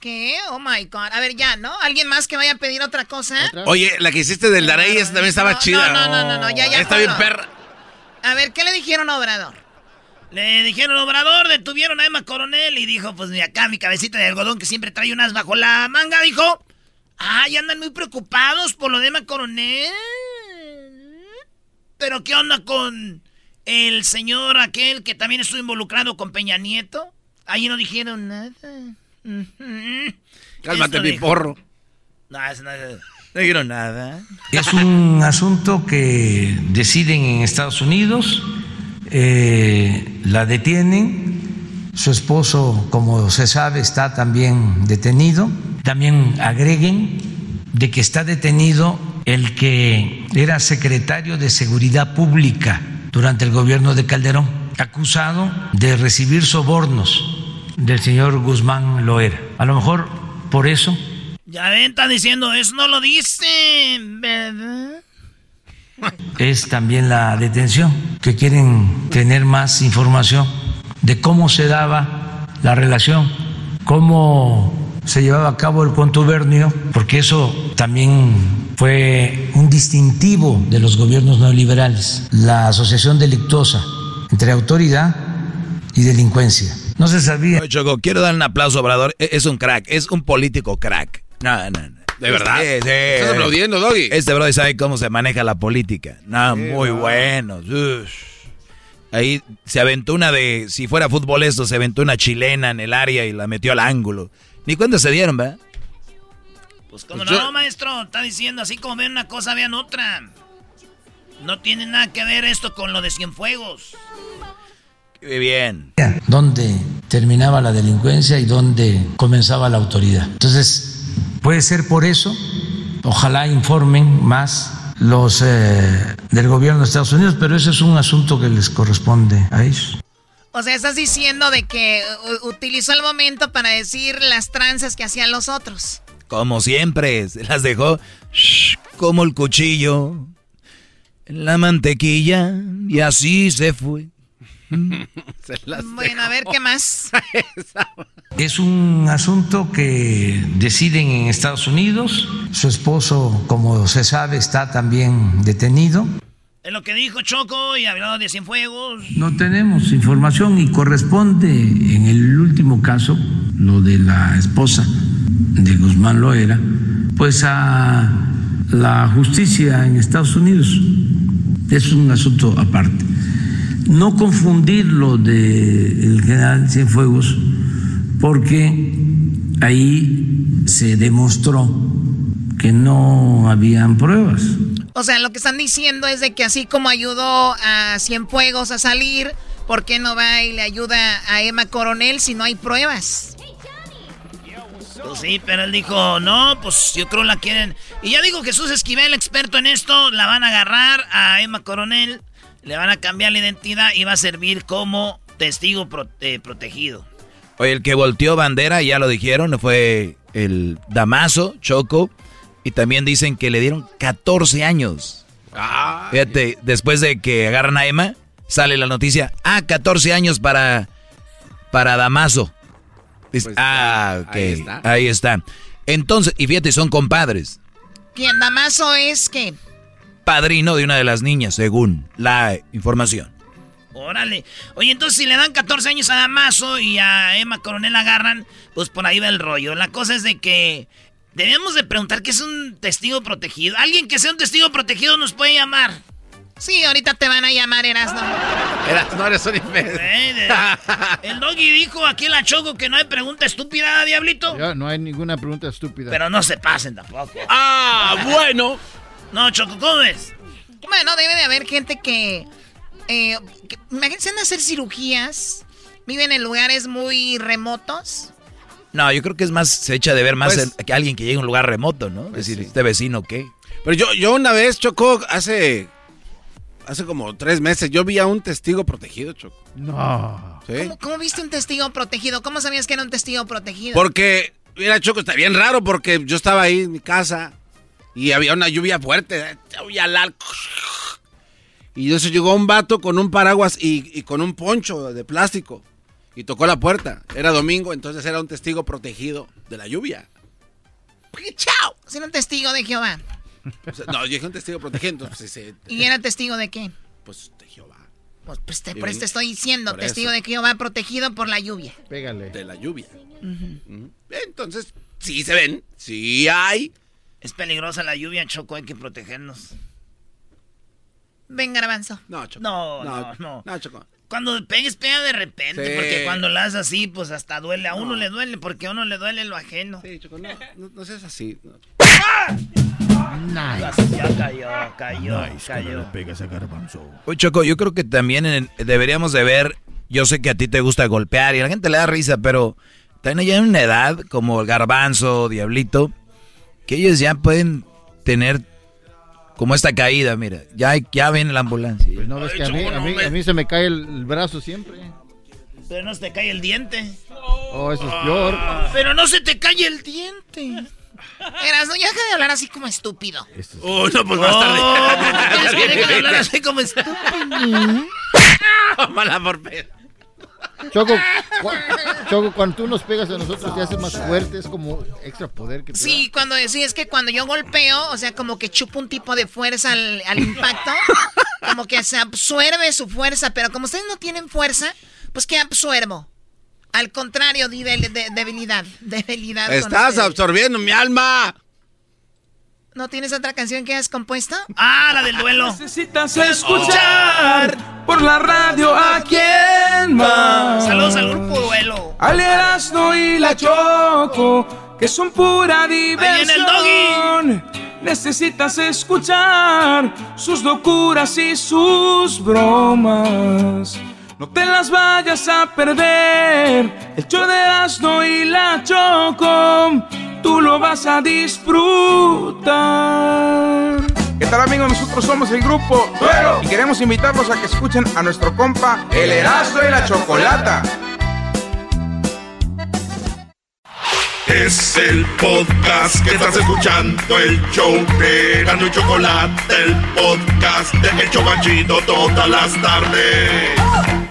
¿Qué? Oh my God. A ver, ya, ¿no? ¿Alguien más que vaya a pedir otra cosa? Oye, la que hiciste del Darey, esa también estaba chida. No, no, no, no, ya, ya. Está bien perra. A ver, ¿qué le dijeron a Obrador? Le dijeron Obrador, detuvieron a Emma Coronel y dijo, pues acá mi cabecita de algodón que siempre trae unas bajo la manga, dijo, ay, andan muy preocupados por lo de Emma Coronel. Pero ¿qué onda con el señor aquel que también estuvo involucrado con Peña Nieto? Ahí no dijeron nada. Cálmate, mi porro. No, no, dijeron nada. Es un asunto que deciden en Estados Unidos, eh, la detienen, su esposo, como se sabe, está también detenido. También agreguen de que está detenido el que era secretario de Seguridad Pública durante el gobierno de Calderón, acusado de recibir sobornos del señor Guzmán Loera. A lo mejor por eso. Ya ven, está diciendo eso, no lo dice, ¿verdad? Es también la detención, que quieren tener más información de cómo se daba la relación, cómo se llevaba a cabo el contubernio, porque eso también fue un distintivo de los gobiernos neoliberales, la asociación delictuosa entre autoridad y delincuencia. No se sabía. Choco, quiero dar un aplauso a Obrador. E-, es un crack, es un político crack. No, no, no. ¿De verdad? Sí, sí. ¿Estás aplaudiendo, Doggy? Este brother sabe cómo se maneja la política. No, muy bueno. Ahí se aventó una de, si fuera fútbol esto, se aventó una chilena en el área y la metió al ángulo. Ni cuenta se dieron, ¿verdad? Pues como pues no, maestro, está diciendo así como ven una cosa, vean otra. No tiene nada que ver esto con lo de Cienfuegos bien. ¿Dónde terminaba la delincuencia y dónde comenzaba la autoridad? Entonces, puede ser por eso. Ojalá informen más los eh, del gobierno de Estados Unidos, pero ese es un asunto que les corresponde a ellos. O sea, estás diciendo de que utilizó el momento para decir las tranzas que hacían los otros. Como siempre, se las dejó como el cuchillo en la mantequilla y así se fue. bueno, a ver qué más. es un asunto que deciden en Estados Unidos. Su esposo, como se sabe, está también detenido. Es lo que dijo Choco y hablado de Cienfuegos. No tenemos información y corresponde en el último caso, lo de la esposa de Guzmán Loera, pues a la justicia en Estados Unidos. Es un asunto aparte no confundir lo del general Cienfuegos, porque ahí se demostró que no habían pruebas. O sea, lo que están diciendo es de que así como ayudó a Cienfuegos a salir, ¿por qué no va y le ayuda a Emma Coronel si no hay pruebas? Pues sí, pero él dijo, no, pues yo creo la quieren. Y ya digo Jesús Esquivel, experto en esto, la van a agarrar a Emma Coronel le van a cambiar la identidad y va a servir como testigo eh, protegido. Oye, el que volteó bandera, ya lo dijeron, fue el Damaso, Choco. Y también dicen que le dieron 14 años. Fíjate, después de que agarran a Emma, sale la noticia, ah, 14 años para, para Damaso. Pues ah, ok. Ahí está. Ahí está. Entonces, y fíjate, son compadres. ¿Quién Damaso es qué? Padrino de una de las niñas, según la información. Órale. Oye, entonces si le dan 14 años a Damaso y a Emma Coronel agarran, pues por ahí va el rollo. La cosa es de que debemos de preguntar qué es un testigo protegido. Alguien que sea un testigo protegido nos puede llamar. Sí, ahorita te van a llamar Erasno. no eres un imbécil. el doggy dijo aquí en la Choco que no hay pregunta estúpida, Diablito. Ya, no hay ninguna pregunta estúpida. Pero no se pasen tampoco. Ah, bueno. No, Choco, ¿cómo ves? Bueno, debe de haber gente que... Eh, imagínense en hacer cirugías. Viven en lugares muy remotos. No, yo creo que es más, se echa de ver más pues que alguien que llegue a un lugar remoto, ¿no? es pues decir, este vecino, ¿qué? Pero yo, yo una vez, Choco, hace hace como tres meses, yo vi a un testigo protegido, Choco. No. ¿Cómo, viste un testigo protegido? ¿Cómo sabías que era un testigo protegido? Porque, mira, Choco, está bien raro porque yo estaba ahí en mi casa y había una lluvia fuerte. Y entonces llegó un vato con un paraguas y, con un poncho de plástico y tocó la puerta. Era domingo, entonces era un testigo protegido de la lluvia. ¡Chao! Era un testigo de Jehová no, yo dije un testigo protegido. ¿Y era testigo de qué? Pues de Jehová. Pues, pues te, por eso te estoy diciendo, testigo de Jehová protegido por la lluvia. Pégale. De la lluvia. Entonces, sí se ven, sí hay. Es peligrosa la lluvia, Choco, hay que protegernos. Ven, garbanzo. No, Choco. No, no, no. No, Choco. Cuando pegues, pega de repente, porque cuando la haces así, pues hasta duele. A uno le duele, porque a uno le duele lo ajeno. Sí, Choco, no, no, seas así. Nice. Ya cayó, cayó, cayó. Oye, Choco, yo creo que también deberíamos de ver, yo sé que a ti te gusta golpear y a la gente le da risa, pero también hay una edad como el garbanzo, diablito, que ellos ya pueden tener como esta caída, mira, ya, ya viene la ambulancia. Pues no ves que a mí, a, mí, se me cae el, brazo siempre. Pero no se te cae el diente. Oh, eso es peor. Pero no se te cae el diente. Eras, no, ya deja de hablar así como estúpido. Oh, no, pues más tarde. Oh, deja de hablar así como estúpido. Mala por Choco, Choco, cuando tú nos pegas a nosotros te hace más fuerte, es como extra poder que te Sí, cuando sí, es que cuando yo golpeo, o sea, como que chupo un tipo de fuerza al, al impacto, como que se absorbe su fuerza, pero como ustedes no tienen fuerza, pues ¿qué absorbo? Al contrario, de, de, debilidad. Debilidad. Estás absorbiendo mi alma. ¿No tienes otra canción que has compuesto? Ah, la del duelo. Necesitas escuchar por la radio a quién más. Saludos al grupo duelo. Al Erasmo y la Choco, que son pura diversión. Necesitas escuchar sus locuras y sus bromas. No te las vayas a perder. El show de Asno y la Choco, tú lo vas a disfrutar. ¿Qué tal amigos? Nosotros somos el grupo Duero y queremos invitarlos a que escuchen a nuestro compa El Erasmo y la Chocolata. Es el podcast que estás escuchando, el show de Gano y Chocolate, el podcast de El Chocachito todas las tardes.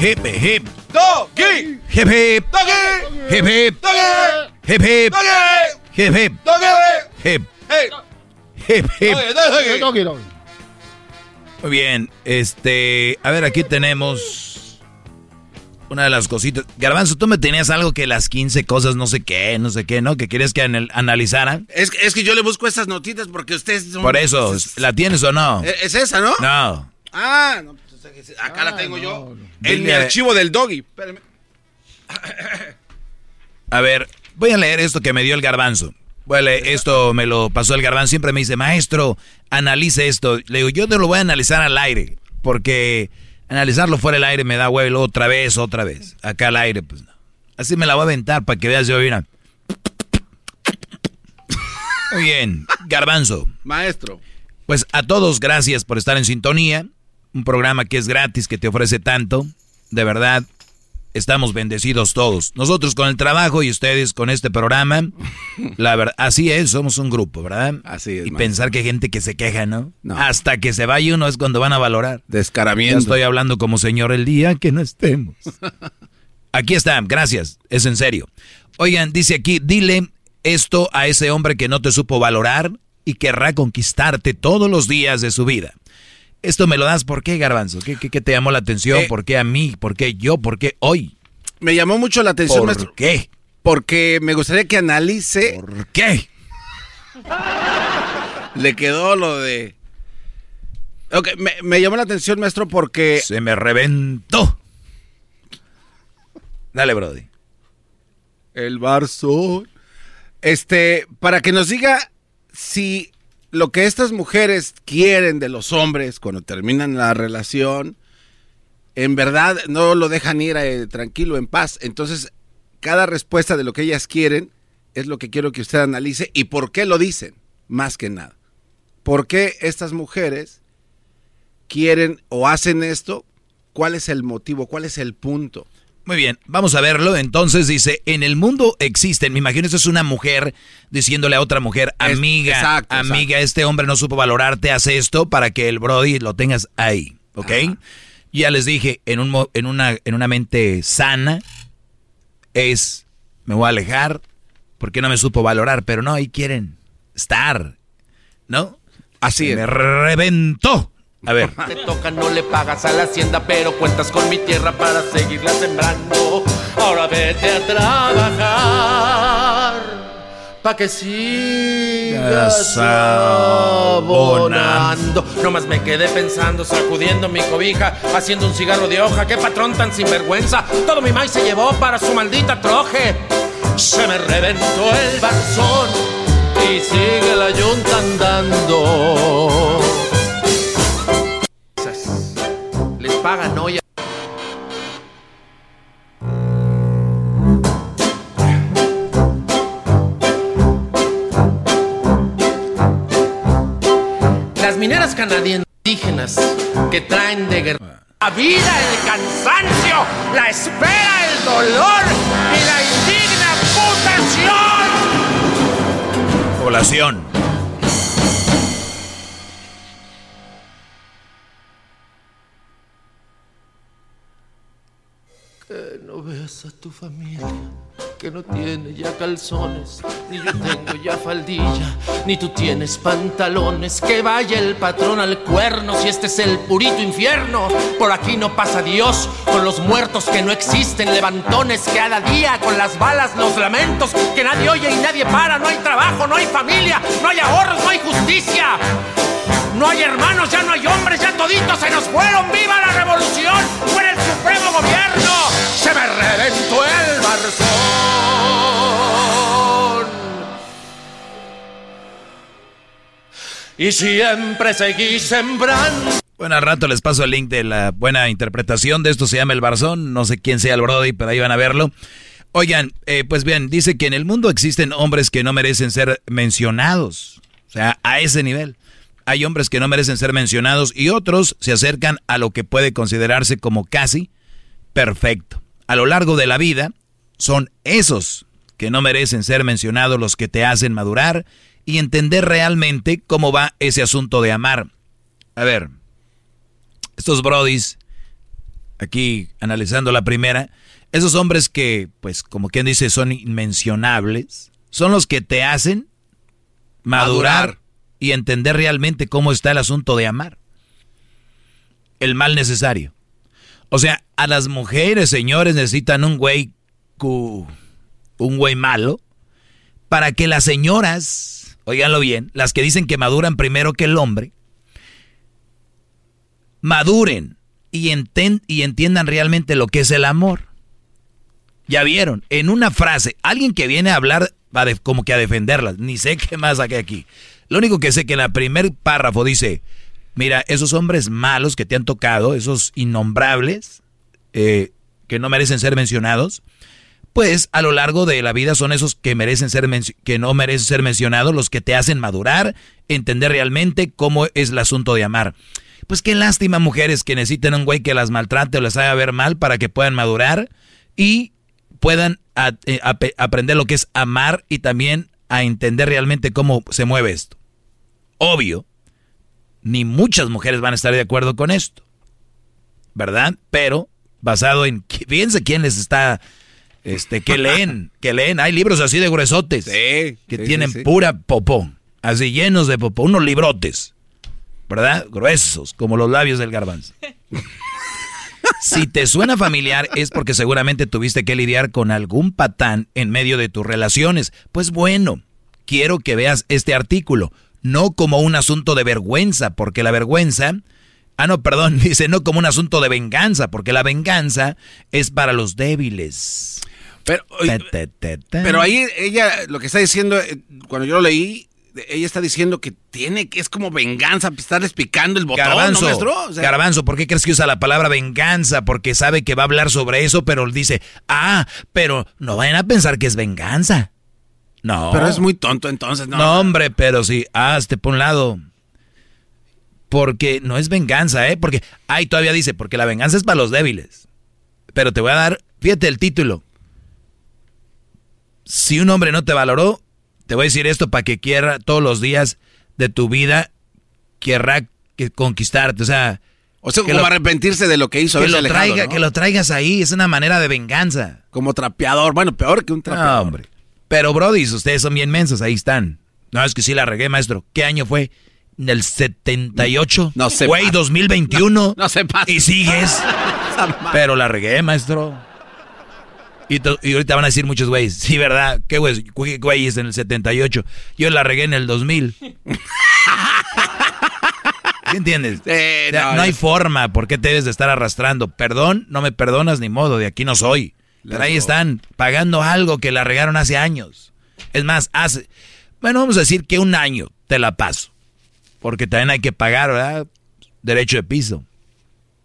Hip hip. Doggy. Hip hip. Doggy. Hip hip. Doggy. Hip hip. Doggy. Hip hip. Doggy. Hip. Hip hip. Doggy, doggy. Muy bien, este, a ver, aquí tenemos una de las cositas. Garbanzo, tú me tenías algo que las 15 cosas, no sé qué, no sé qué, ¿no? Que quieres que analizaran. Es, es que yo le busco estas notitas porque ustedes son... Por eso, ¿la tienes o no? ¿Es, es esa, no? No. Ah, no. Acá la ah, tengo yo. En mi archivo del doggy. A ver, voy a leer esto que me dio el garbanzo. Leer, esto me lo pasó el garbanzo. Siempre me dice, maestro, analice esto. Le digo, yo no lo voy a analizar al aire. Porque analizarlo fuera del aire me da huevo otra vez, otra vez. Acá al aire, pues no. Así me la voy a aventar para que veas yo, mira. Muy bien, Garbanzo. Maestro. Pues a todos, gracias por estar en sintonía. Un programa que es gratis, que te ofrece tanto. De verdad, estamos bendecidos todos. Nosotros con el trabajo y ustedes con este programa. La verdad, así es, somos un grupo, ¿verdad? Así es. Y pensar que hay gente que se queja, ¿no? Hasta que se vaya uno es cuando van a valorar. Descaramiento. estoy hablando como señor el día que no estemos. Aquí está, gracias, es en serio. Oigan, dice aquí, dile esto a ese hombre que no te supo valorar y querrá conquistarte todos los días de su vida. Esto me lo das, ¿por qué, Garbanzo? ¿Qué, qué, te llamó la atención? Eh, ¿Por qué a mí? ¿Por qué yo? ¿Por qué hoy? Me llamó mucho la atención, ¿Por qué? Porque me gustaría que analice. ¿Por qué? Le quedó lo de. Ok, me, me llamó la atención, maestro, porque. Se me reventó. Dale, Brody. El Barzo. Este, para que nos diga si lo que estas mujeres quieren de los hombres cuando terminan la relación, en verdad no lo dejan ir eh, tranquilo, en paz. Entonces, cada respuesta de lo que ellas quieren es lo que quiero que usted analice y por qué lo dicen, más que nada. ¿Por qué estas mujeres quieren o hacen esto? ¿Cuál es el motivo? ¿Cuál es el punto? Muy bien, vamos a verlo. Entonces dice, en el mundo existen, me imagino eso es una mujer diciéndole a otra mujer, amiga, amiga, este hombre no supo valorarte, hace esto para que el Brody lo tengas ahí, ¿ok? Ya les dije, en, un, en, una, en una mente sana es, me voy a alejar porque no me supo valorar, pero no, ahí quieren estar, ¿no? Así es. Me reventó. A ver. Te toca, no le pagas a la hacienda, pero cuentas con mi tierra para seguirla sembrando. Ahora vete a trabajar. Pa' que sigas abonando. Nomás me quedé pensando, sacudiendo mi cobija, haciendo un cigarro de hoja. Qué patrón tan sinvergüenza. Todo mi maíz se llevó para su maldita troje. Se me reventó el barzón y sigue la yunta andando. Las mineras canadienses indígenas que traen de guerra la vida, el cansancio, la espera, el dolor y la indigna putación. Población. Ves a tu familia, que no tiene ya calzones, ni yo tengo ya faldilla, ni tú tienes pantalones. Que vaya el patrón al cuerno si este es el purito infierno. Por aquí no pasa Dios con los muertos que no existen, levantones cada día con las balas, los lamentos que nadie oye y nadie para. No hay trabajo, no hay familia, no hay ahorros, no hay justicia. No hay hermanos, ya no hay hombres, ya toditos se nos fueron. ¡Viva la revolución! ¡Fuera el supremo gobierno! ¡Se me reventó el barzón! Y siempre seguí sembrando. Bueno, al rato les paso el link de la buena interpretación de esto. Se llama El Barzón. No sé quién sea el Brody, pero ahí van a verlo. Oigan, eh, pues bien, dice que en el mundo existen hombres que no merecen ser mencionados. O sea, a ese nivel hay hombres que no merecen ser mencionados y otros se acercan a lo que puede considerarse como casi perfecto. A lo largo de la vida son esos que no merecen ser mencionados los que te hacen madurar y entender realmente cómo va ese asunto de amar. A ver, estos brodis, aquí analizando la primera, esos hombres que, pues como quien dice, son inmencionables, son los que te hacen madurar y entender realmente cómo está el asunto de amar. El mal necesario. O sea, a las mujeres, señores, necesitan un güey un güey malo para que las señoras, oiganlo bien, las que dicen que maduran primero que el hombre, maduren y, y entiendan realmente lo que es el amor. Ya vieron, en una frase, alguien que viene a hablar como que a defenderlas, ni sé qué más saqué aquí. Lo único que sé que en el primer párrafo dice, Mira, esos hombres malos que te han tocado, esos innombrables, eh, que no merecen ser mencionados, pues a lo largo de la vida son esos que merecen ser que no merecen ser mencionados, los que te hacen madurar, entender realmente cómo es el asunto de amar. Pues qué lástima mujeres que necesiten un güey que las maltrate o les haga ver mal para que puedan madurar y puedan eh, aprender lo que es amar y también a entender realmente cómo se mueve esto. Obvio, ni muchas mujeres van a estar de acuerdo con esto, ¿verdad? Pero basado en, fíjense quién les está, este, que leen, que leen, hay libros así de gruesotes, que tienen pura popó, así llenos de popó, unos librotes, ¿verdad? Gruesos, como los labios del garbanzo. Si te suena familiar es porque seguramente tuviste que lidiar con algún patán en medio de tus relaciones. Pues bueno, quiero que veas este artículo, no como un asunto de vergüenza, porque la vergüenza... Ah, no, perdón, dice no como un asunto de venganza, porque la venganza es para los débiles. Pero, pero ahí ella lo que está diciendo, eh, cuando yo lo leí, ella está diciendo que tiene que es como venganza estarles picando el botón, Garbanzo, ¿por qué crees que usa la palabra venganza? Porque sabe que va a hablar sobre eso, pero dice, ah, pero no vayan a pensar que es venganza. No. Pero es muy tonto entonces, ¿no? No, hombre, pero sí, hazte por un lado. Porque no es venganza, ¿eh? Porque, ahí todavía dice, porque la venganza es para los débiles. Pero te voy a dar, fíjate el título. Si un hombre no te valoró, te voy a decir esto para que quiera todos los días de tu vida, querrá que conquistarte. O sea, o sea, como arrepentirse de lo que hizo. Que lo, traiga, que lo traigas ahí, es una manera de venganza. Como trapeador, bueno, peor que un trapeador. No, hombre. Pero, Brody, ustedes son bien mensos, ahí están. No, es que sí la regué, maestro. ¿Qué año fue? ¿En el 78? No sé. Güey, 2021. No, no pasa. Y sigues. Pero la regué, maestro. Y, ahorita van a decir muchos güeyes, sí, ¿verdad? ¿Qué güeyes? Güeyes en el 78. Yo la regué en el 2000. ¿Qué entiendes? no, hay forma. ¿Por qué te debes de estar arrastrando? Perdón, no me perdonas ni modo. De aquí no soy. Pero ahí están, pagando algo que la regaron hace años. Es más, hace... Bueno, vamos a decir que un año te la paso. Porque también hay que pagar, ¿verdad? Derecho de piso.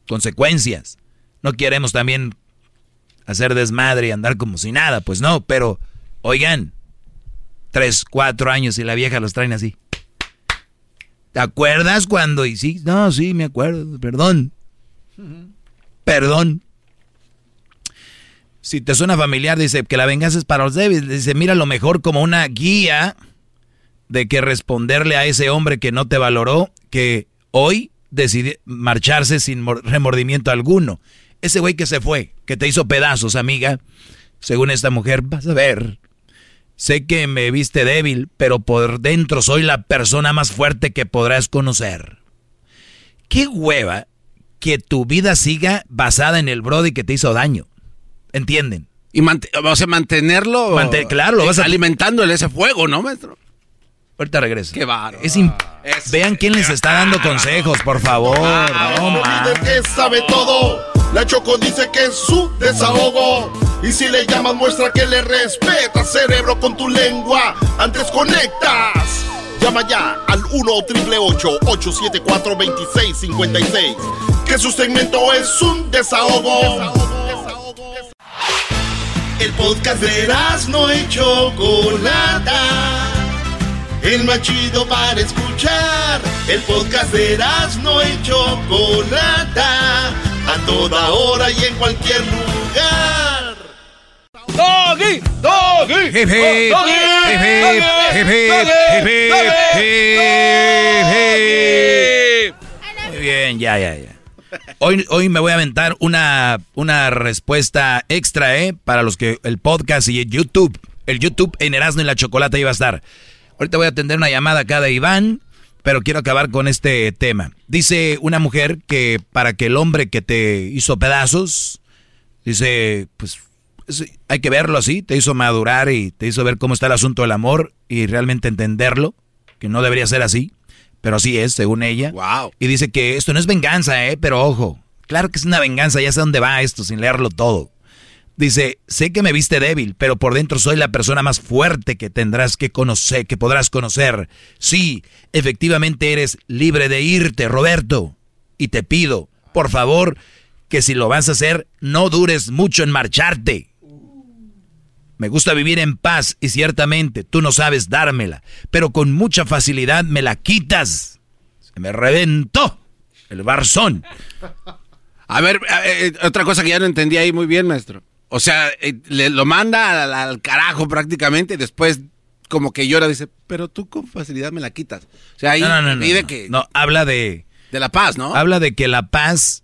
Consecuencias. No queremos también hacer desmadre y andar como si nada, pues no, pero oigan, tres, cuatro años y la vieja los traen así. ¿Te acuerdas cuando? Y sí, no, sí, me acuerdo, perdón. Perdón. Si te suena familiar, dice que la venganza es para los débiles. Dice, mira lo mejor como una guía de que responderle a ese hombre que no te valoró, que hoy decide marcharse sin remordimiento alguno. Ese güey que se fue, que te hizo pedazos, amiga, según esta mujer, vas a ver. Sé que me viste débil, pero por dentro soy la persona más fuerte que podrás conocer. Qué hueva que tu vida siga basada en el Brody que te hizo daño. ¿Entienden? Y vas a mantenerlo. claro, lo vas a... alimentándole ese fuego, ¿no, maestro? Ahorita regreso. Qué barro. Vean quién les está dando consejos, por favor. no, que sabe todo. La Choco dice que es su desahogo. Y si le llamas, muestra que le respeta, cerebro, con tu lengua. Antes conectas. Llama ya al 1-888-874-2656. Que su segmento es un desahogo. El podcast de no hecho Chocolata. El más chido para escuchar. El podcast de no hecho Chocolata a toda hora y en cualquier lugar. Doggy, doggy, hip hip, Muy bien, ya, ya, ya. Hoy, hoy me voy a aventar una, una respuesta extra, ¿eh? Para los que el podcast y el YouTube. El YouTube en Erasmo y la Chocolata iba a estar. Ahorita voy a atender una llamada acá de Iván. Pero quiero acabar con este tema. Dice una mujer que para que el hombre que te hizo pedazos, dice, pues hay que verlo así, te hizo madurar y te hizo ver cómo está el asunto del amor y realmente entenderlo, que no debería ser así, pero así es, según ella. Wow. Y dice que esto no es venganza, ¿eh? Pero ojo, claro que es una venganza, ya sé dónde va esto sin leerlo todo. Dice, sé que me viste débil, pero por dentro soy la persona más fuerte que tendrás que conocer, que podrás conocer. Sí, efectivamente eres libre de irte, Roberto. Y te pido, por favor, que si lo vas a hacer, no dures mucho en marcharte. Me gusta vivir en paz y ciertamente tú no sabes dármela, pero con mucha facilidad me la quitas. Se me reventó el barzón. A ver, eh, otra cosa que ya no entendí ahí muy bien, maestro. O sea, eh, le, lo manda al, carajo prácticamente y después como que llora, dice, pero tú con facilidad me la quitas. O sea, ahí no, pide que... No, habla de... De la paz, ¿no? Habla de que la paz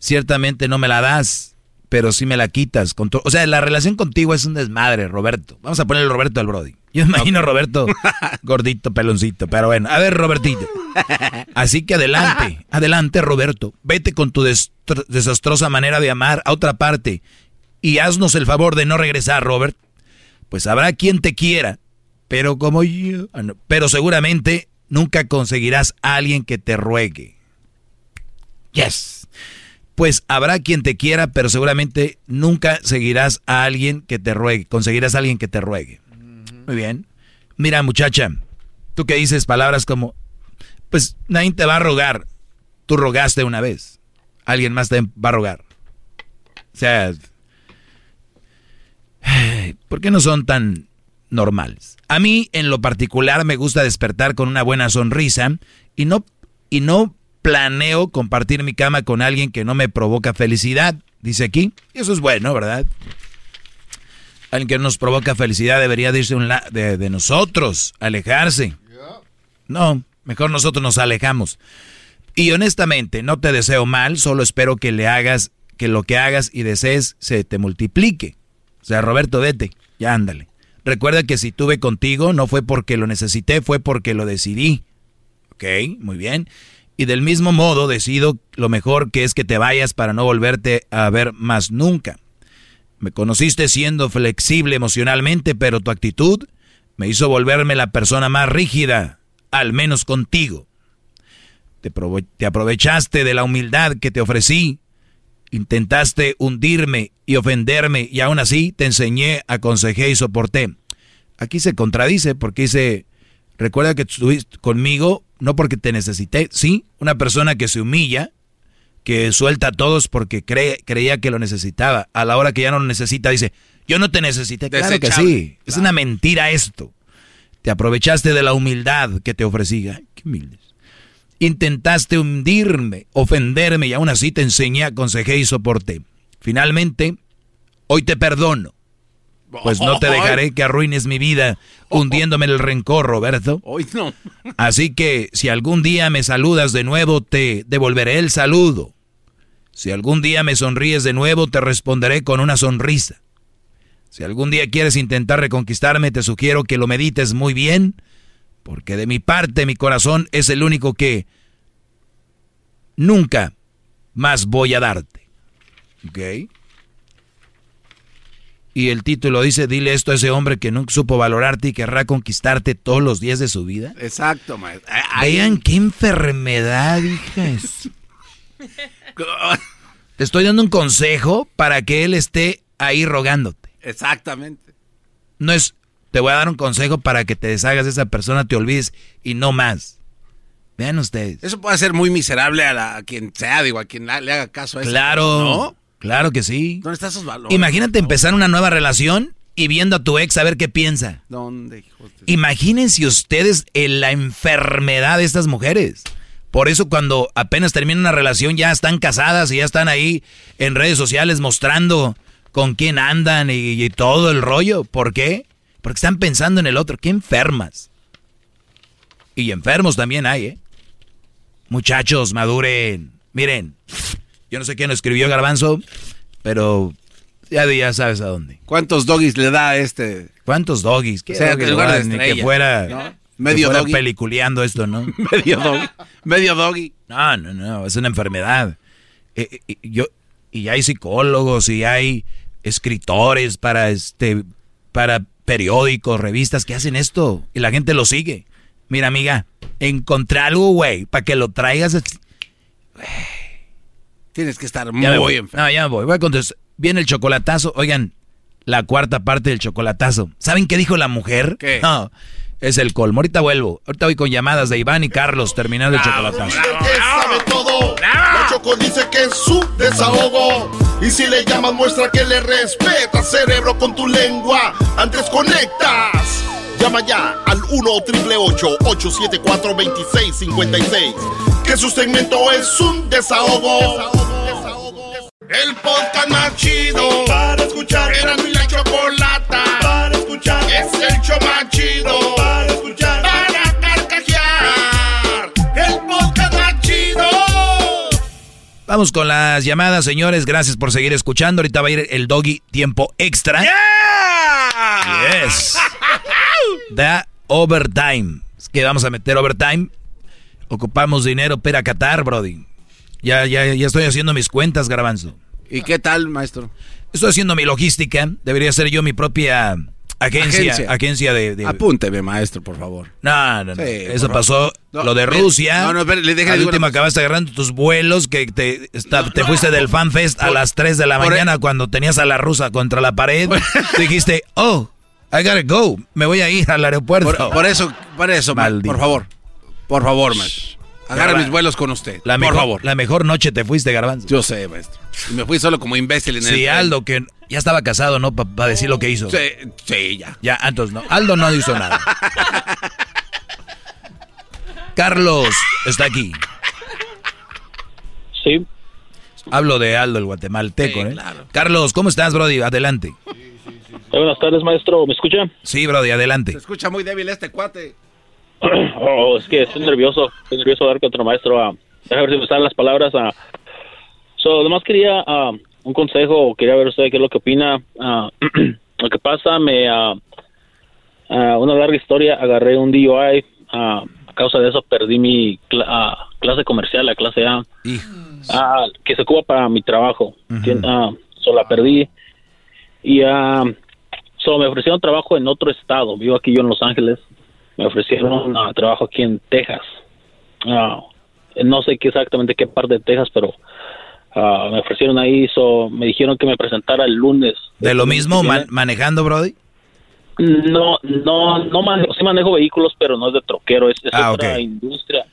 ciertamente no me la das, pero sí me la quitas. Con o sea, la relación contigo es un desmadre, Roberto. Vamos a ponerle Roberto al Brody. Yo me imagino a Roberto gordito, peloncito, pero bueno. A ver, Robertito. Así que adelante, adelante, Roberto. Vete con tu desastrosa manera de amar a otra parte y haznos el favor de no regresar, Robert. Pues habrá quien te quiera, pero como yo, ah, pero seguramente nunca conseguirás a alguien que te ruegue. Yes. Pues habrá quien te quiera, pero seguramente nunca seguirás a alguien que te ruegue, conseguirás a alguien que te ruegue. Muy bien. Mira, muchacha, tú que dices palabras como, pues nadie te va a rogar. Tú rogaste una vez. Alguien más te va a rogar. O sea, ¿Por qué no son tan normales? A mí, en lo particular, me gusta despertar con una buena sonrisa y no, y no planeo compartir mi cama con alguien que no me provoca felicidad, dice aquí. Y eso es bueno, ¿verdad? Alguien que no nos provoca felicidad debería irse de, de nosotros, alejarse. No, mejor nosotros nos alejamos. Y honestamente, no te deseo mal, solo espero que le hagas, que lo que hagas y desees se te multiplique. O sea, Roberto, vete, ya ándale. Recuerda que si tuve contigo no fue porque lo necesité, fue porque lo decidí. Ok, muy bien. Y del mismo modo decido lo mejor que es que te vayas para no volverte a ver más nunca. Me conociste siendo flexible emocionalmente, pero tu actitud me hizo volverme la persona más rígida, al menos contigo. Te, te aprovechaste de la humildad que te ofrecí Intentaste hundirme y ofenderme y aún así te enseñé, aconsejé y soporté. Aquí se contradice porque dice, recuerda que estuviste conmigo no porque te necesité, sí, una persona que se humilla, que suelta a todos porque cree, creía que lo necesitaba. A la hora que ya no lo necesita dice, yo no te necesité. Claro que sí, es una mentira esto. Te aprovechaste de la humildad que te ofrecí. qué humildes. Intentaste hundirme, ofenderme y aún así te enseñé, aconsejé y soporté. Finalmente, hoy te perdono. Pues no te dejaré que arruines mi vida hundiéndome en el rencor, Roberto. Hoy no. Así que si algún día me saludas de nuevo, te devolveré el saludo. Si algún día me sonríes de nuevo, te responderé con una sonrisa. Si algún día quieres intentar reconquistarme, te sugiero que lo medites muy bien porque de mi parte mi corazón es el único que nunca más voy a darte. ¿Ok? Y el título dice, dile esto a ese hombre que nunca supo valorarte y querrá conquistarte todos los días de su vida. Exacto, maestro. Vean qué enfermedad, hijas. Te estoy dando un consejo para que él esté ahí rogándote. Exactamente. No es, te voy a dar un consejo para que te deshagas de esa persona, te olvides y no más. Vean ustedes. Eso puede ser muy miserable a, quien sea, digo, a quien le haga caso a eso. Claro. ¿no? Claro que sí. ¿Dónde están esos valores? Imagínate empezar una nueva relación y viendo a tu ex a ver qué piensa. ¿Dónde, hijo Imagínense ustedes en la enfermedad de estas mujeres. Por eso cuando apenas termina una relación ya están casadas y ya están ahí en redes sociales mostrando con quién andan y todo el rollo. ¿Por qué? Porque están pensando en el otro. ¡Qué enfermas! Y enfermos también hay, ¿eh? Muchachos, maduren. Miren, yo no sé quién lo escribió Garbanzo, pero ya, ya sabes a dónde. ¿Cuántos doggies le da a este? ¿Cuántos doggies? Que sea, que, lugar de que fuera, Medio que peliculeando esto, ¿no? Medio doggy. Medio doggy. No, no, no, es una enfermedad. Eh, eh, yo, y hay psicólogos y hay escritores para este para periódicos, revistas que hacen esto y la gente lo sigue. Mira, amiga, encontré algo, güey, para que lo traigas. Tienes que estar muy enfermo. No, ya me voy. Voy a contestar. viene el chocolatazo. Oigan, la cuarta parte del chocolatazo. ¿Saben qué dijo la mujer? ¿Qué? No, es el colmo. Ahorita vuelvo. Ahorita voy con llamadas de Iván y Carlos terminando el chocolatazo. sabe todo. La Choco dice que es su desahogo. Y si le llamas, muestra que le respeta, cerebro, con tu lengua. Antes conectas. Llama ya al 1-888-874-2656. Que su segmento es un desahogo. El podcast más chido para escuchar. Era mi la chocolata para escuchar. Es el show más chido para escuchar. Para carcajear. El podcast más chido. Vamos con las llamadas, señores. Gracias por seguir escuchando. Ahorita va a ir el doggy tiempo extra. Yes. Da overtime. Es que vamos a meter overtime. Ocupamos dinero para Qatar, Brody. Ya, ya, ya estoy haciendo mis cuentas, Garbanzo. ¿Y qué tal, maestro? Estoy haciendo mi logística. Debería ser yo mi propia agencia. Agencia, de, Apúnteme, maestro, por favor. No, no, no. Eso pasó. lo de Rusia. No, no, le deja Al último acabaste agarrando tus vuelos que te, te fuiste del FanFest a las 3 de la mañana cuando tenías a la rusa contra la pared. dijiste, oh, I gotta go. Me voy a ir al aeropuerto. Por, eso, por eso, por favor. Por favor, maestro. Agarra mis vuelos con usted. La por mejor, favor. La mejor noche te fuiste, Garbanzo. Yo sé, maestro. Y me fui solo como imbécil en el Sí, Aldo, que ya estaba casado, ¿no? Para decir lo que hizo. Sí, sí, ya. Ya, entonces no. Aldo no hizo nada. Carlos está aquí. Sí. Hablo de Aldo, el guatemalteco, ¿eh? Claro. Carlos, ¿cómo estás, Brody? Adelante. Buenas tardes, maestro. ¿Me escucha? Sí, Brody, adelante. Se escucha muy débil este cuate. Oh, es que estoy nervioso. Estoy nervioso de dar contra maestro. a déjame ver si me salen las palabras. a so, además quería un consejo. Quería ver usted qué es lo que opina. lo que pasa, me. una larga historia. Agarré un DUI. a causa de eso perdí mi clase comercial, la clase A. que se ocupa para mi trabajo. solo la perdí. Y so, me ofrecieron trabajo en otro estado. Vivo aquí yo en Los Ángeles me ofrecieron uh, trabajo aquí en Texas. Uh, no sé qué exactamente qué parte de Texas, pero uh, me ofrecieron ahí, so, me dijeron que me presentara el lunes. ¿De lo mismo manejando, Brody? No, no, no manejo, sí manejo vehículos, pero no es de troquero, es, ah, otra industria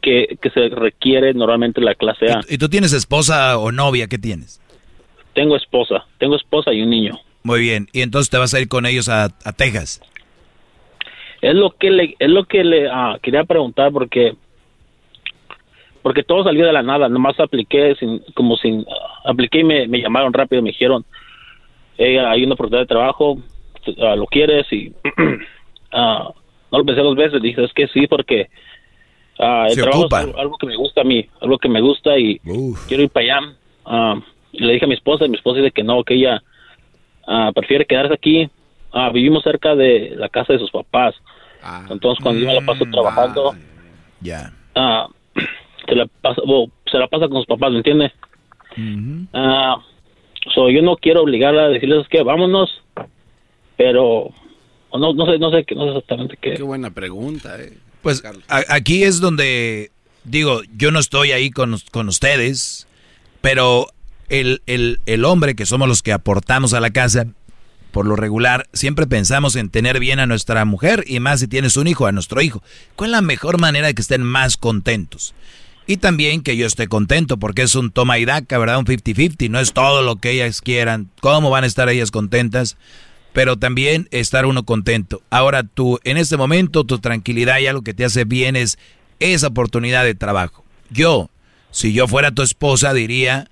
que, que se requiere normalmente la clase A. ¿Y tú tienes esposa o novia? ¿Qué tienes? Tengo esposa, tengo esposa y un niño. Muy bien, y entonces te vas a ir con ellos a, a Texas. Es lo que le, es lo que le ah, quería preguntar porque porque todo salió de la nada, nomás apliqué sin, como sin, apliqué y me, llamaron rápido, me dijeron, hay una oportunidad de trabajo, ah, lo quieres y ah, no lo pensé dos veces, dije, es que sí, porque el trabajo es algo, que me gusta a mí, algo que me gusta y quiero ir para allá. le dije a mi esposa y mi esposa dice que no, que ella prefiere quedarse aquí Ah, vivimos cerca de la casa de sus papás. Ah. Entonces, cuando yo la paso mm, trabajando, ya. Ah, se, la pasa, se la pasa con sus papás, ¿me entiende? yo no quiero obligarla a decirles que vámonos, pero no, no sé, no sé, no sé exactamente qué. Qué buena pregunta, eh. Pues aquí es donde digo, yo no estoy ahí con, con ustedes, pero el, el, el hombre que somos los que aportamos a la casa, por lo regular, siempre pensamos en tener bien a nuestra mujer y más si tienes un hijo, a nuestro hijo. ¿Cuál es la mejor manera de que estén más contentos? Y también que yo esté contento, porque es un toma y daca, ¿verdad? Un 50-50, no es todo lo que ellas quieran, cómo van a estar ellas contentas, pero también estar uno contento. Ahora tú, en este momento, tu tranquilidad y algo que te hace bien es esa oportunidad de trabajo. Yo, si yo fuera tu esposa, diría,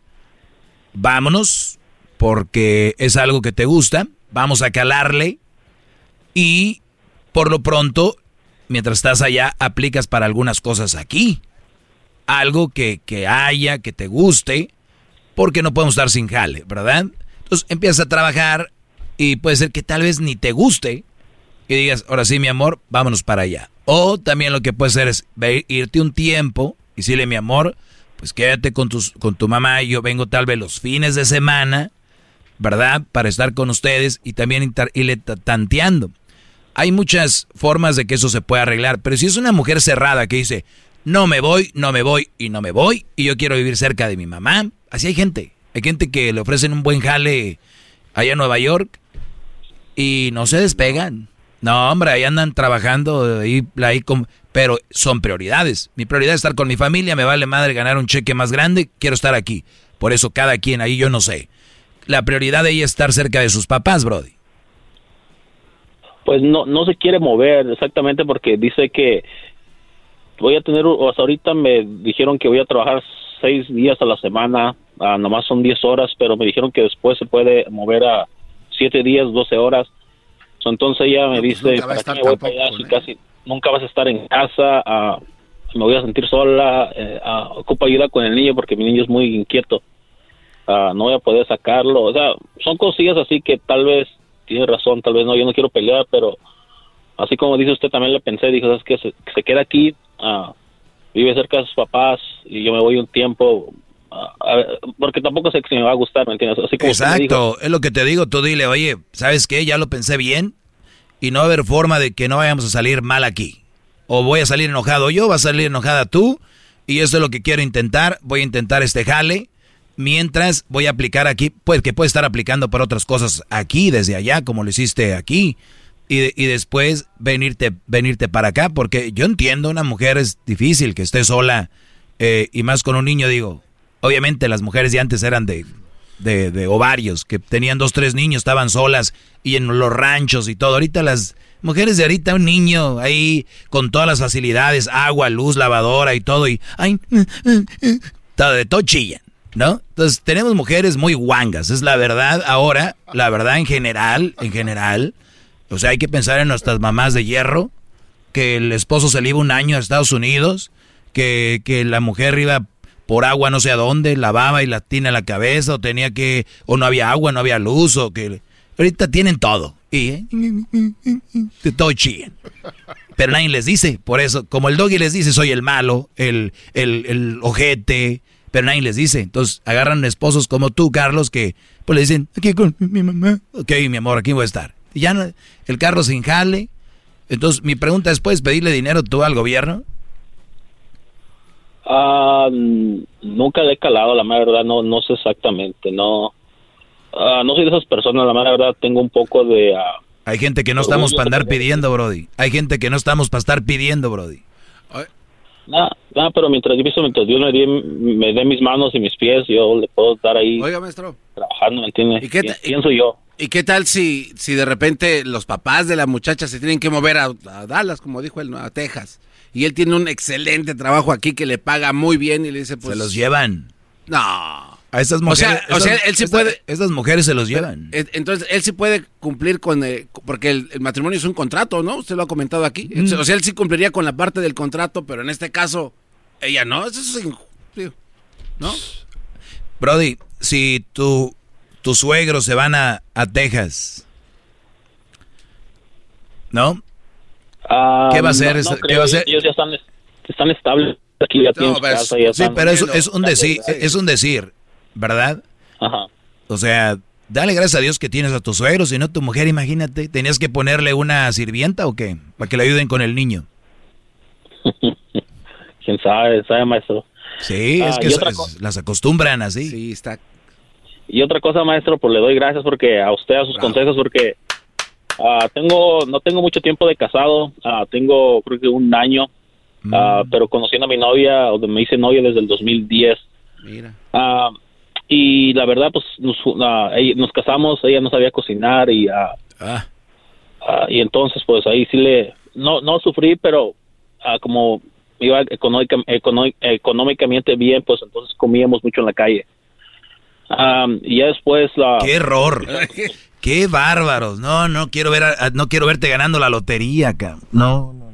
vámonos, porque es algo que te gusta, vamos a calarle y por lo pronto, mientras estás allá, aplicas para algunas cosas aquí. Algo que, que haya, que te guste, porque no podemos estar sin jale, ¿verdad? Entonces empiezas a trabajar y puede ser que tal vez ni te guste y digas, ahora sí, mi amor, vámonos para allá. O también lo que puede ser es irte un tiempo y decirle, mi amor, pues quédate con, tus, con tu mamá y yo vengo tal vez los fines de semana ¿verdad? Para estar con ustedes y también irle tanteando. Hay muchas formas de que eso se pueda arreglar, pero si es una mujer cerrada que dice, no me voy, no me voy y no me voy, y yo quiero vivir cerca de mi mamá, así hay gente. Hay gente que le ofrecen un buen jale allá en Nueva York y no se despegan. No, hombre, ahí andan trabajando, ahí, pero son prioridades. Mi prioridad es estar con mi familia, me vale madre ganar un cheque más grande, quiero estar aquí. Por eso cada quien ahí yo no sé. La prioridad de ella es estar cerca de sus papás, Brody. Pues no, no se quiere mover exactamente porque dice que voy a tener, hasta ahorita me dijeron que voy a trabajar seis días a la semana, ah, nomás son diez horas, pero me dijeron que después se puede mover a siete días, doce horas. Entonces ella me pues dice, casi nunca vas a estar en casa? Ah, me voy a sentir sola, eh, ah, ocupo ayuda con el niño porque mi niño es muy inquieto. no voy a poder sacarlo. O sea, son cosillas así que tal vez tiene razón, tal vez no, yo no quiero pelear, pero así como dice usted, también le pensé, dijo, es que se, se queda aquí, vive cerca de sus papás y yo me voy un tiempo, porque tampoco sé si me va a gustar, ¿me entiendes? Así como Exacto, es lo que te digo, tú dile, oye, ¿sabes qué? Ya lo pensé bien y no va a haber forma de que no vayamos a salir mal aquí. O voy a salir enojado yo, va a salir enojada tú, y eso es lo que quiero intentar, voy a intentar este jale, mientras voy a aplicar aquí, pues que puede estar aplicando por otras cosas aquí, desde allá, como lo hiciste aquí y, después venirte, venirte para acá, porque yo entiendo, una mujer es difícil que esté sola eh, y más con un niño, digo, obviamente las mujeres de antes eran de, de, ovarios, que tenían dos, tres niños, estaban solas y en los ranchos y todo. Ahorita las mujeres de ahorita, un niño ahí con todas las facilidades, agua, luz, lavadora y todo, y ay, todo, de todo chillan, ¿no? Entonces tenemos mujeres muy guangas, es la verdad ahora, la verdad en general, en general o sea, hay que pensar en nuestras mamás de hierro, que el esposo se le iba un año a Estados Unidos, que, la mujer iba por agua no sé a dónde, lavaba y la tiene a la cabeza, o tenía que, o no había agua, no había luz, o que... Ahorita tienen todo. Y ¿eh? de todo chillen. Pero nadie les dice, por eso, como el doggy les dice, soy el malo, el, el, el ojete, pero nadie les dice. Entonces agarran esposos como tú, Carlos, que pues le dicen, aquí con mi mamá. Ok, mi amor, aquí voy a estar ya no, el carro sin jale. Entonces, mi pregunta es, ¿puedes pedirle dinero tú al gobierno? Ah, nunca le he calado, la verdad, no, no sé exactamente, no. Ah, no soy de esas personas, la verdad, tengo un poco de... Ah, Hay gente que no estamos para andar pidiendo, Brody. Hay gente que no estamos para estar pidiendo, Brody. Nada, nada, pero mientras, mientras Dios me dé, me dé mis manos y mis pies, yo le puedo estar ahí. Oiga, maestro. Trabajando, ¿me entiendes? ¿Y qué Pienso yo. ¿Y qué tal si, si de repente los papás de la muchacha se tienen que mover a, Dallas, como dijo él, a Texas? Y él tiene un excelente trabajo aquí que le paga muy bien y le dice, pues... Se los llevan. No. A esas mujeres. O sea, él sí puede. Esas mujeres se los llevan. Eh, entonces, él sí puede cumplir con. Eh, porque el, matrimonio es un contrato, ¿no? Usted lo ha comentado aquí. Mm. O sea, él sí cumpliría con la parte del contrato, pero en este caso, ella no. Eso es. ¿No? Brody, si tú tus suegros se van a, a Texas. ¿No? Ah, ¿Qué va a hacer? ¿Qué va a hacer? Ellos ya están, están estables aquí, ya tienen casa, ya Sí, pero es, es, un decir, es un decir, ¿verdad? Ajá. O sea, dale gracias a Dios que tienes a tus suegros, si no tu mujer, imagínate, ¿tenías que ponerle una sirvienta o qué? Para que le ayuden con el niño. ¿Quién sabe? ¿Sabe, maestro? Sí, es ah, que las acostumbran así. Sí, está y otra cosa, maestro, pues le doy gracias porque a usted, a sus consejos, porque uh, tengo, no tengo mucho tiempo de casado, uh, tengo creo que un año, uh, pero conociendo a mi novia, o me hice novia desde el 2010. Mira. y la verdad, pues nos, nos, casamos, ella no sabía cocinar y, ah. y entonces, pues ahí sí le, no, no sufrí, pero como iba económicamente bien, pues entonces comíamos mucho en la calle y ya después la... ¡Qué error! ¡Qué bárbaros! No, no quiero ver, no quiero verte ganando la lotería, acá. No, no,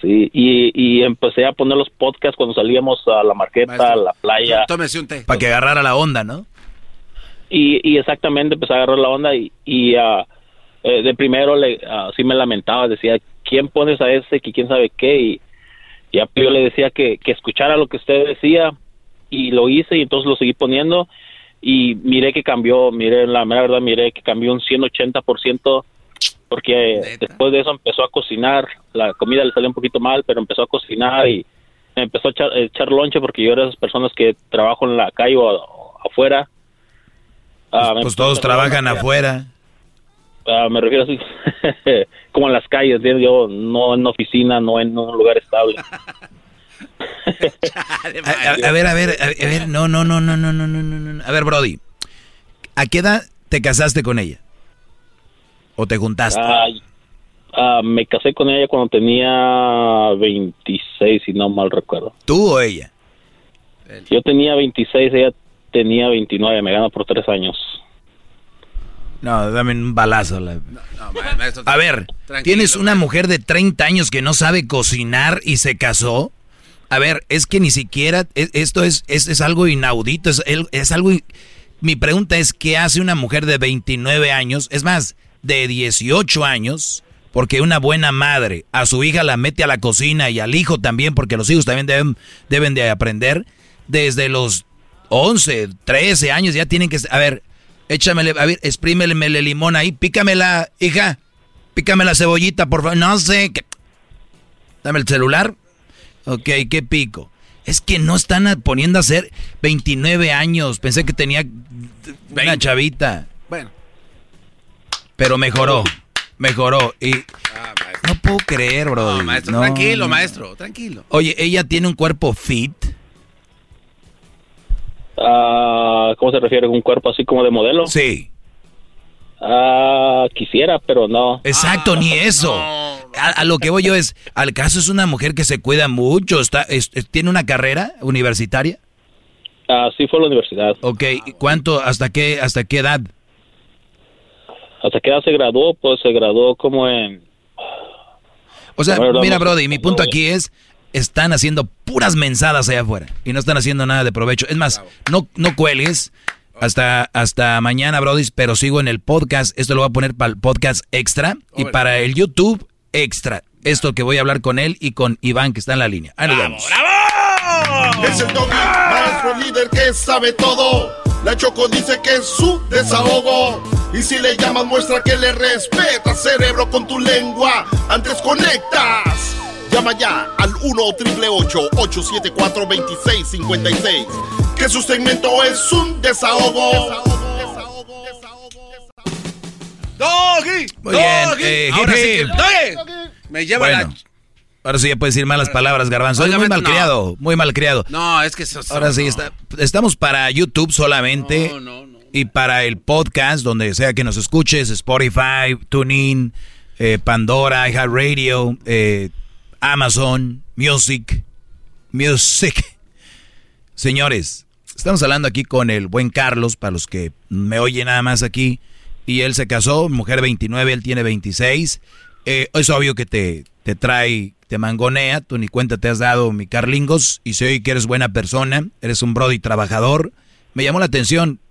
Sí, y, y, empecé a poner los podcasts cuando salíamos a la marqueta, a la playa. Tómese un té. Para que agarrara la onda, ¿no? Y, y exactamente empecé a agarrar la onda y, y uh, de primero le, uh, sí me lamentaba, decía, ¿quién pones a ese que quién sabe qué? Y ya yo le decía que, que escuchara lo que usted decía y lo hice y entonces lo seguí poniendo y miré que cambió, miré la verdad, miré que cambió un 180% porque después de eso empezó a cocinar, la comida le salió un poquito mal, pero empezó a cocinar y empezó a echar, lonche porque yo era de esas personas que trabajo en la calle o, afuera. Ah, pues, pues todos trabajan afuera. Ah, me refiero así, como en las calles, yo no en oficina, no en un lugar estable. a, ver, a ver, a ver, no, no, no, no, no, no, no, no. A ver, Brody, ¿a qué edad te casaste con ella? ¿O te juntaste? Ah, me casé con ella cuando tenía 26, si no mal recuerdo. ¿Tú o ella? Yo tenía 26, ella tenía 29, me gana por tres años. No, dame un balazo. a ver, ¿tienes una mujer de 30 años que no sabe cocinar y se casó? A ver, es que ni siquiera, e, esto es, es, algo inaudito, es, es algo... Mi pregunta es, ¿qué hace una mujer de 29 años? Es más, de 18 años, porque una buena madre a su hija la mete a la cocina y al hijo también, porque los hijos también deben, deben de aprender, desde los 11, 13 años ya tienen que... A ver, échamele, a ver, exprímele limón ahí, pícamela, hija, pícame la cebollita, por favor, no sé, dame el celular, ok, ¿qué pico? Es que no están poniendo a hacer 29 años, pensé que tenía una chavita. Bueno. Pero mejoró, mejoró y... Ah, no puedo creer, bro. No, maestro, tranquilo, maestro, tranquilo. Oye, ella tiene un cuerpo fit. Ah, ¿Cómo se refiere? ¿Un cuerpo así como de modelo? Sí. Ah, quisiera, pero no. Exacto, ni eso. A, lo que voy yo es, al caso es una mujer que se cuida mucho, está, tiene una carrera universitaria. Ah, sí fue a la universidad. Ok, ¿cuánto, hasta qué, hasta qué edad? Hasta qué edad se graduó, pues se graduó como en... O sea, mira, Brody, mi punto aquí es, están haciendo puras mensadas allá afuera y no están haciendo nada de provecho. Es más, no, no cuelgues hasta, hasta mañana, Brody, pero sigo en el podcast. Esto lo voy a poner para el podcast extra y para el YouTube extra. Esto que voy a hablar con él y con Iván, que está en la línea. Ahí nos vemos. ¡Bravo! Es el doggy, maestro líder que sabe todo. La Choco dice que es su desahogo. Y si le llamas, muestra que le respeta, cerebro, con tu lengua. Antes conectas. Llama ya al 1-888-874-2656. Que su segmento es un desahogo. Doggy. Muy bien. Eh, ahora sí Me lleva la... Ahora sí ya puedes decir malas palabras, Garbanzo. muy mal criado, muy mal criado. No, es que eso, Ahora sí, está, estamos para YouTube solamente. No, no, no. Y para el podcast, donde sea que nos escuches, Spotify, TuneIn, eh, Pandora, iHeartRadio, eh, Amazon Music. Music. Señores, estamos hablando aquí con el buen Carlos, para los que me oyen nada más aquí. Y él se casó, mujer 29, él tiene 26. Eh, es obvio que te, te trae, te mangonea, tú ni cuenta te has dado, mi Carlingos, y sé que eres buena persona, eres un brody trabajador. Me llamó la atención, ¿le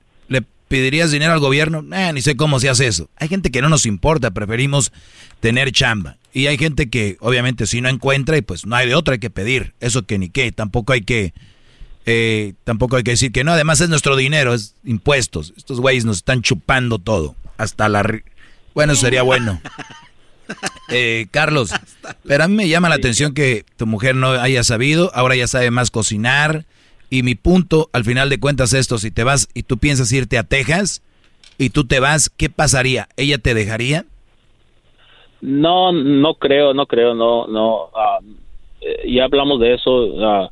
pedirías dinero al gobierno? Eh, ni sé cómo se hace eso. Hay gente que no nos importa, preferimos tener chamba. Y hay gente que obviamente si no encuentra y pues no hay de otra hay que pedir. Eso que ni qué. Tampoco hay que... Eh, tampoco hay que decir que no. Además es nuestro dinero, es impuestos. Estos güeyes nos están chupando todo. Hasta la... Bueno, sería bueno. Eh, Carlos, pero a mí me llama la atención que tu mujer no haya sabido, ahora ya sabe más cocinar. Y mi punto, al final de cuentas, esto, si te vas y tú piensas irte a Texas y tú te vas, ¿qué pasaría? ¿Ella te dejaría? No, no creo, no creo, no, no. Eh, ya hablamos de eso.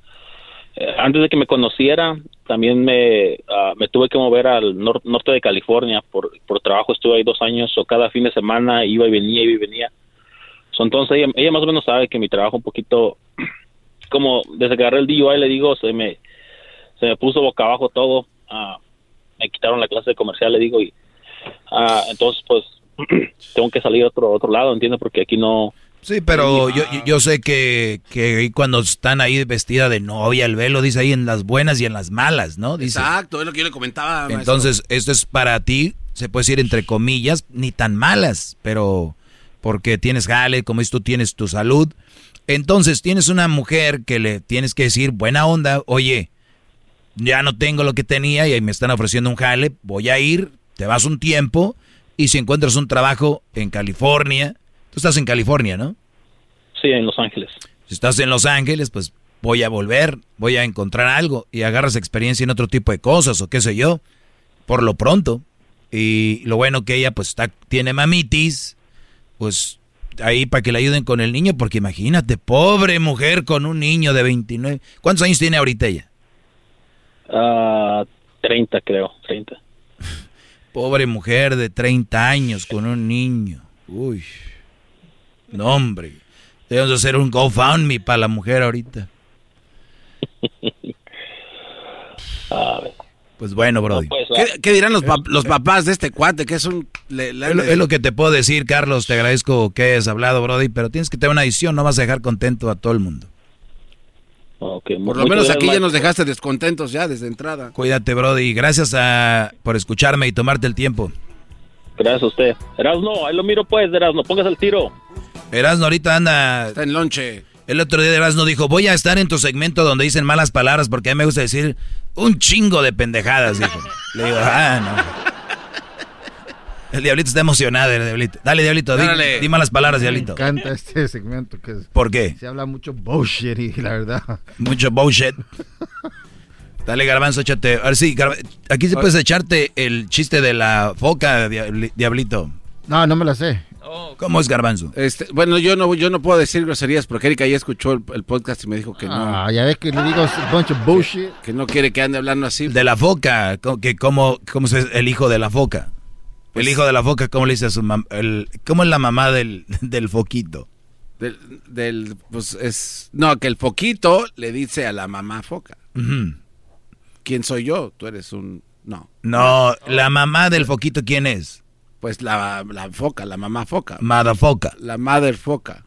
Eh, antes de que me conociera, también me, ah, me tuve que mover al norte de California por, por trabajo. Estuve ahí dos años o cada fin de semana iba y venía, iba y venía. entonces ella, ella, más o menos sabe que mi trabajo un poquito, como desde que agarré el DUI, le digo, se me, se me puso boca abajo todo. me quitaron la clase de comercial, le digo, y entonces pues tengo que salir a otro, otro lado, ¿entiendes? Porque aquí no... Sí, pero yo, yo sé que, que cuando están ahí vestida de novia, el velo dice ahí en las buenas y en las malas, ¿no? Dice. Exacto, es lo que yo le comentaba. Entonces, esto es para ti, se puede decir entre comillas, ni tan malas, pero porque tienes jale, como dices tú, tienes tu salud. Entonces, tienes una mujer que le tienes que decir, buena onda, oye, ya no tengo lo que tenía y ahí me están ofreciendo un jale, voy a ir, te vas un tiempo y si encuentras un trabajo en California, tú estás en California, ¿no? Sí, en Los Ángeles. Si estás en Los Ángeles, pues voy a volver, voy a encontrar algo y agarras experiencia en otro tipo de cosas o qué sé yo, por lo pronto. Y lo bueno que ella pues está, tiene mamitis, pues ahí para que le ayuden con el niño, porque imagínate, pobre mujer con un niño de 29. ¿Cuántos años tiene ahorita ella? Uh, 30 creo, 30. Pobre mujer de 30 años con un niño. Uy. No, hombre. Debemos hacer un GoFundMe para la mujer ahorita. Pues bueno, Brody. Pues, ¿Qué, dirán los, los, papás de este cuate? Que es un... es, lo, que te puedo decir, Carlos. Te agradezco que hayas hablado, Brody. Pero tienes que tener una decisión. No vas a dejar contento a todo el mundo. Por lo menos aquí ya nos dejaste descontentos ya desde entrada. Cuídate, Brody. Gracias a, por escucharme y tomarte el tiempo. Gracias a usted. Erasno, ahí lo miro pues, Erasno. Pongas el tiro. Erasno ahorita anda... Está en lonche. El otro día Erasno dijo, voy a estar en tu segmento donde dicen malas palabras porque a mí me gusta decir un chingo de pendejadas, dijo. Le digo, ah, no. El diablito está emocionado, el diablito. Dale, diablito, di, malas palabras, diablito. Me encanta este segmento. Que ¿Por qué? Se habla mucho bullshit y la verdad. Mucho bullshit. Dale, garbanzo, échate. A ver, sí, aquí se puedes echarte el chiste de la foca, diablito. No, no me la sé. ¿Cómo es garbanzo? Este, bueno, yo no, yo no puedo decir groserías porque Erika ya escuchó el, podcast y me dijo que no. Ah, ya ves que le digo bunch of bullshit. Que no quiere que ande hablando así. De la foca, que cómo, cómo es el hijo de la foca. El hijo de la foca, ¿cómo le dice a su mamá? ¿Cómo es la mamá del, del foquito? Del, del, pues es, no, que el foquito le dice a la mamá foca. ¿Quién soy yo? Tú eres un, no. No, la mamá del foquito, ¿quién es? Pues la, la foca, la mamá foca. Mada foca. La mother foca.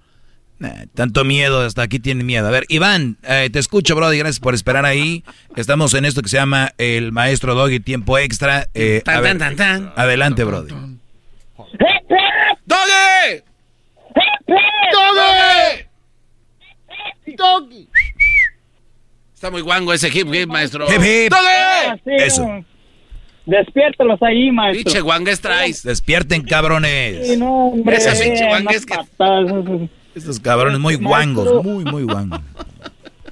Tanto miedo, hasta aquí tiene miedo. A ver, Iván, eh, te escucho, Brody, gracias por esperar ahí. Estamos en esto que se llama el maestro Doggy Tiempo Extra. Eh, tan, tan, tan, Adelante, Brody. ¡Doggy! ¡Doggy! ¡Doggy! Está muy guango ese hip hip, maestro. ¡Hip hip! ¡Doggy! Eso. Despiértalos ahí, maestro. Pinche guangues traes. Despierten, cabrones. Sí, no, hombre. Esa pinche guangues que... Estos cabrones muy guangos, muy, muy guangos.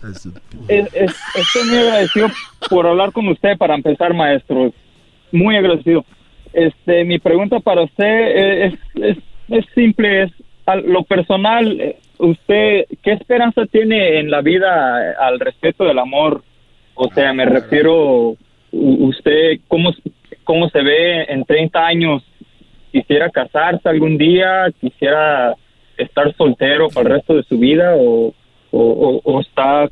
estoy muy agradecido por hablar con usted para empezar, maestro. Muy agradecido. Este, mi pregunta para usted es, es, es simple, es a lo personal, eh, usted, ¿qué esperanza tiene en la vida al respecto del amor? O sea, me refiero usted cómo, cómo se ve en 30 años, quisiera casarse algún día, quisiera estar soltero para el resto de su vida o, o, está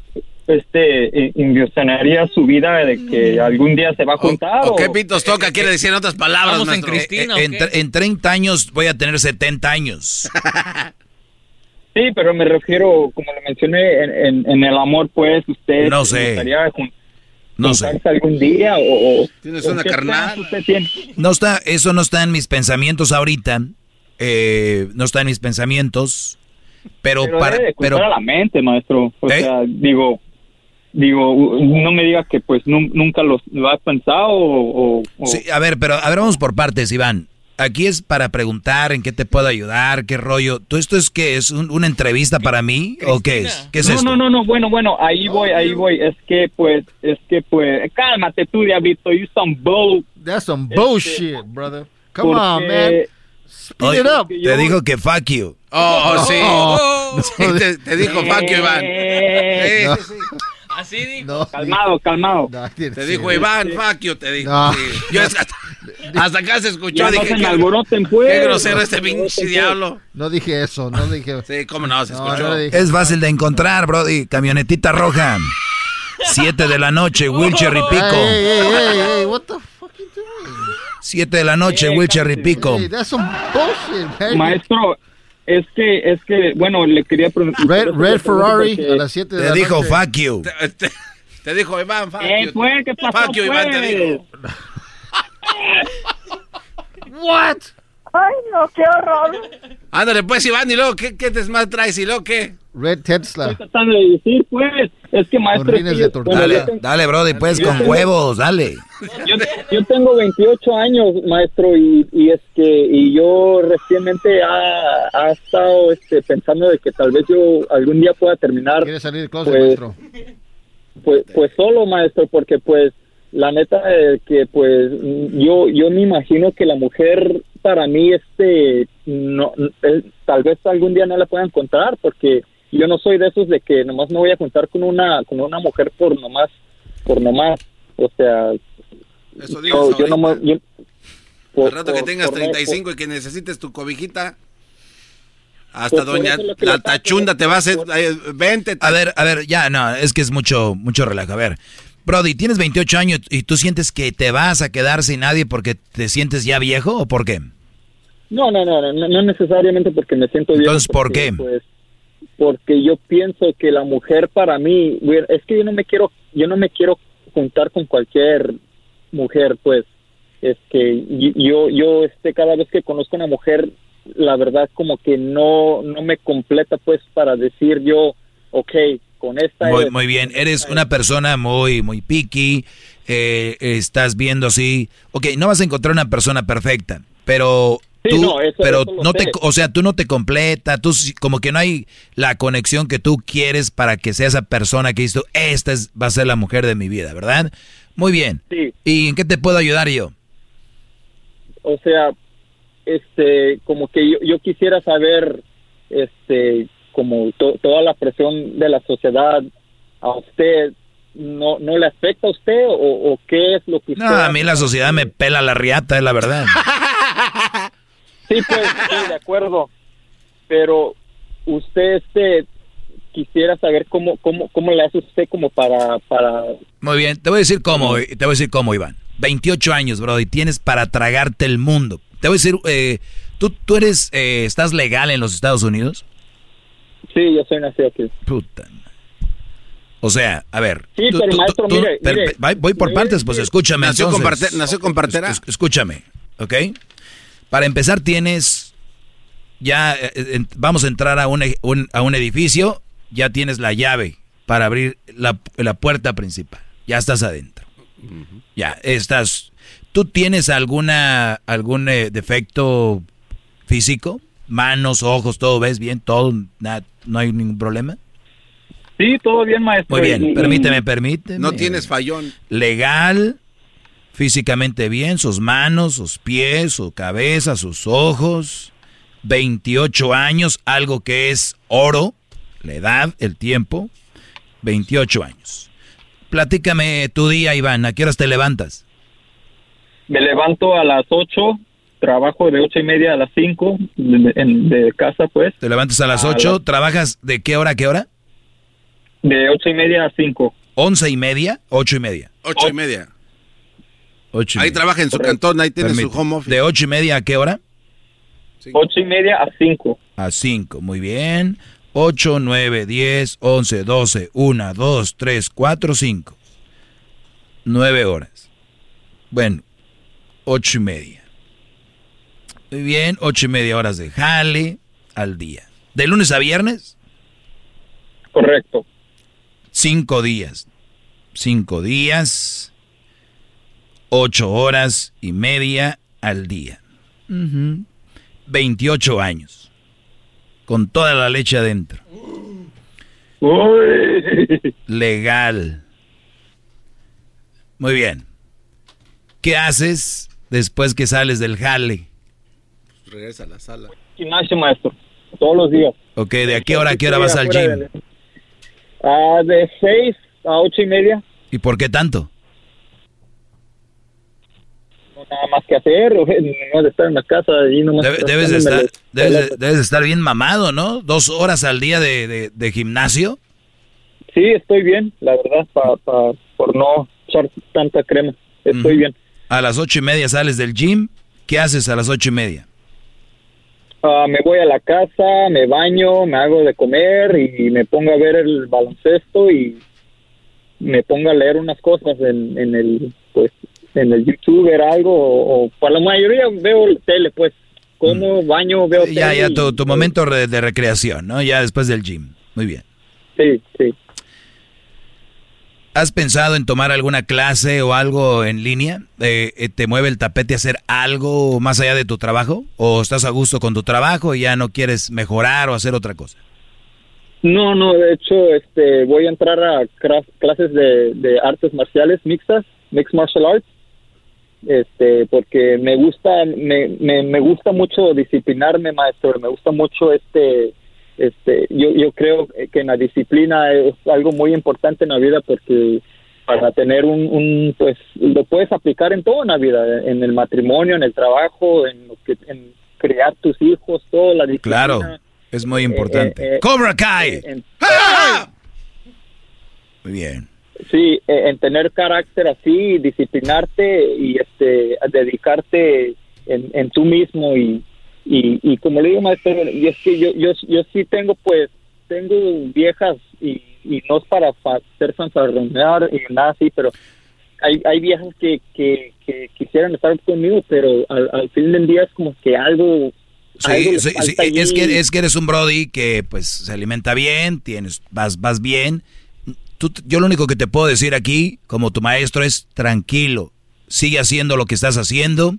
este invisionaría su vida de que algún día se va a juntar o, qué pitos toca quiere decir en otras palabras en, Cristina, en, en, 30 años voy a tener 70 años. Sí pero me refiero como le mencioné en, en, el amor pues usted no sé. no sé. algún día o, tienes una carnal. no está eso no está en mis pensamientos ahorita eh, no está en mis pensamientos pero, para pero a la mente maestro o ¿Eh? sea digo digo no me digas que pues nunca lo, has pensado o, sí a ver pero a ver vamos por partes Iván aquí es para preguntar en qué te puedo ayudar, qué rollo. ¿Tú esto es que es una entrevista para mí o qué es? ¿Qué es no, esto? No, no, no, bueno, bueno, ahí voy, ahí voy. Es que pues, es que pues, cálmate tú, diablito, you some bull. That's some bullshit, brother. Come on, man. Speed it up. Te dijo que fuck you. Oh, oh sí. Oh. te, te, dijo fuck you, Iván. Eh, sí, sí, sí. Así dijo. calmado, calmado. te dijo Iván, fuck you, te dijo. Yo hasta, hasta, acá se escuchó. dije, qué, alboroten, pues. qué grosero este pinche diablo. No dije eso, no dije. Sí, cómo no, se escuchó. es fácil de encontrar, Brody. Camionetita roja. Siete de la noche, Wilcher y Pico. Hey, hey, hey, what the? Siete de la noche, Wilcher y Pico. some bullshit, Maestro, es que, es que, bueno, le quería preguntar. Red, Red Ferrari a las 7 de te la dijo, noche. fuck you. Te, te, dijo, Iván, fuck eh, you. Fue, ¿qué pasó, fuck you, Iván, te dijo. What? Ay, no, qué horror. Ándale, pues, Iván, y luego, ¿qué, qué desmadre traes? ¿Y luego qué? Red Tesla. Estoy tratando de decir, pues, es que maestro... dale, dale, Brody, pues, con huevos, dale. Yo, tengo 28 años, maestro, y, y es que y yo recientemente ha, ha, estado este, pensando de que tal vez yo algún día pueda terminar... ¿Quiere salir closet, pues, maestro? Pues, pues solo, maestro, porque pues la neta es que pues yo yo me imagino que la mujer para mí este no eh, tal vez algún día no la pueda encontrar porque yo no soy de esos de que nomás me voy a juntar con una con una mujer por nomás por nomás o sea Eso yo, yo no me por, rato que tengas 35 y que necesites tu cobijita hasta pues doña la tachunda te va a hacer vente a ver a ver ya no es que es mucho mucho relajo a ver Brody, tienes 28 años y tú sientes que te vas a quedar sin nadie porque te sientes ya viejo o por qué? No, no, no, no, no necesariamente porque me siento viejo. Entonces, ¿por qué? Pues, porque yo pienso que la mujer para mí, es que yo no me quiero, yo no me quiero juntar con cualquier mujer, pues, es que yo, yo, este, cada vez que conozco a una mujer, la verdad como que no, no me completa, pues, para decir yo, ok, muy, bien, eres una persona muy, muy picky, eh, estás viendo así, ok, no vas a encontrar una persona perfecta, pero tú, no, pero no te, o sea, tú no te completa, tú como que no hay la conexión que tú quieres para que sea esa persona que dices, esta es, va a ser la mujer de mi vida, ¿verdad? Muy bien. ¿Y en qué te puedo ayudar yo? O sea, este, como que yo, yo quisiera saber, este, como toda la presión de la sociedad a usted no no le afecta a usted o, qué es lo que usted no a mí la sociedad me pela la riata es la verdad sí pues sí de acuerdo pero usted este quisiera saber cómo cómo cómo le hace usted como para para muy bien te voy a decir cómo te voy a decir cómo Iván 28 años bro y tienes para tragarte el mundo te voy a decir eh, tú tú eres eh, estás legal en los Estados Unidos Sí, yo soy nacido aquí. Puta. O sea, a ver. Sí, pero maestro, mire, Voy por partes, pues escúchame. Nació, con, nació con partera. escúchame, ¿ok? Para empezar tienes, ya eh, eh, vamos a entrar a un, a un edificio, ya tienes la llave para abrir la, la puerta principal. Ya estás adentro. Ya, estás. ¿Tú tienes alguna algún eh, defecto físico? Manos, ojos, todo ves bien, todo, nada, no hay ningún problema. Sí, todo bien, maestro. Muy bien, permíteme, permíteme. No tienes fallón. Legal, físicamente bien, sus manos, sus pies, su cabeza, sus ojos. 28 años, algo que es oro, la edad, el tiempo. 28 años. Platícame tu día, Iván. ¿A qué horas te levantas? Me levanto a las 8 trabajo de ocho y media a las cinco de, casa, pues. ¿Te levantas a las ocho? ¿Trabajas de qué hora a qué hora? De ocho y media a cinco. ¿Once y media? ¿Ocho y media? Ocho y media. Ahí trabaja en su cantón, ahí tiene su home office. ¿De ocho y media a qué hora? Ocho y media a cinco. A cinco, muy bien. Ocho, nueve, diez, once, doce, una, dos, tres, cuatro, cinco. Nueve horas. Bueno, ocho y media. Muy bien, ocho y media horas de jale al día. ¿De lunes a viernes? Correcto. Cinco días. Cinco días. Ocho horas y media al día. 28 años. Con toda la leche adentro. Legal. Muy bien. ¿Qué haces después que sales del jale? regresa a la sala. Gimnasio, maestro, todos los días. Ok, ¿de a qué hora a qué hora vas al gym? Ah, de 6 a ocho y media. ¿Y por qué tanto? Nada más que hacer, no de estar en la casa y no debes, de estar, debes, debes, estar bien mamado, ¿no? Dos horas al día de, de, gimnasio. Sí, estoy bien, la verdad, pa, pa, por no echar tanta crema. Estoy bien. A las ocho y media sales del gym. ¿Qué haces a las ocho y media? Ah, me voy a la casa, me baño, me hago de comer y me pongo a ver el baloncesto y me pongo a leer unas cosas en, en el pues en el YouTube ver algo o, para la mayoría veo tele pues como mm. baño veo ya ya tu, tu momento de recreación no ya después del gym Muy bien. Sí, sí. ¿Has pensado en tomar alguna clase o algo en línea? Eh, eh, ¿Te mueve el tapete a hacer algo más allá de tu trabajo? ¿O estás a gusto con tu trabajo y ya no quieres mejorar o hacer otra cosa? No, no, de hecho, este, voy a entrar a clases de, artes marciales mixtas, mixed martial arts, este, porque me gusta, me, me, me gusta mucho disciplinarme, maestro, me gusta mucho este, este, yo, yo creo que en la disciplina es algo muy importante en la vida porque para tener un, pues lo puedes aplicar en toda la vida, en el matrimonio, en el trabajo, en lo que, en crear tus hijos, toda la disciplina. Claro, es muy importante. Eh, eh, ¡Cobra Kai! Muy bien. Sí, eh, en tener carácter así, disciplinarte y este, dedicarte en, en tú mismo y, y, y como le digo, maestro, y es que yo, yo, yo sí tengo, pues, tengo viejas y, y no es para hacer fanfarronear y nada así, pero hay, hay viejas que, que, que quisieran estar conmigo, pero al, fin del día es como que algo Sí, sí, sí, es que es que eres un brody que pues se alimenta bien, tienes vas vas bien. Yo lo único que te puedo decir aquí, como tu maestro, es tranquilo, sigue haciendo lo que estás haciendo,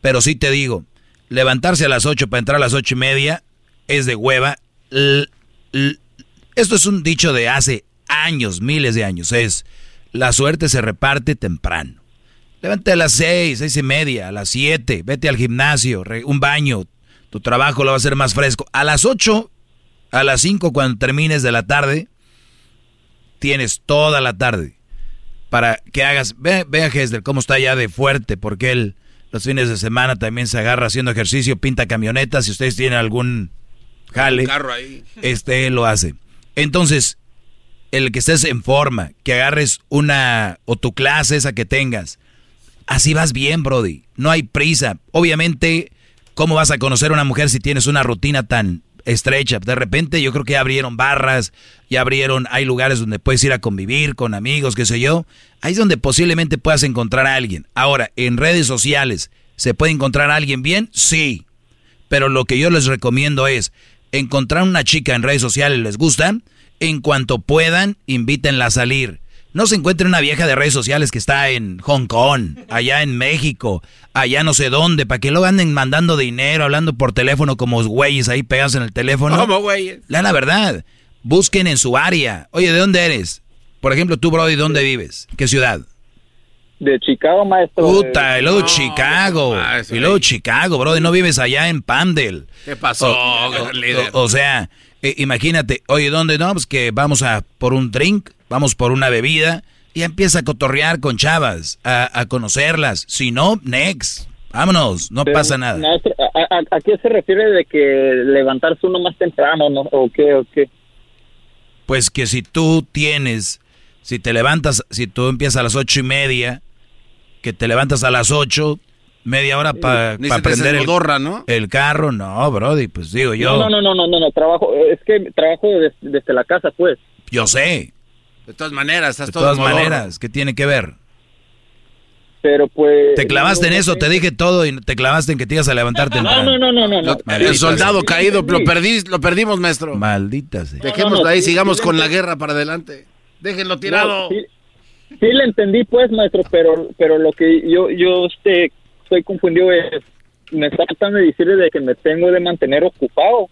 pero sí te digo, levantarse a las 8 para entrar a las ocho y media es de hueva. esto es un dicho de hace años, miles de años. Es, la suerte se reparte temprano. Levántate a las 6, seis y media, a las 7, vete al gimnasio, un baño, tu trabajo lo va a hacer más fresco. A las 8, a las 5 cuando termines de la tarde, tienes toda la tarde para que hagas, ve, ve a Hesler cómo está ya de fuerte, porque él los fines de semana también se agarra haciendo ejercicio, pinta camionetas. Si ustedes tienen algún jale, este lo hace. Entonces, el que estés en forma, que agarres una o tu clase esa que tengas, así vas bien, Brody. No hay prisa. Obviamente, ¿cómo vas a conocer a una mujer si tienes una rutina tan estrecha. De repente yo creo que ya abrieron barras, ya abrieron, hay lugares donde puedes ir a convivir con amigos, qué sé yo. Ahí es donde posiblemente puedas encontrar a alguien. Ahora, en redes sociales, ¿se puede encontrar a alguien bien? Sí. Pero lo que yo les recomiendo es encontrar una chica en redes sociales, ¿les gusta? En cuanto puedan, invítenla a salir no se encuentre una vieja de redes sociales que está en Hong Kong, allá en México, allá no sé dónde, para que luego anden mandando dinero, hablando por teléfono como güeyes ahí pegados en el teléfono. Como güeyes. La, la verdad, busquen en su área. Oye, ¿de dónde eres? Por ejemplo, tú, Brody, ¿dónde vives? ¿Qué ciudad? De Chicago, maestro. Puta, y luego Chicago. y luego Chicago, Brody, no vives allá en Pandel. ¿Qué pasó, o, sea, eh, imagínate, oye, ¿dónde no? Pues que vamos a por un drink vamos por una bebida y empieza a cotorrear con chavas, a, conocerlas. Si no, next. Vámonos, no pasa nada. ¿a, qué se refiere de que levantarse uno más temprano ¿no? o qué o qué? Pues que si tú tienes, si te levantas, si tú empiezas a las ocho y media, que te levantas a las ocho, media hora para prender el, ¿no? el carro, no, Brody, pues digo yo. No, no, no, no, no, no, trabajo, es que trabajo desde la casa, pues. Yo sé, de todas maneras, estás De todas maneras, ¿qué tiene que ver? Pero pues... Te clavaste en eso, te dije todo y te clavaste en que te ibas a levantarte. No, no, no, no, no. el soldado caído, lo, perdí, lo perdimos, maestro. Maldita sea. Dejémoslo ahí, sigamos con la guerra para adelante. Déjenlo tirado. sí, le entendí, pues, maestro, pero pero lo que yo yo este, estoy confundido es... Me está tratando de decirle de que me tengo de mantener ocupado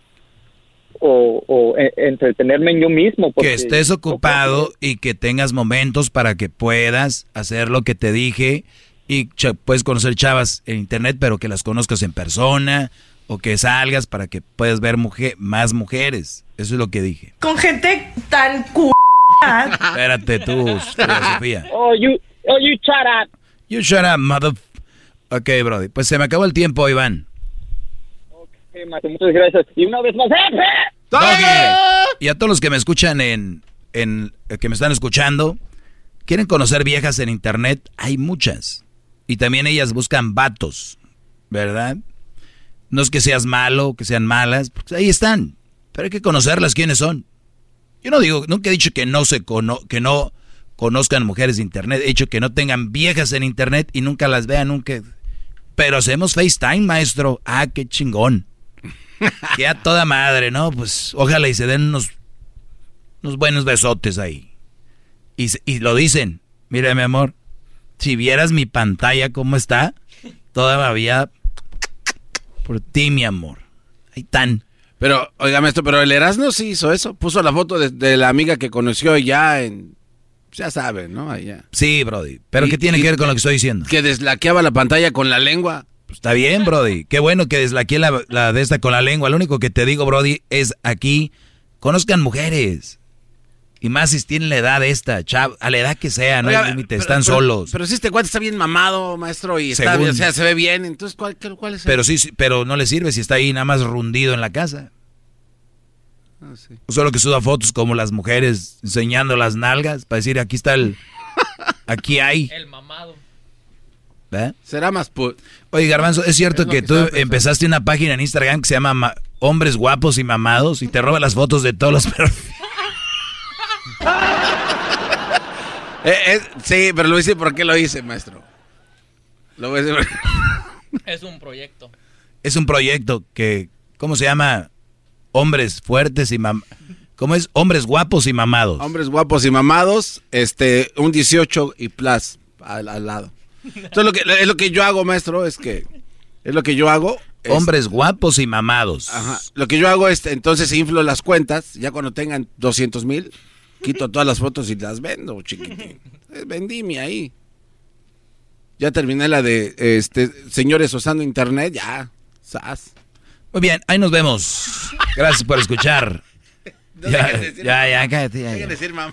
o, e, entretenerme yo mismo. que estés ocupado y que tengas momentos para que puedas hacer lo que te dije y puedes conocer chavas en internet, pero que las conozcas en persona o que salgas para que puedas ver mujer, más mujeres. Eso es lo que dije. Con gente tan cu... Espérate tú, Sofía. Oh, you, oh, you shut up. You shut up, mother... Ok, Brody. Pues se me acabó el tiempo, Iván muchas gracias. Y una vez más, Y a todos los que me escuchan en, en, que me están escuchando, quieren conocer viejas en internet, hay muchas. Y también ellas buscan vatos, ¿verdad? No es que seas malo, que sean malas, pues ahí están. Pero hay que conocerlas quiénes son. Yo no digo, nunca he dicho que no se cono que no conozcan mujeres de internet, he dicho que no tengan viejas en internet y nunca las vean, nunca. Pero hacemos FaceTime, maestro. Ah, qué chingón. que a toda madre, ¿no? Pues ojalá y se den unos Unos buenos besotes ahí. Y, y lo dicen. Mira, mi amor, si vieras mi pantalla cómo está, todavía por ti, mi amor. Ahí están. Pero, oígame esto, pero el Erasmo sí hizo eso. Puso la foto de, la amiga que conoció ya en. Ya saben, ¿no? Allá. Sí, Brody. Pero ¿qué tiene que ver con lo que estoy diciendo? Que deslaqueaba la pantalla con la lengua. Pues está bien, Brody. Qué bueno que deslaqueé la, la de esta con la lengua. Lo único que te digo, Brody, es aquí, conozcan mujeres. Y más si tienen la edad esta, chav, a la edad que sea, no hay límite, están solos. Pero si este cuate está bien mamado, maestro, y está bien, o sea, se ve bien, entonces, ¿cuál, cuál es Pero sí, pero no le sirve si está ahí nada más rundido en la casa. Ah, Solo que suda fotos como las mujeres enseñando las nalgas para decir, aquí está el... Aquí hay. El mamado. ¿Eh? Será más put. Oye, Garbanzo, ¿es cierto que, tú empezaste una página en Instagram que se llama Hombres Guapos y Mamados y te roba las fotos de todos los perfiles? Eh, eh, sí, pero lo hice porque lo hice, maestro. Lo Es un proyecto. Es un proyecto que, ¿cómo se llama? Hombres fuertes y mam... ¿Cómo es? Hombres guapos y mamados. Hombres guapos y mamados, este, un 18 y plus al, lado. Entonces lo que, es lo que yo hago, maestro, es que es lo que yo hago. Hombres guapos y mamados. Ajá. Lo que yo hago es, entonces inflo las cuentas, ya cuando tengan 200 mil, quito todas las fotos y las vendo, chiquitín. Eh, vendime ahí. Ya terminé la de este señores usando internet, ya. Sas. Muy bien, ahí nos vemos. Gracias por escuchar. ya, ya, ya, cállate. Ya, ya. decir, mam?